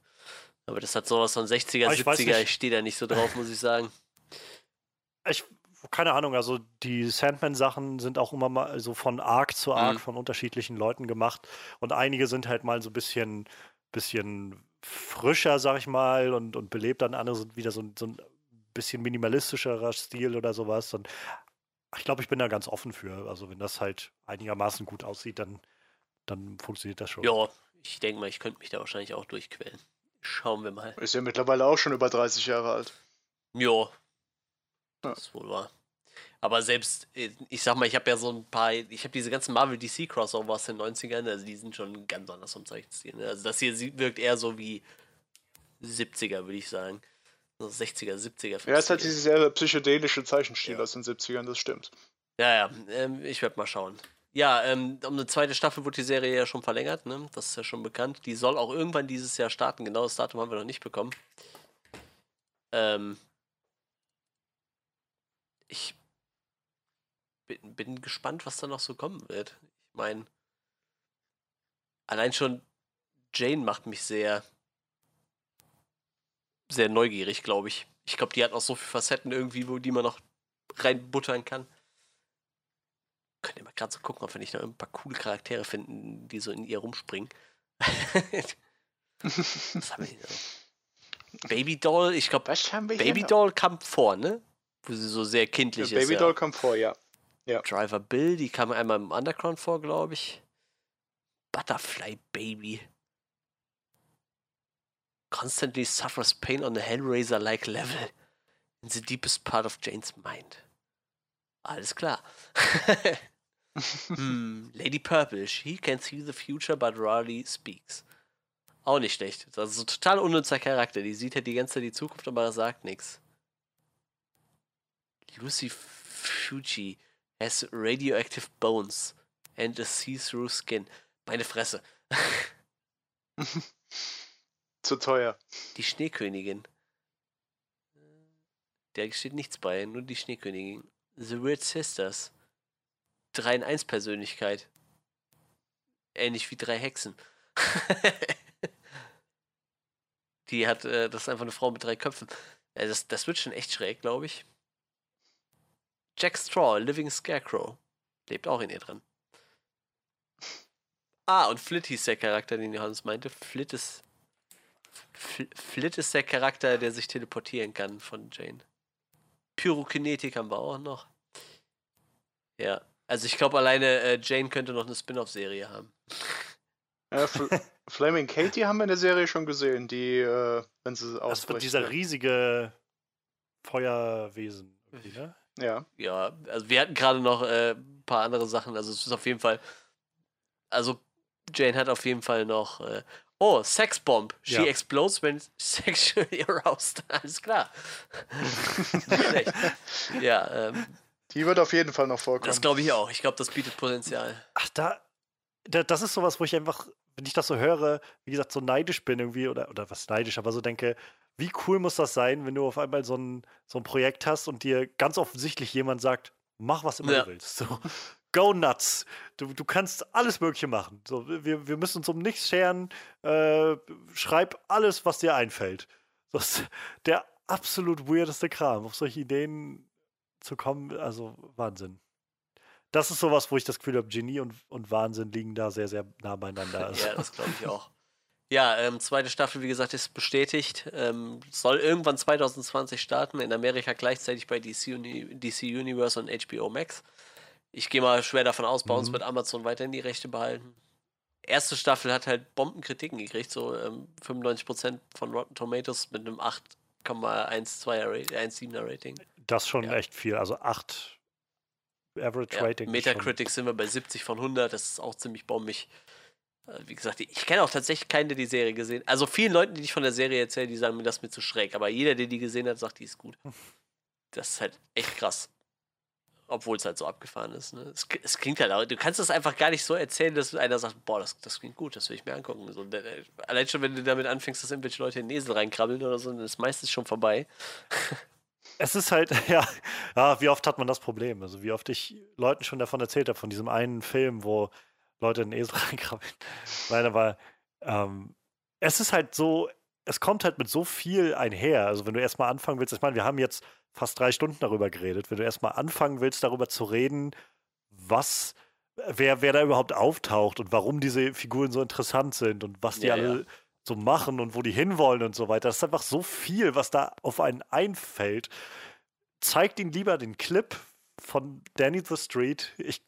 Aber das hat sowas von 60er, ich 70er, ich stehe da nicht so drauf, muss ich sagen. Ich, keine Ahnung, also die Sandman-Sachen sind auch immer mal so von Arc zu Arc mhm. von unterschiedlichen Leuten gemacht. Und einige sind halt mal so ein bisschen, bisschen frischer, sag ich mal, und, und belebt, dann andere sind wieder so, so ein bisschen minimalistischerer Stil oder sowas. Und ich glaube, ich bin da ganz offen für. Also wenn das halt einigermaßen gut aussieht, dann, dann funktioniert das schon. Ja, ich denke mal, ich könnte mich da wahrscheinlich auch durchquälen. Schauen wir mal. Ist ja mittlerweile auch schon über 30 Jahre alt. Jo. Das ist wohl wahr. Aber selbst, äh, ich sag mal, ich habe ja so ein paar, ich habe diese ganzen Marvel DC Crossovers in den 90ern, also die sind schon ganz anders vom Zeichenstil. Ne? Also das hier wirkt eher so wie 70er, würde ich sagen. So 60er, 70er. 50er. Ja, es hat dieses sehr psychedelische Zeichenstil ja. aus den 70ern, das stimmt. Ja, ja, ähm, ich werde mal schauen. Ja, ähm, um eine zweite Staffel wurde die Serie ja schon verlängert, ne? Das ist ja schon bekannt. Die soll auch irgendwann dieses Jahr starten. Genau das Datum haben wir noch nicht bekommen. Ähm, ich bin, bin gespannt, was da noch so kommen wird. Ich meine, allein schon Jane macht mich sehr, sehr neugierig, glaube ich. Ich glaube, die hat noch so viele Facetten irgendwie, wo die man noch reinbuttern kann. Könnt ihr mal gerade so gucken, ob wir nicht noch ein paar coole Charaktere finden, die so in ihr rumspringen. Was haben wir hier noch? Baby Doll, ich glaube, Baby Doll kam vor, ne? Wo sie so sehr kindlich ja, ist. Baby Doll kam vor, ja. Ja. Driver Bill, die kam einmal im Underground vor, glaube ich. Butterfly Baby. Constantly suffers pain on a Hellraiser-like level. In the deepest part of Jane's mind. Alles klar. hm, Lady Purple, she can see the future, but rarely speaks. Auch nicht schlecht. Also total unnützer Charakter. Die sieht ja die ganze Zeit die Zukunft, aber sagt nichts. Lucy Fuji has radioactive bones and a see-through skin. Meine Fresse. Zu teuer. Die Schneekönigin. Der steht nichts bei, nur die Schneekönigin. The Weird Sisters. 3 in 1 Persönlichkeit. Ähnlich wie drei Hexen. die hat, äh, das ist einfach eine Frau mit drei Köpfen. Äh, das, das wird schon echt schräg, glaube ich. Jack Straw, Living Scarecrow. Lebt auch in ihr drin. Ah, und Flit hieß der Charakter, den Johannes meinte. Flit ist. Flit ist der Charakter, der sich teleportieren kann von Jane. Pyrokinetik haben wir auch noch. Ja. Also ich glaube alleine äh, Jane könnte noch eine Spin-off-Serie haben. Ja, Flaming Katie haben wir in der Serie schon gesehen, die, äh, wenn sie ausbricht. Das wird dieser riesige Feuerwesen, ne? Ja. Ja, also wir hatten gerade noch äh, ein paar andere Sachen. Also es ist auf jeden Fall. Also Jane hat auf jeden Fall noch. Äh, oh, Sexbomb. She ja. explodes when sexually aroused. Alles klar. Ja, ähm, Die wird auf jeden Fall noch vorkommen. Das glaube ich auch. Ich glaube, das bietet Potenzial. Ach, da, da. Das ist sowas, wo ich einfach, wenn ich das so höre, wie gesagt, so neidisch bin irgendwie, oder, oder was neidisch, aber so denke, wie cool muss das sein, wenn du auf einmal so ein, so ein Projekt hast und dir ganz offensichtlich jemand sagt, mach was immer ja. du willst. So, go nuts. Du, du kannst alles Mögliche machen. So, wir, wir müssen uns um nichts scheren. Äh, schreib alles, was dir einfällt. Das ist der absolut weirdeste Kram. Auf solche Ideen zu kommen, also Wahnsinn. Das ist sowas, wo ich das Gefühl habe, Genie und, und Wahnsinn liegen da sehr, sehr nah beieinander. ja, das glaube ich auch. Ja, ähm, zweite Staffel, wie gesagt, ist bestätigt. Ähm, soll irgendwann 2020 starten, in Amerika gleichzeitig bei DC, Uni DC Universe und HBO Max. Ich gehe mal schwer davon aus, bei mhm. uns wird Amazon weiterhin die Rechte behalten. Erste Staffel hat halt Bombenkritiken gekriegt, so ähm, 95% von Rotten Tomatoes mit einem 8,12er Rating. Das schon ja. echt viel, also 8 Average ja, Rating. Metacritic sind wir bei 70 von 100, das ist auch ziemlich bombig. Äh, wie gesagt, ich kenne auch tatsächlich keinen, der die Serie gesehen hat. Also vielen Leuten, die ich von der Serie erzähle, die sagen mir, das ist mir zu schräg. Aber jeder, der die gesehen hat, sagt, die ist gut. Das ist halt echt krass. obwohl es halt so abgefahren ist. Ne? Es, es, klingt halt auch, du kannst das einfach gar nicht so erzählen, dass einer sagt, boah, das, das klingt gut, das will ich mir angucken. So, allein schon, wenn du damit anfängst, dass irgendwelche Leute in den Esel reinkrabbeln oder so, dann ist meistens schon vorbei. Es ist halt, ja, ja, wie oft hat man das Problem? Also wie oft ich Leuten schon davon erzählt habe, von diesem einen Film, wo Leute in den Esel reinkrabbeln. Nein, aber ähm, es ist halt so, es kommt halt mit so viel einher. Also wenn du erstmal anfangen willst, ich meine, wir haben jetzt fast drei Stunden darüber geredet. Wenn du erstmal anfangen willst, darüber zu reden, was, wer, wer da überhaupt auftaucht und warum diese Figuren so interessant sind und was die ja, alle ja. so machen und wo die hinwollen und so weiter. Das ist einfach so viel, was da auf einen einfällt. Zeigt ihn lieber den Clip von Danny the Street. Ich,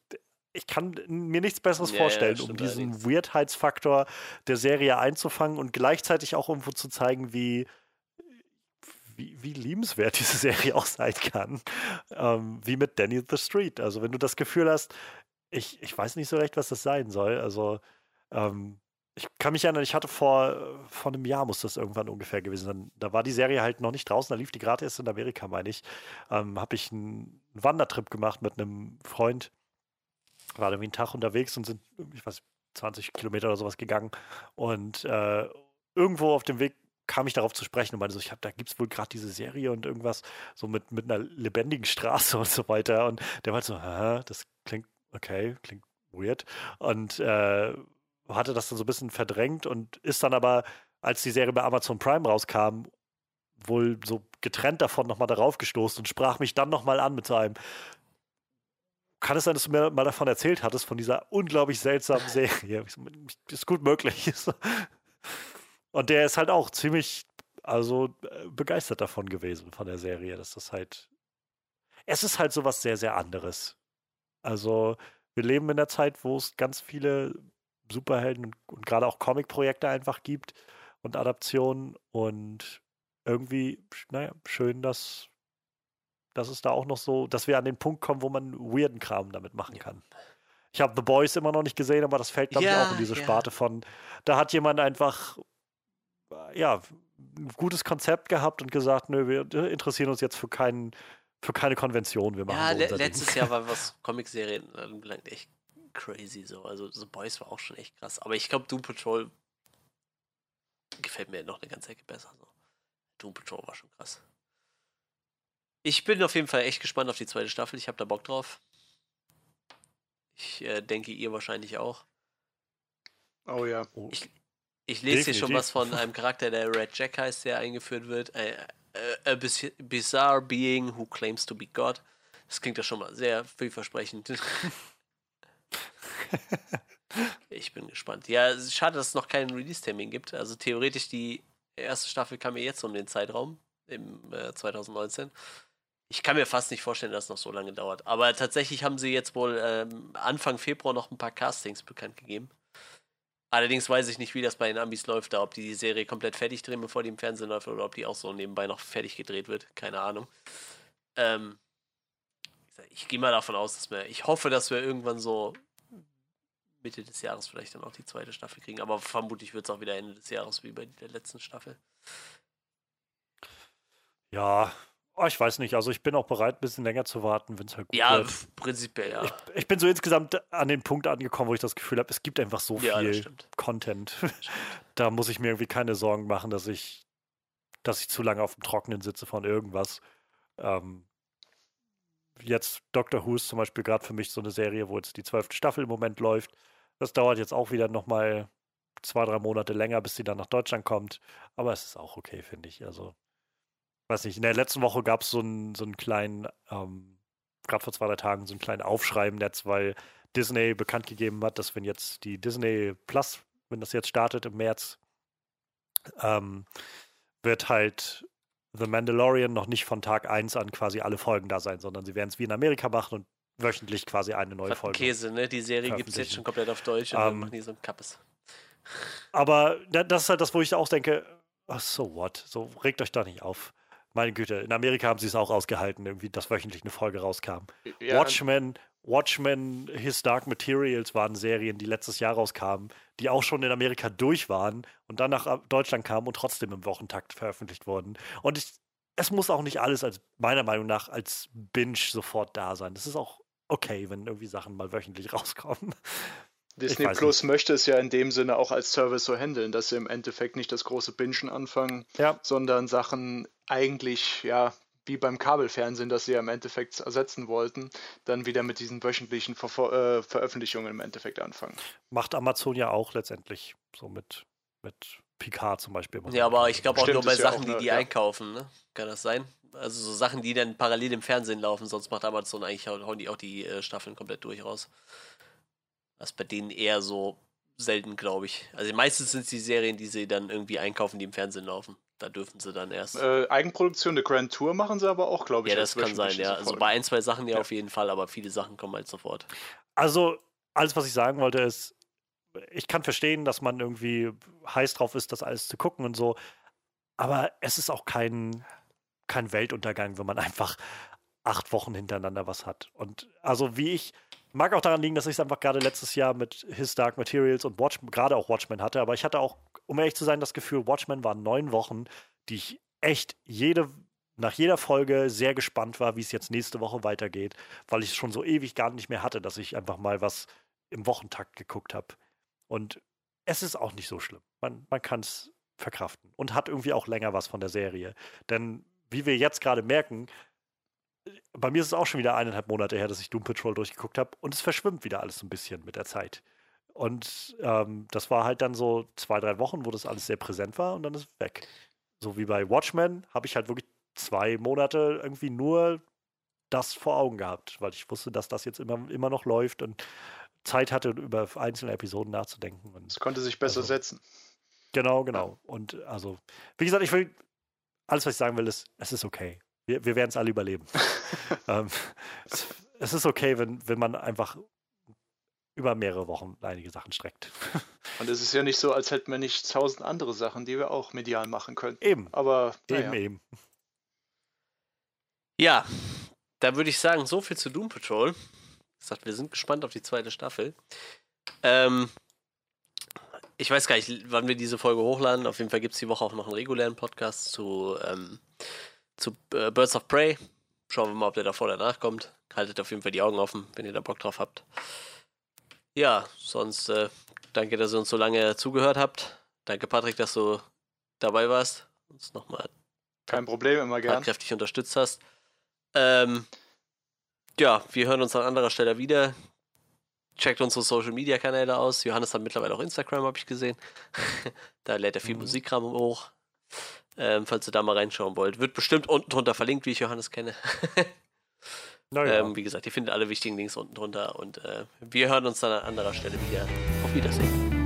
ich kann mir nichts Besseres ja, vorstellen, ja, um diesen Weirdheitsfaktor der Serie einzufangen und gleichzeitig auch irgendwo zu zeigen, wie, wie, wie liebenswert diese Serie auch sein kann. Ähm, wie mit Danny the Street. Also, wenn du das Gefühl hast, ich, ich weiß nicht so recht, was das sein soll. Also, ähm, ich kann mich erinnern, ich hatte vor, vor einem Jahr, muss das irgendwann ungefähr gewesen sein. Da war die Serie halt noch nicht draußen, da lief die gerade erst in Amerika, meine ich. Ähm, Habe ich einen Wandertrip gemacht mit einem Freund war irgendwie einen Tag unterwegs und sind, ich weiß, 20 Kilometer oder sowas gegangen. Und äh, irgendwo auf dem Weg kam ich darauf zu sprechen und meinte so, ich habe, da gibt es wohl gerade diese Serie und irgendwas so mit, mit einer lebendigen Straße und so weiter. Und der war so, Hä, das klingt okay, klingt weird. Und äh, hatte das dann so ein bisschen verdrängt und ist dann aber, als die Serie bei Amazon Prime rauskam, wohl so getrennt davon nochmal darauf gestoßen und sprach mich dann nochmal an mit so einem, kann es sein, dass du mir mal davon erzählt hattest, von dieser unglaublich seltsamen Serie? Ist gut möglich. Und der ist halt auch ziemlich, also äh, begeistert davon gewesen, von der Serie, dass das halt, es ist halt sowas sehr, sehr anderes. Also, wir leben in der Zeit, wo es ganz viele Superhelden und, und gerade auch Comic-Projekte einfach gibt und Adaptionen und irgendwie, naja, schön, dass dass es da auch noch so, dass wir an den Punkt kommen, wo man weirden Kram damit machen ja. kann. Ich habe The Boys immer noch nicht gesehen, aber das fällt, glaube ja, ich, auch in diese. Sparte von, da hat jemand einfach, ja, ein gutes Konzept gehabt und gesagt, nö, wir interessieren uns jetzt für keinen, für keine Konvention. Wir machen ja, le letztes. Jahr war was Comicserien anbelangt echt crazy so. Also The Boys war auch schon echt krass. Aber ich glaube, Doom Patrol gefällt mir noch eine ganze Ecke besser. So. Doom Patrol war schon krass. Ich bin auf jeden Fall echt gespannt auf die zweite Staffel. Ich habe da Bock drauf. Ich äh, denke, ihr wahrscheinlich auch. Oh ja. Ich, ich lese hier schon was von einem Charakter, der Red Jack heißt, der eingeführt wird. A, a, a bizarre being who claims to be God. Das klingt ja schon mal sehr vielversprechend. ich bin gespannt. Ja, schade, dass es noch keinen Release-Termin gibt. Also theoretisch die erste Staffel kam mir jetzt um den Zeitraum im äh, 2019. Ich kann mir fast nicht vorstellen, dass es noch so lange dauert. Aber tatsächlich haben sie jetzt wohl ähm, Anfang Februar noch ein paar Castings bekannt gegeben. Allerdings weiß ich nicht, wie das bei den Ambis läuft, da ob die die Serie komplett fertig drehen, bevor die im Fernsehen läuft, oder ob die auch so nebenbei noch fertig gedreht wird. Keine Ahnung. Ähm, ich gehe mal davon aus, dass wir, ich hoffe, dass wir irgendwann so Mitte des Jahres vielleicht dann auch die zweite Staffel kriegen. Aber vermutlich wird es auch wieder Ende des Jahres wie bei der letzten Staffel. Ja, Oh, ich weiß nicht. Also ich bin auch bereit, ein bisschen länger zu warten, wenn es halt gut ja, wird. Ja, prinzipiell, ja. Ich, ich, bin so insgesamt an den Punkt angekommen, wo ich das Gefühl habe, es gibt einfach so ja, viel Content. da muss ich mir irgendwie keine Sorgen machen, dass ich, dass ich zu lange auf dem Trockenen sitze von irgendwas. Ähm, jetzt Doctor Who ist zum Beispiel gerade für mich so eine Serie, wo jetzt die zwölfte Staffel im Moment läuft. Das dauert jetzt auch wieder nochmal zwei, drei Monate länger, bis sie dann nach Deutschland kommt. Aber es ist auch okay, finde ich. Also weiß nicht, in der letzten Woche gab es so einen, so einen kleinen, ähm, gerade vor zwei, drei Tagen, so einen kleinen Aufschrei im Netz, weil Disney bekannt gegeben hat, dass wenn jetzt die Disney Plus, wenn das jetzt startet im März, ähm, wird halt The Mandalorian noch nicht von Tag 1 an quasi alle Folgen da sein, sondern sie werden es wie in Amerika machen und wöchentlich quasi eine neue Folge. Käse, ne? Die Serie gibt es jetzt schon komplett auf Deutsch und dann ähm, machen die so ein Kappes. Aber das ist halt das, wo ich auch denke, oh, so what? So regt euch da nicht auf. Meine Güte, in Amerika haben sie es auch ausgehalten, irgendwie, dass wöchentlich eine Folge rauskam. Ja, Watchmen, Watchmen, His Dark Materials waren Serien, die letztes Jahr rauskamen, die auch schon in Amerika durch waren und dann nach Deutschland kamen und trotzdem im Wochentakt veröffentlicht wurden. Und ich, es muss auch nicht alles als, meiner Meinung nach, als Binge sofort da sein. Das ist auch okay, wenn irgendwie Sachen mal wöchentlich rauskommen. Disney Plus nicht. möchte es ja in dem Sinne auch als Service so handeln, dass sie im Endeffekt nicht das große Bingen anfangen, ja. sondern Sachen eigentlich, ja, wie beim Kabelfernsehen, das sie ja im Endeffekt ersetzen wollten, dann wieder mit diesen wöchentlichen Ver äh, Veröffentlichungen im Endeffekt anfangen. Macht Amazon ja auch letztendlich so mit, mit Picard zum Beispiel. Ja, aber ich glaube auch nur bei Sachen, ja auch, die die ja. einkaufen, ne? Kann das sein? Also so Sachen, die dann parallel im Fernsehen laufen, sonst macht Amazon eigentlich hauen die auch die äh, Staffeln komplett durch raus. Das ist bei denen eher so selten, glaube ich. Also meistens sind es die Serien, die sie dann irgendwie einkaufen, die im Fernsehen laufen. Da dürfen sie dann erst. Äh, Eigenproduktion, eine Grand Tour machen sie aber auch, glaube ich. Ja, das kann sein, ja. Also bei ein, zwei Sachen ja, ja, auf jeden Fall, aber viele Sachen kommen halt sofort. Also, alles, was ich sagen wollte, ist, ich kann verstehen, dass man irgendwie heiß drauf ist, das alles zu gucken und so. Aber es ist auch kein, kein Weltuntergang, wenn man einfach acht Wochen hintereinander was hat. Und also wie ich Mag auch daran liegen, dass ich es einfach gerade letztes Jahr mit His Dark Materials und Watch, gerade auch Watchmen hatte. Aber ich hatte auch, um ehrlich zu sein, das Gefühl, Watchmen waren neun Wochen, die ich echt jede, nach jeder Folge sehr gespannt war, wie es jetzt nächste Woche weitergeht, weil ich es schon so ewig gar nicht mehr hatte, dass ich einfach mal was im Wochentakt geguckt habe. Und es ist auch nicht so schlimm. Man, man kann es verkraften und hat irgendwie auch länger was von der Serie. Denn wie wir jetzt gerade merken, bei mir ist es auch schon wieder eineinhalb Monate her, dass ich Doom Patrol durchgeguckt habe und es verschwimmt wieder alles so ein bisschen mit der Zeit. Und ähm, das war halt dann so zwei, drei Wochen, wo das alles sehr präsent war und dann ist es weg. So wie bei Watchmen habe ich halt wirklich zwei Monate irgendwie nur das vor Augen gehabt, weil ich wusste, dass das jetzt immer, immer noch läuft und Zeit hatte, über einzelne Episoden nachzudenken. Es konnte sich besser also, setzen. Genau, genau. Und also, wie gesagt, ich will, alles, was ich sagen will, ist, es ist okay. Wir, wir werden es alle überleben. ähm, es, es, ist okay, wenn, wenn man einfach über mehrere Wochen einige Sachen streckt. Und es ist ja nicht so, als hätten wir nicht tausend andere Sachen, die wir auch medial machen können. Eben. Aber eben, ja. eben. Ja, da würde ich sagen, so viel zu Doom Patrol. Ich sag, wir sind gespannt auf die zweite Staffel. Ähm, ich weiß gar nicht, wann wir diese Folge hochladen. Auf jeden Fall gibt es die Woche auch noch einen regulären Podcast zu ähm, zu äh, Birds of Prey. Schauen wir mal, ob der davor oder danach kommt. Haltet auf jeden Fall die Augen offen, wenn ihr da Bock drauf habt. Ja, sonst äh, danke, dass ihr uns so lange zugehört habt. Danke, Patrick, dass du dabei warst. Uns nochmal. Kein Problem, immer gerne. Kräftig unterstützt hast. Ähm, ja, wir hören uns an anderer Stelle wieder. Checkt unsere Social Media Kanäle aus. Johannes hat mittlerweile auch Instagram, habe ich gesehen. da lädt er viel mhm. Musikkram hoch ähm, falls ihr da mal reinschauen wollt. Wird bestimmt unten drunter verlinkt, wie ich Johannes kenne. naja. ähm, wie gesagt, ihr findet alle wichtigen Links unten drunter und äh, wir hören uns dann an anderer Stelle wieder. Auf Wiedersehen.